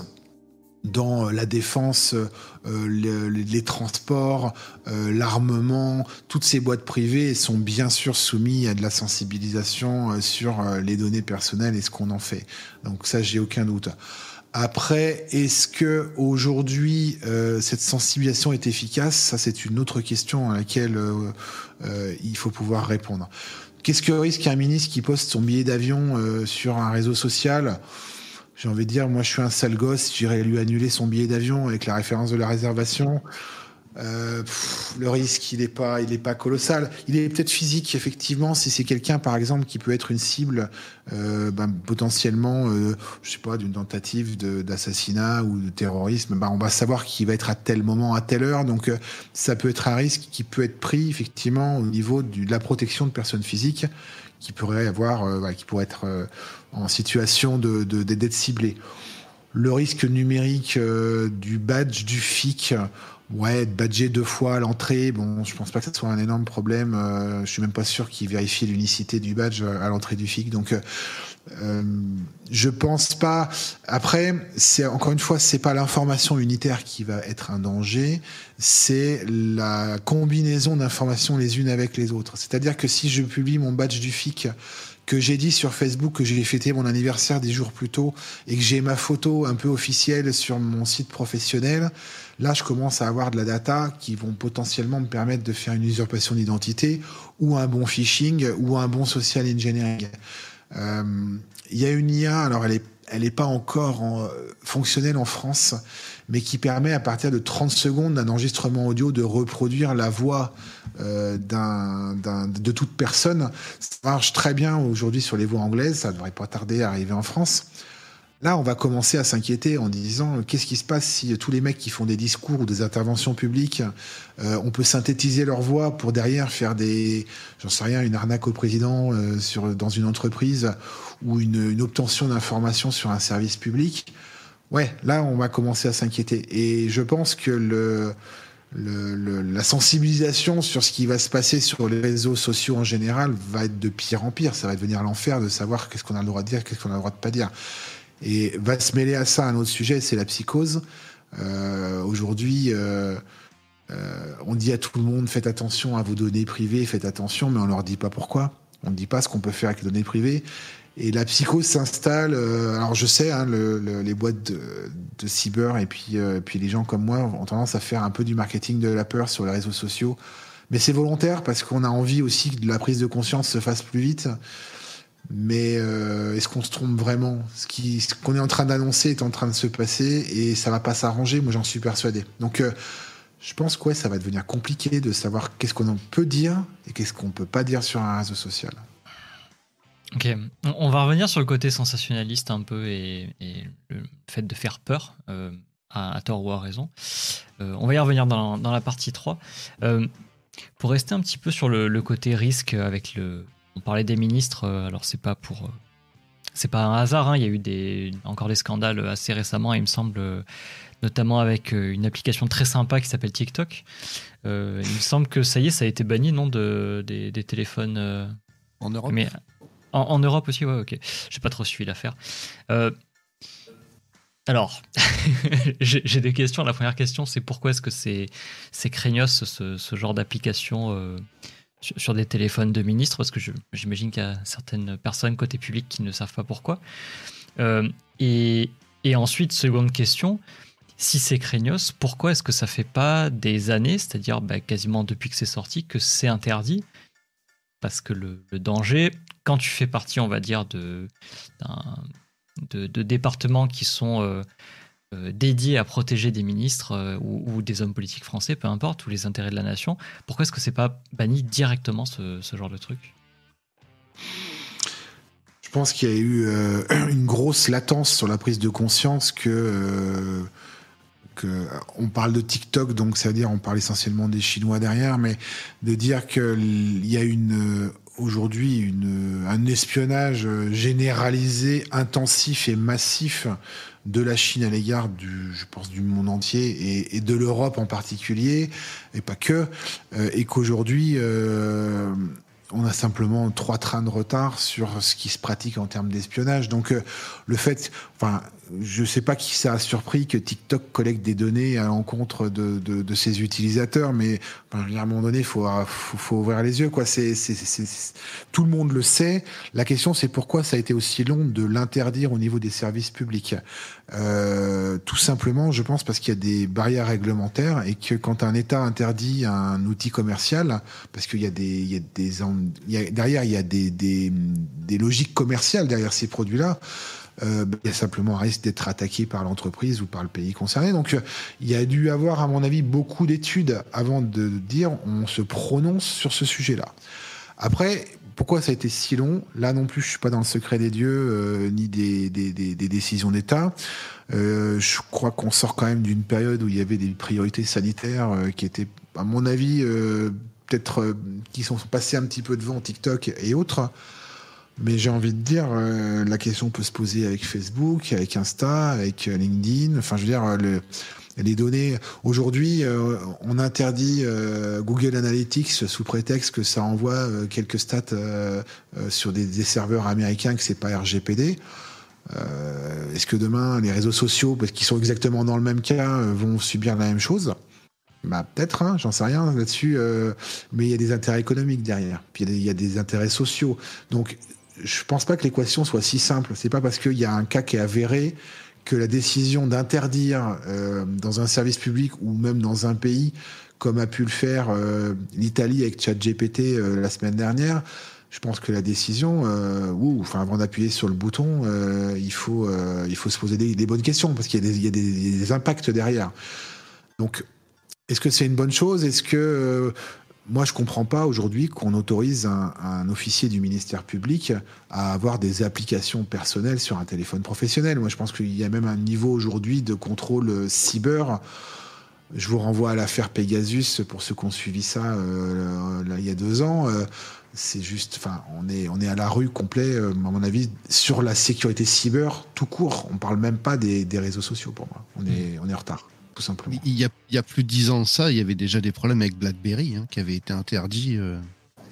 dans la défense, euh, les, transports, euh, l'armement, toutes ces boîtes privées sont bien sûr soumises à de la sensibilisation sur les données personnelles et ce qu'on en fait. Donc ça, j'ai aucun doute. Après, est-ce que aujourd'hui euh, cette sensibilisation est efficace? Ça, c'est une autre question à laquelle euh, euh, il faut pouvoir répondre. Qu'est-ce que risque un ministre qui poste son billet d'avion sur un réseau social? J'ai envie de dire, moi, je suis un sale gosse, j'irai lui annuler son billet d'avion avec la référence de la réservation. Euh, le risque, il n'est pas, il est pas colossal. Il est peut-être physique, effectivement, si c'est quelqu'un, par exemple, qui peut être une cible euh, ben, potentiellement, euh, je sais pas, d'une tentative d'assassinat ou de terrorisme. Ben, on va savoir qu'il va être à tel moment, à telle heure. Donc, euh, ça peut être un risque qui peut être pris, effectivement, au niveau de la protection de personnes physiques qui pourraient avoir, qui pourraient être en situation de d'être ciblées. Le risque numérique du badge du FIC, Ouais, être badgé deux fois à l'entrée, bon, je pense pas que ce soit un énorme problème. Euh, je suis même pas sûr qu'ils vérifient l'unicité du badge à l'entrée du FIC. Donc, euh, euh, je pense pas. Après, c'est encore une fois, c'est pas l'information unitaire qui va être un danger, c'est la combinaison d'informations les unes avec les autres. C'est-à-dire que si je publie mon badge du FIC que j'ai dit sur Facebook que j'ai fêté mon anniversaire des jours plus tôt et que j'ai ma photo un peu officielle sur mon site professionnel, là je commence à avoir de la data qui vont potentiellement me permettre de faire une usurpation d'identité ou un bon phishing ou un bon social engineering. Euh, il y a une IA, alors elle est elle n'est pas encore en, fonctionnelle en France, mais qui permet à partir de 30 secondes d'un enregistrement audio de reproduire la voix euh, de toute personne. Ça marche très bien aujourd'hui sur les voix anglaises, ça ne devrait pas tarder à arriver en France. Là, on va commencer à s'inquiéter en disant qu'est-ce qui se passe si tous les mecs qui font des discours ou des interventions publiques, euh, on peut synthétiser leur voix pour derrière faire des, j'en sais rien, une arnaque au président euh, sur, dans une entreprise ou une, une obtention d'informations sur un service public? Ouais, là, on va commencer à s'inquiéter. Et je pense que le, le, la sensibilisation sur ce qui va se passer sur les réseaux sociaux en général va être de pire en pire. Ça va devenir l'enfer de savoir qu'est-ce qu'on a le droit de dire, qu'est-ce qu'on a le droit de pas dire. Et va se mêler à ça un autre sujet, c'est la psychose. Euh, Aujourd'hui, euh, euh, on dit à tout le monde faites attention à vos données privées, faites attention, mais on leur dit pas pourquoi. On ne dit pas ce qu'on peut faire avec les données privées. Et la psychose s'installe. Euh, alors je sais, hein, le, le, les boîtes de, de, cyber et puis, euh, puis les gens comme moi ont tendance à faire un peu du marketing de la peur sur les réseaux sociaux. Mais c'est volontaire parce qu'on a envie aussi que la prise de conscience se fasse plus vite. Mais euh, est-ce qu'on se trompe vraiment? Ce qu'on est en train d'annoncer est en train de se passer et ça va pas s'arranger, moi j'en suis persuadé. Donc euh, je pense que ouais, ça va devenir compliqué de savoir qu'est-ce qu'on peut dire et qu'est-ce qu'on peut pas dire sur un réseau social. Ok, on va revenir sur le côté sensationnaliste un peu et, le fait de faire peur, euh, à, tort ou à raison. On va y revenir dans, la partie 3. Euh, pour rester un petit peu sur le côté risque avec le, on parlait des ministres, euh, alors c'est pas pour. Euh, c'est pas un hasard, hein, il y a eu des, encore des scandales assez récemment, il me semble, euh, notamment avec une application très sympa qui s'appelle TikTok. Euh, il me semble que ça y est, ça a été banni, non, de, des, des téléphones. Euh, en Europe mais, en, en, Europe aussi, ouais, ok. J'ai pas trop suivi l'affaire. Euh, alors, j'ai des questions. La première question, c'est pourquoi est-ce que c'est craignos ce, ce, genre d'application euh, sur, des téléphones de ministres Parce que j'imagine qu'il y a certaines personnes côté public qui ne savent pas pourquoi. Euh, et, et, ensuite, seconde question, si c'est craignos, pourquoi est-ce que ça fait pas des années, c'est-à-dire bah, quasiment depuis que c'est sorti, que c'est interdit? Parce que le, danger, quand tu fais partie, on va dire, de, de, départements qui sont euh, euh, dédiés à protéger des ministres euh, ou, des hommes politiques français, peu importe, ou les intérêts de la nation. Pourquoi est-ce que c'est pas banni directement ce, genre de truc? Je pense qu'il y a eu euh, une grosse latence sur la prise de conscience que, on parle de TikTok, donc ça veut dire on parle essentiellement des Chinois derrière, mais de dire qu'il y a une aujourd'hui un espionnage généralisé, intensif et massif de la Chine à l'égard du, je pense, du monde entier et, de l'Europe en particulier, et pas que, euh, et qu'aujourd'hui, euh, on a simplement trois trains de retard sur ce qui se pratique en termes d'espionnage. Donc, euh, le fait, enfin, je ne sais pas qui ça a surpris que TikTok collecte des données à l'encontre de, de, de, ses utilisateurs, mais à un moment donné, il faut, ouvrir les yeux. Tout le monde le sait. La question, c'est pourquoi ça a été aussi long de l'interdire au niveau des services publics. Euh, tout simplement, je pense, parce qu'il y a des barrières réglementaires et que quand un État interdit un outil commercial, parce qu'il y a des, derrière, il y a des logiques commerciales derrière ces produits-là euh, il y a simplement un risque d'être attaqué par l'entreprise ou par le pays concerné. Donc euh, il y a dû avoir, à mon avis, beaucoup d'études avant de dire on se prononce sur ce sujet-là. Après, pourquoi ça a été si long? Là non plus, je suis pas dans le secret des dieux euh, ni des, des, des, des décisions d'État. Euh, je crois qu'on sort quand même d'une période où il y avait des priorités sanitaires euh, qui étaient, à mon avis, euh, peut-être qui sont passées un petit peu devant TikTok et autres. Mais j'ai envie de dire, euh, la question peut se poser avec Facebook, avec Insta, avec LinkedIn. Enfin, je veux dire, le, Les données, aujourd'hui, euh, on interdit euh, Google Analytics sous prétexte que ça envoie euh, quelques stats sur des, des, serveurs américains, que c'est pas RGPD. Est-ce que demain, les réseaux sociaux, parce qu'ils sont exactement dans le même cas, vont subir la même chose? Bah, peut-être, hein, j'en sais rien là-dessus, mais il y a des intérêts économiques derrière, puis il y, y, a des intérêts sociaux. Donc, je pense pas que l'équation soit si simple. C'est pas parce qu'il y a un cas qui est avéré que la décision d'interdire euh, dans un service public ou même dans un pays, comme a pu le faire euh, l'Italie avec ChatGPT euh, la semaine dernière, je pense que la décision, ou enfin avant d'appuyer sur le bouton, il faut il faut se poser des, bonnes questions parce qu'il y, a des impacts derrière. Donc, est-ce que c'est une bonne chose? Est-ce que moi, je comprends pas aujourd'hui qu'on autorise un, officier du ministère public à avoir des applications personnelles sur un téléphone professionnel. Moi, je pense qu'il y a même un niveau aujourd'hui de contrôle cyber. Je vous renvoie à l'affaire Pegasus pour ceux qui ont suivi ça euh, là, il y a deux ans. Euh, c'est juste, enfin, on est, on est à la rue complet, euh, à mon avis, sur la sécurité cyber tout court. On parle même pas des, des réseaux sociaux pour moi. On est, on est en retard simplement. Il y, a, il y a plus de dix ans de ça, il y avait déjà des problèmes avec BlackBerry, hein, qui avait été interdit euh,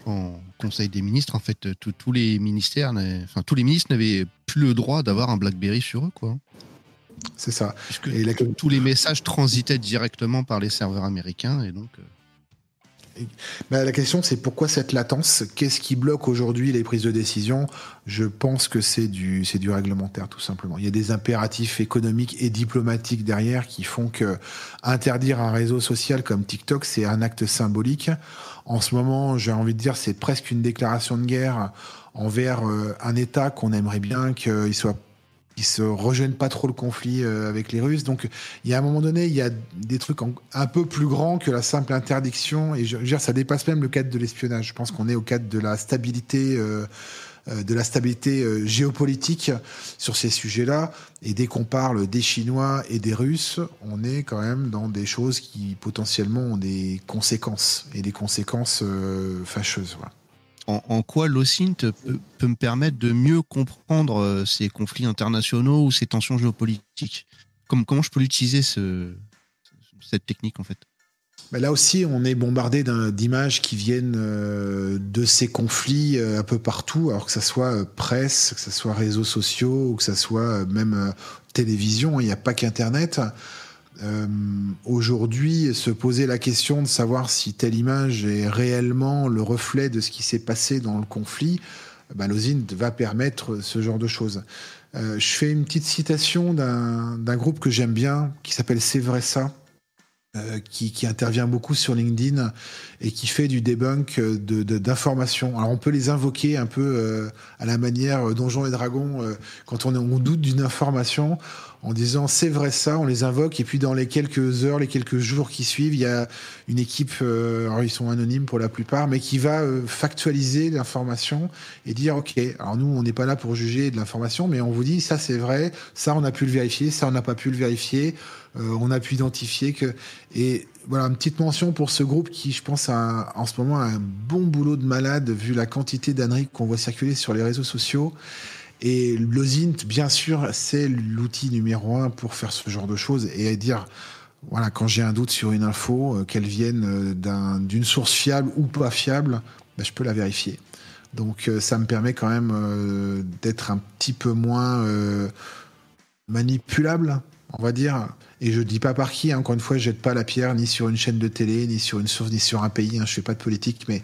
en Conseil des ministres. En fait, tous les ministères, enfin tous les ministres n'avaient plus le droit d'avoir un BlackBerry sur eux, quoi. C'est ça. et tous les messages transitaient directement par les serveurs américains, et donc. Euh, la question, c'est pourquoi cette latence? Qu'est-ce qui bloque aujourd'hui les prises de décision? Je pense que c'est du, c'est du réglementaire, tout simplement. Il y a des impératifs économiques et diplomatiques derrière qui font que interdire un réseau social comme TikTok, c'est un acte symbolique. En ce moment, j'ai envie de dire, c'est presque une déclaration de guerre envers euh, un État qu'on aimerait bien qu'il soit qui se rejoignent pas trop le conflit euh, avec les Russes. Donc, il y a un moment donné, il y a des trucs un peu plus grands que la simple interdiction. Et je, veux dire, ça dépasse même le cadre de l'espionnage. Je pense qu'on est au cadre de la stabilité. Euh, euh de la stabilité euh, géopolitique sur ces sujets-là. Et dès qu'on parle des Chinois et des Russes, on est quand même dans des choses qui potentiellement ont des conséquences et des conséquences fâcheuses. Voilà en, quoi l'OSINT peut, me permettre de mieux comprendre euh, ces conflits internationaux ou ces tensions géopolitiques? Comment je peux l'utiliser, cette technique, en fait? Bah, Là aussi, on est bombardé d'images qui viennent euh, de ces conflits euh, un peu partout, alors que ce soit presse, que ce soit réseaux sociaux, ou que ce soit même télévision, il n'y a pas qu'Internet. Euh, aujourd'hui se poser la question de savoir si telle image est réellement le reflet de ce qui s'est passé dans le conflit, bah, va permettre ce genre de choses. Euh, je fais une petite citation d'un groupe que j'aime bien, qui s'appelle C'est vrai ça, euh, qui, qui, intervient beaucoup sur LinkedIn et qui fait du debunk d'informations. De, Alors on peut les invoquer un peu euh, à la manière Donjons et Dragons, quand on, est, on doute d'une information, en disant c'est vrai ça, on les invoque et puis dans les quelques heures, les quelques jours qui suivent, il y a une équipe, euh, alors ils sont anonymes pour la plupart, mais qui va euh, factualiser l'information et dire ok, alors nous on n'est pas là pour juger de l'information, mais on vous dit ça c'est vrai, ça on a pu le vérifier, ça on n'a pas pu le vérifier, euh, on a pu identifier que et voilà une petite mention pour ce groupe qui je pense a en ce moment un bon boulot de malade vu la quantité d'anneries qu'on voit circuler sur les réseaux sociaux. Et l'OSINT, bien sûr, c'est l'outil numéro un pour faire ce genre de choses et dire, voilà, quand j'ai un doute sur une info, euh, qu'elle vienne euh, d'une source fiable ou pas fiable, ben, je peux la vérifier. Donc ça me permet quand même d'être un petit peu moins manipulable, on va dire. Et je dis pas par qui, hein. encore une fois, je jette pas la pierre ni sur une chaîne de télé, ni sur une source, ni sur un pays. Hein, je fais pas de politique, mais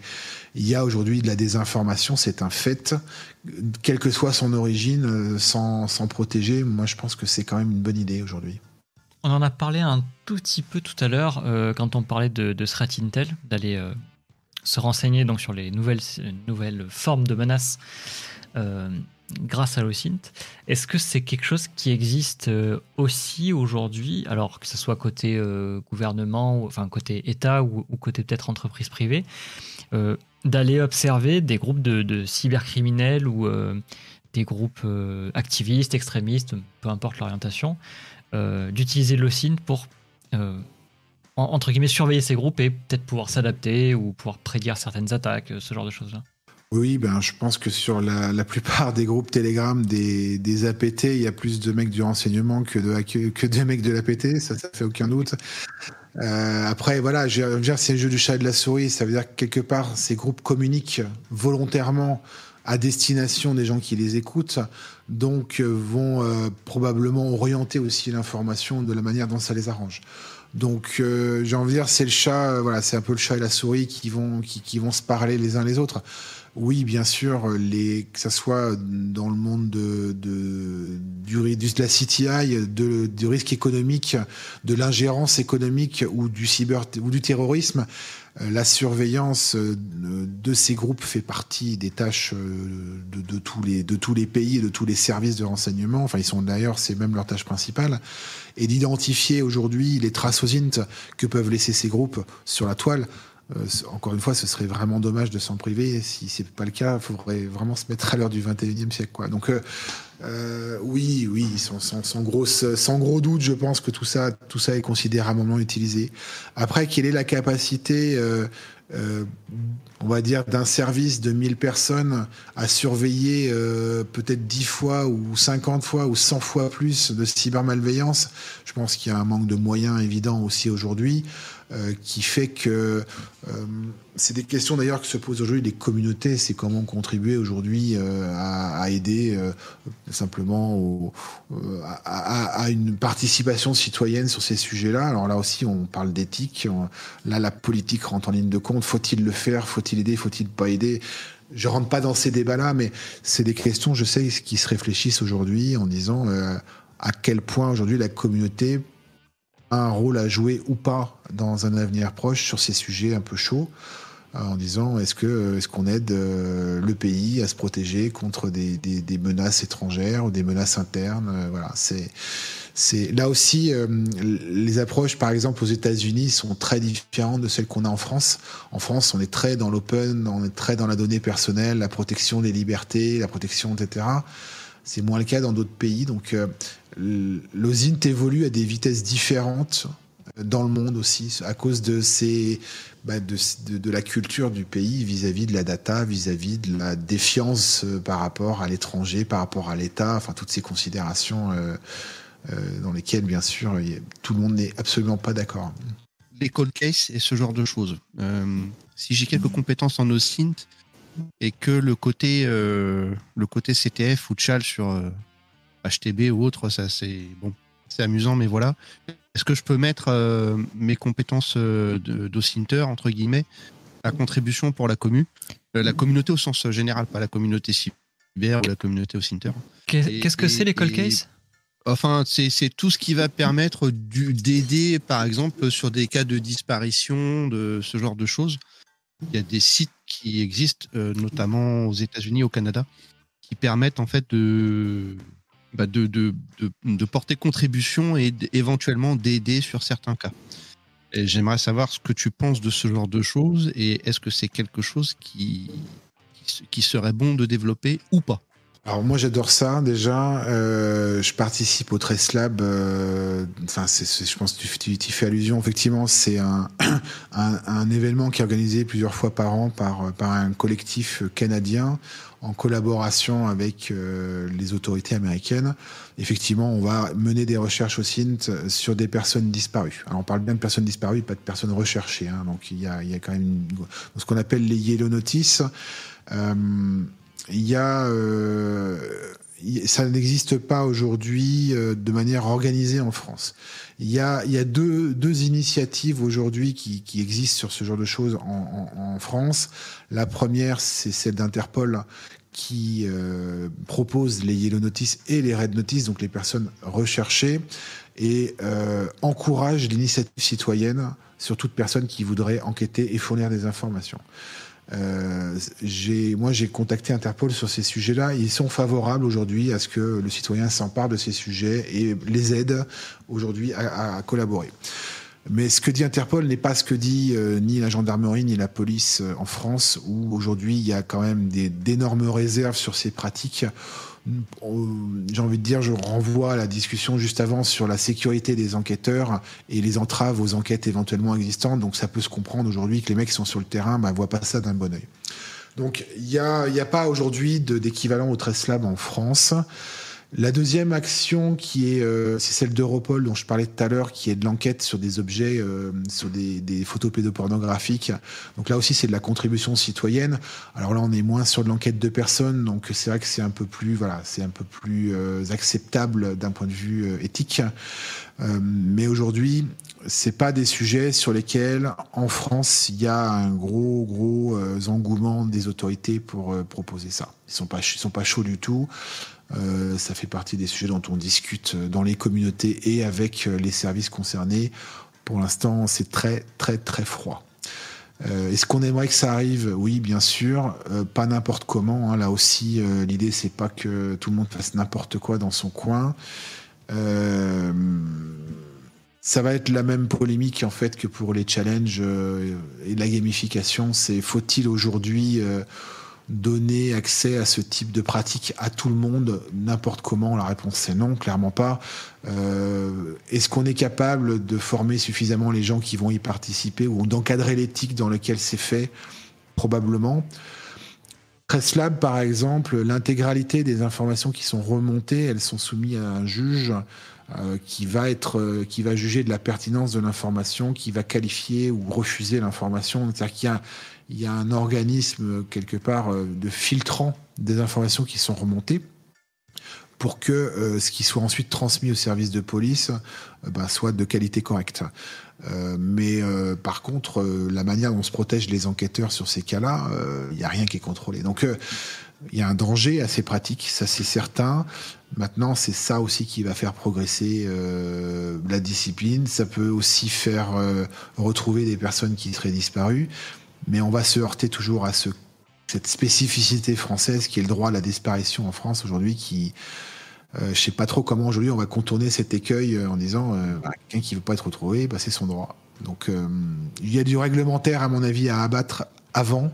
il y a aujourd'hui de la désinformation, c'est un fait. Quelle que soit son origine, euh, sans, sans protéger, moi je pense que c'est quand même une bonne idée aujourd'hui. On en a parlé un tout petit peu tout à l'heure euh, quand on parlait de, de Threat Intel, d'aller euh, se renseigner donc sur les nouvelles, nouvelles formes de menaces grâce à l'OSINT. Est-ce que c'est quelque chose qui existe euh, aussi aujourd'hui, alors que ce soit côté euh, gouvernement, ou, enfin côté État ou, côté peut-être entreprise privée, euh, d'aller observer des groupes de, cybercriminels ou des groupes activistes, extrémistes, peu importe l'orientation, d'utiliser l'OSINT pour entre guillemets surveiller ces groupes et peut-être pouvoir s'adapter ou pouvoir prédire certaines attaques, ce genre de choses-là? Oui, ben, je pense que sur la, plupart des groupes Telegram des, des, APT, il y a plus de mecs du renseignement que de, que, mecs de l'APT, ça, ça fait aucun doute. Euh, après, voilà, dire, c'est le jeu du chat et de la souris, ça veut dire que quelque part, ces groupes communiquent volontairement à destination des gens qui les écoutent, donc euh, vont euh, probablement orienter aussi l'information de la manière dont ça les arrange. Donc euh, j'ai envie de dire c'est le chat, voilà, c'est un peu le chat et la souris qui vont qui vont se parler les uns les autres. Oui, bien sûr, les, que ça soit dans le monde de, de, du, de la CTI, de, du risque économique, de l'ingérence économique ou du cyber ou du terrorisme, euh, la surveillance euh, de ces groupes fait partie des tâches euh, de, de, tous les, de tous les pays et de tous les services de renseignement. Enfin, ils sont d'ailleurs, c'est même leur tâche principale. Et d'identifier aujourd'hui les traces aux que peuvent laisser ces groupes sur la toile euh, encore une fois, ce serait vraiment dommage de s'en priver. Si c'est pas le cas, il faudrait vraiment se mettre à l'heure du 21e siècle. Donc, euh, euh, oui, oui, sans, gros doute, je pense que tout ça, est considérablement utilisé. Après, quelle est la capacité on va dire, d'un service de 1000 personnes à surveiller peut-être 10 fois ou 50 fois ou 100 fois plus de cybermalveillance? Je pense qu'il y a un manque de moyens évident aussi aujourd'hui euh, qui fait que euh, c'est des questions d'ailleurs que se posent aujourd'hui les communautés, c'est comment contribuer aujourd'hui euh, à, aider simplement à, une participation citoyenne sur ces sujets-là. Alors là aussi, on parle d'éthique. Là, la politique rentre en ligne de compte. Faut-il le faire? Faut-il aider? Faut-il pas aider? Je rentre pas dans ces débats-là, mais c'est des questions, je sais, qui se réfléchissent aujourd'hui en disant à quel point aujourd'hui la communauté un rôle à jouer ou pas dans un avenir proche sur ces sujets un peu chauds en disant est-ce que est-ce qu'on aide euh, le pays à se protéger contre des, menaces étrangères ou des menaces internes euh, voilà. C'est c'est là aussi euh, les approches par exemple aux États-Unis sont très différentes de celles qu'on a en France. En France on est très dans l'open on est très dans la donnée personnelle la protection des libertés la protection etc c'est moins le cas dans d'autres pays donc euh, l'OSINT évolue à des vitesses différentes dans le monde aussi à cause bah, de, de, la culture du pays vis-à-vis -vis de la data, vis-à-vis -vis de la défiance euh, par rapport à l'étranger, par rapport à l'État, enfin toutes ces considérations euh, euh, dans lesquelles, bien sûr, tout le monde n'est absolument pas d'accord. Les call cases et ce genre de choses. Euh, si j'ai quelques compétences en OSINT et que le côté, euh, le côté CTF ou Chal sur HTB ou autre, ça c'est bon, c'est amusant, mais voilà. Est-ce que je peux mettre euh, mes compétences euh, d'OSINTER, entre guillemets, à contribution pour la commu euh, La communauté au sens général, pas la communauté cyber ou la communauté OSINTER. Qu'est-ce que c'est les call cases? Enfin, c'est tout ce qui va permettre d'aider, par exemple, sur des cas de disparition, de ce genre de choses. Il y a des sites qui existent, euh, notamment aux États-Unis, au Canada, qui permettent en fait de bah porter contribution et éventuellement d'aider sur certains cas. J'aimerais savoir ce que tu penses de ce genre de choses et est-ce que c'est quelque chose qui, qui serait bon de développer ou pas? Alors moi j'adore ça déjà. Euh, je participe au Trace Lab. Euh, enfin, c'est, je pense que tu, tu, fais allusion. Effectivement, c'est un, un, un, événement qui est organisé plusieurs fois par an par, par un collectif canadien en collaboration avec euh, les autorités américaines. Effectivement, on va mener des recherches au CINT sur des personnes disparues. Alors on parle bien de personnes disparues, pas de personnes recherchées. Hein, donc il y a, il y a quand même une, ce qu'on appelle les yellow notices. Euh, il y a euh, ça n'existe pas aujourd'hui euh, de manière organisée en France. Il y a, il y a deux, deux initiatives aujourd'hui qui, qui existent sur ce genre de choses en, en, en France. La première, c'est celle d'Interpol qui euh, propose les Yellow Notices et les Red Notices, donc les personnes recherchées, et euh, encourage l'initiative citoyenne sur toute personne qui voudrait enquêter et fournir des informations. Euh, moi, j'ai contacté Interpol sur ces sujets-là. Ils sont favorables aujourd'hui à ce que le citoyen s'empare de ces sujets et les aide aujourd'hui à, collaborer. Mais ce que dit Interpol n'est pas ce que dit euh, ni la gendarmerie ni la police euh, en France, où aujourd'hui il y a quand même d'énormes réserves sur ces pratiques j'ai envie de dire, je renvoie à la discussion juste avant sur la sécurité des enquêteurs et les entraves aux enquêtes éventuellement existantes. Donc ça peut se comprendre aujourd'hui que les mecs qui sont sur le terrain ne bah, voient pas ça d'un bon oeil. Donc il n'y a, y a pas aujourd'hui d'équivalent au Trust Lab en France. La deuxième action qui est, euh, c'est celle d'Europol dont je parlais tout à l'heure, qui est de l'enquête sur des objets, euh, sur des, des, photos pédopornographiques. Donc là aussi, c'est de la contribution citoyenne. Alors là, on est moins sur de l'enquête de personnes, donc c'est vrai que c'est un peu plus, voilà, c'est un peu plus euh, acceptable d'un point de vue éthique. mais aujourd'hui, c'est pas des sujets sur lesquels, en France, il y a un gros, gros engouement des autorités pour proposer ça. Ils sont pas, ils sont pas chauds du tout. Euh, ça fait partie des sujets dont on discute dans les communautés et avec euh, les services concernés. Pour l'instant, c'est très, très, très froid. Euh, Est-ce qu'on aimerait que ça arrive? Oui, bien sûr. Euh, pas n'importe comment. Hein. Là aussi, euh, l'idée, c'est pas que tout le monde fasse n'importe quoi dans son coin. Euh, ça va être la même polémique en fait que pour les challenges et la gamification. C'est faut-il aujourd'hui donner accès à ce type de pratique à tout le monde n'importe comment La réponse c'est non, clairement pas. Euh, Est-ce qu'on est capable de former suffisamment les gens qui vont y participer ou d'encadrer l'éthique dans laquelle c'est fait? Probablement. Presslab, par exemple, l'intégralité des informations qui sont remontées, elles sont soumises à un juge euh, qui va être, euh, qui va juger de la pertinence de l'information, qui va qualifier ou refuser l'information. C'est-à-dire qu'il y a il y a un organisme quelque part euh, de filtrant des informations qui sont remontées pour que euh, ce qui soit ensuite transmis au service de police euh, ben, soit de qualité correcte. mais par contre, la manière dont on se protège les enquêteurs sur ces cas-là, il n'y a rien qui est contrôlé. Donc il y a un danger assez pratique, ça c'est certain. Maintenant, c'est ça aussi qui va faire progresser la discipline. Ça peut aussi faire retrouver des personnes qui seraient disparues mais on va se heurter toujours à ce, cette spécificité française qui est le droit à la disparition en France aujourd'hui qui euh, je sais pas trop comment aujourd'hui on va contourner cet écueil euh, en disant euh, bah, quelqu'un qui veut pas être retrouvé bah, c'est son droit donc euh, il y a du réglementaire à mon avis à abattre avant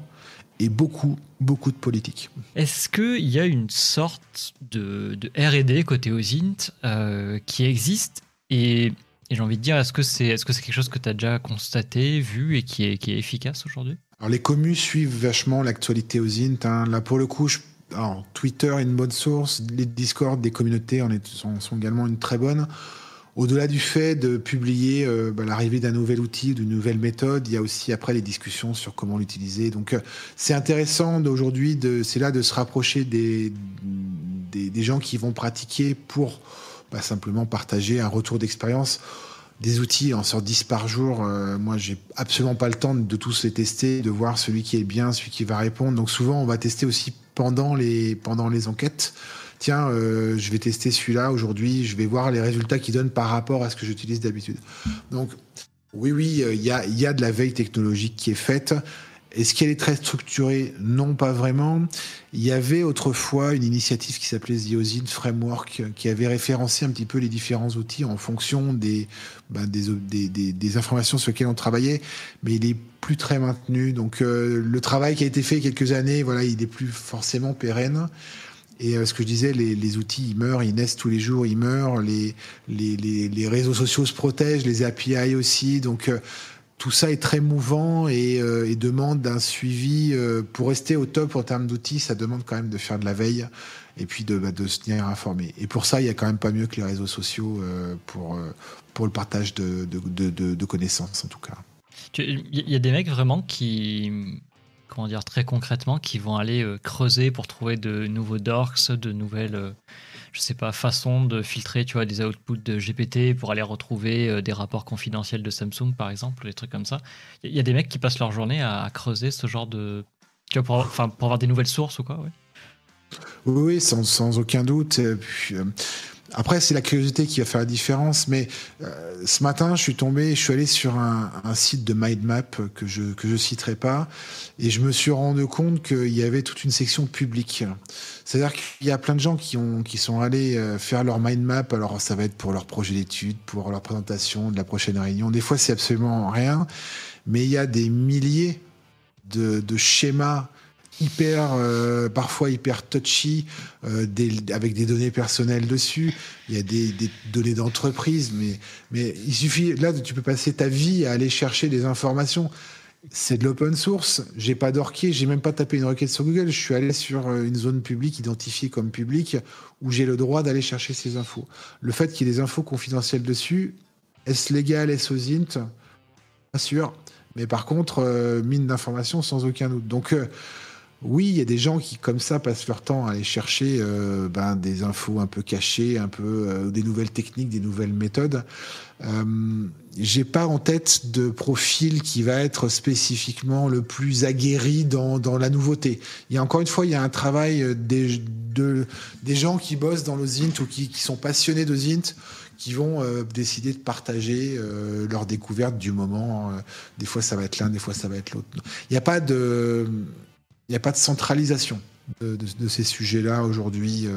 et beaucoup beaucoup de politique. Est-ce qu'il y a une sorte de, R&D côté OSINT qui existe et et j'ai envie de dire, est-ce que c'est est -ce c'est quelque chose que tu as déjà constaté, vu et qui est, qui est efficace aujourd'hui? Alors les communes suivent vachement l'actualité aux int. Là pour le coup, je, alors, Twitter est une bonne source, les Discord des communautés en sont, également une très bonne. Au-delà du fait de publier euh, bah, l'arrivée d'un nouvel outil, d'une nouvelle méthode, il y a aussi après les discussions sur comment l'utiliser. Donc euh, c'est intéressant d'aujourd'hui, c'est là de se rapprocher des, des gens qui vont pratiquer pour pas simplement partager un retour d'expérience. Des outils en sort 10 par jour. Euh, moi, j'ai absolument pas le temps de tous les tester, de voir celui qui est bien, celui qui va répondre. Donc souvent, on va tester aussi pendant les, enquêtes. Tiens, euh, je vais tester celui-là aujourd'hui, je vais voir les résultats qu'il donne par rapport à ce que j'utilise d'habitude. Donc, oui, oui, il y y a de la veille technologique qui est faite. Est-ce qu'elle est très structurée Non, pas vraiment. Il y avait autrefois une initiative qui s'appelait The Ozin Framework qui avait référencé un petit peu les différents outils en fonction des, ben, des, des, des, informations sur lesquelles on travaillait, mais il est plus très maintenu. Donc euh, le travail qui a été fait quelques années, voilà, il est plus forcément pérenne. Et euh, ce que je disais, les, les, outils, ils meurent, ils naissent tous les jours, ils meurent. Les, les, les, les réseaux sociaux se protègent, les API aussi. Donc euh, tout ça est très mouvant et, euh, demande un suivi. Euh, pour rester au top en termes d'outils, ça demande quand même de faire de la veille et puis de, bah, se tenir informé. Et pour ça, il y a quand même pas mieux que les réseaux sociaux euh, pour, pour le partage de, de, de, connaissances, en tout cas. Il y a des mecs vraiment qui, comment dire, très concrètement, qui vont aller creuser pour trouver de nouveaux dorks, de nouvelles je sais pas, façon de filtrer, tu vois, des outputs de GPT pour aller retrouver euh, des rapports confidentiels de Samsung, par exemple, des trucs comme ça. Il y a des mecs qui passent leur journée à, creuser ce genre de, tu vois, pour, pour avoir des nouvelles sources ou quoi, ouais. Oui, sans, aucun doute. Euh, après, c'est la curiosité qui va faire la différence. Mais euh, ce matin, je suis tombé, je suis allé sur un, site de mindmap que je que je citerai pas, et je me suis rendu compte qu'il y avait toute une section publique. C'est-à-dire qu'il y a plein de gens qui ont qui sont allés euh, faire leur mindmap. Alors, ça va être pour leur projet d'étude, pour leur présentation de la prochaine réunion. Des fois, c'est absolument rien, mais il y a des milliers de schémas hyper, euh, parfois hyper touchy, euh, des, avec des données personnelles dessus. Il y a des, des données d'entreprise, mais, mais il suffit, là, tu peux passer ta vie à aller chercher des informations. c'est de l'open source. J'ai pas d'orquier, j'ai même pas tapé une requête sur Google. Je suis allé sur euh, une zone publique identifiée comme publique où j'ai le droit d'aller chercher ces infos. Le fait qu'il y ait des infos confidentielles dessus, est-ce légal, est-ce aux int? Pas sûr. Mais par contre, euh, mine d'informations sans aucun doute. Donc, euh, oui, il y a des gens qui, comme ça, passent leur temps à aller chercher euh, ben, des infos un peu cachées, un peu des nouvelles techniques, des nouvelles méthodes. J'ai pas en tête de profil qui va être spécifiquement le plus aguerri dans, la nouveauté. Il y a encore une fois, il y a un travail des, de, gens qui bossent dans l'OSINT ou qui, sont passionnés d'OSINT qui vont euh, décider de partager euh, leur découverte du moment. Euh, des fois, ça va être l'un, des fois, ça va être l'autre. Il n'y a pas de, il a pas de centralisation de, ces sujets-là aujourd'hui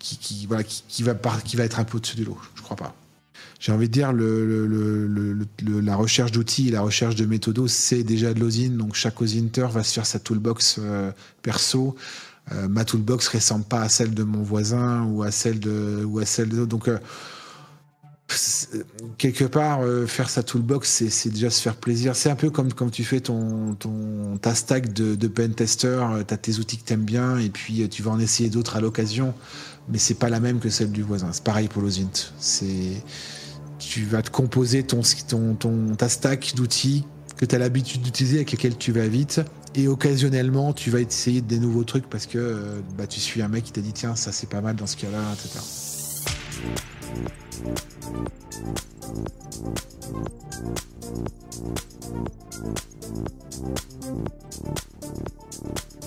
qui, qui, voilà, qui, va être un peu au-dessus de l'eau. Je crois pas. J'ai envie de dire, le, le, la recherche d'outils, la recherche de méthodos, c'est déjà de l'osine. Donc, chaque osinter va se faire sa toolbox perso. ma toolbox ressemble pas à celle de mon voisin ou à celle de ou à celle de donc quelque part, euh, faire sa toolbox, c'est déjà se faire plaisir. C'est un peu comme quand tu fais ton, ta stack de, de pen tester, euh, tu as tes outils que tu aimes bien et puis euh, tu vas en essayer d'autres à l'occasion, mais c'est pas la même que celle du voisin. C'est pareil pour l'Ozint. C'est tu vas te composer ton, ton, ton ta stack d'outils que tu as l'habitude d'utiliser avec lesquels tu vas vite et occasionnellement tu vas essayer des nouveaux trucs parce que bah, tu suis un mec qui t'a dit tiens ça c'est pas mal dans ce cas-là etc. Thank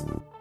you.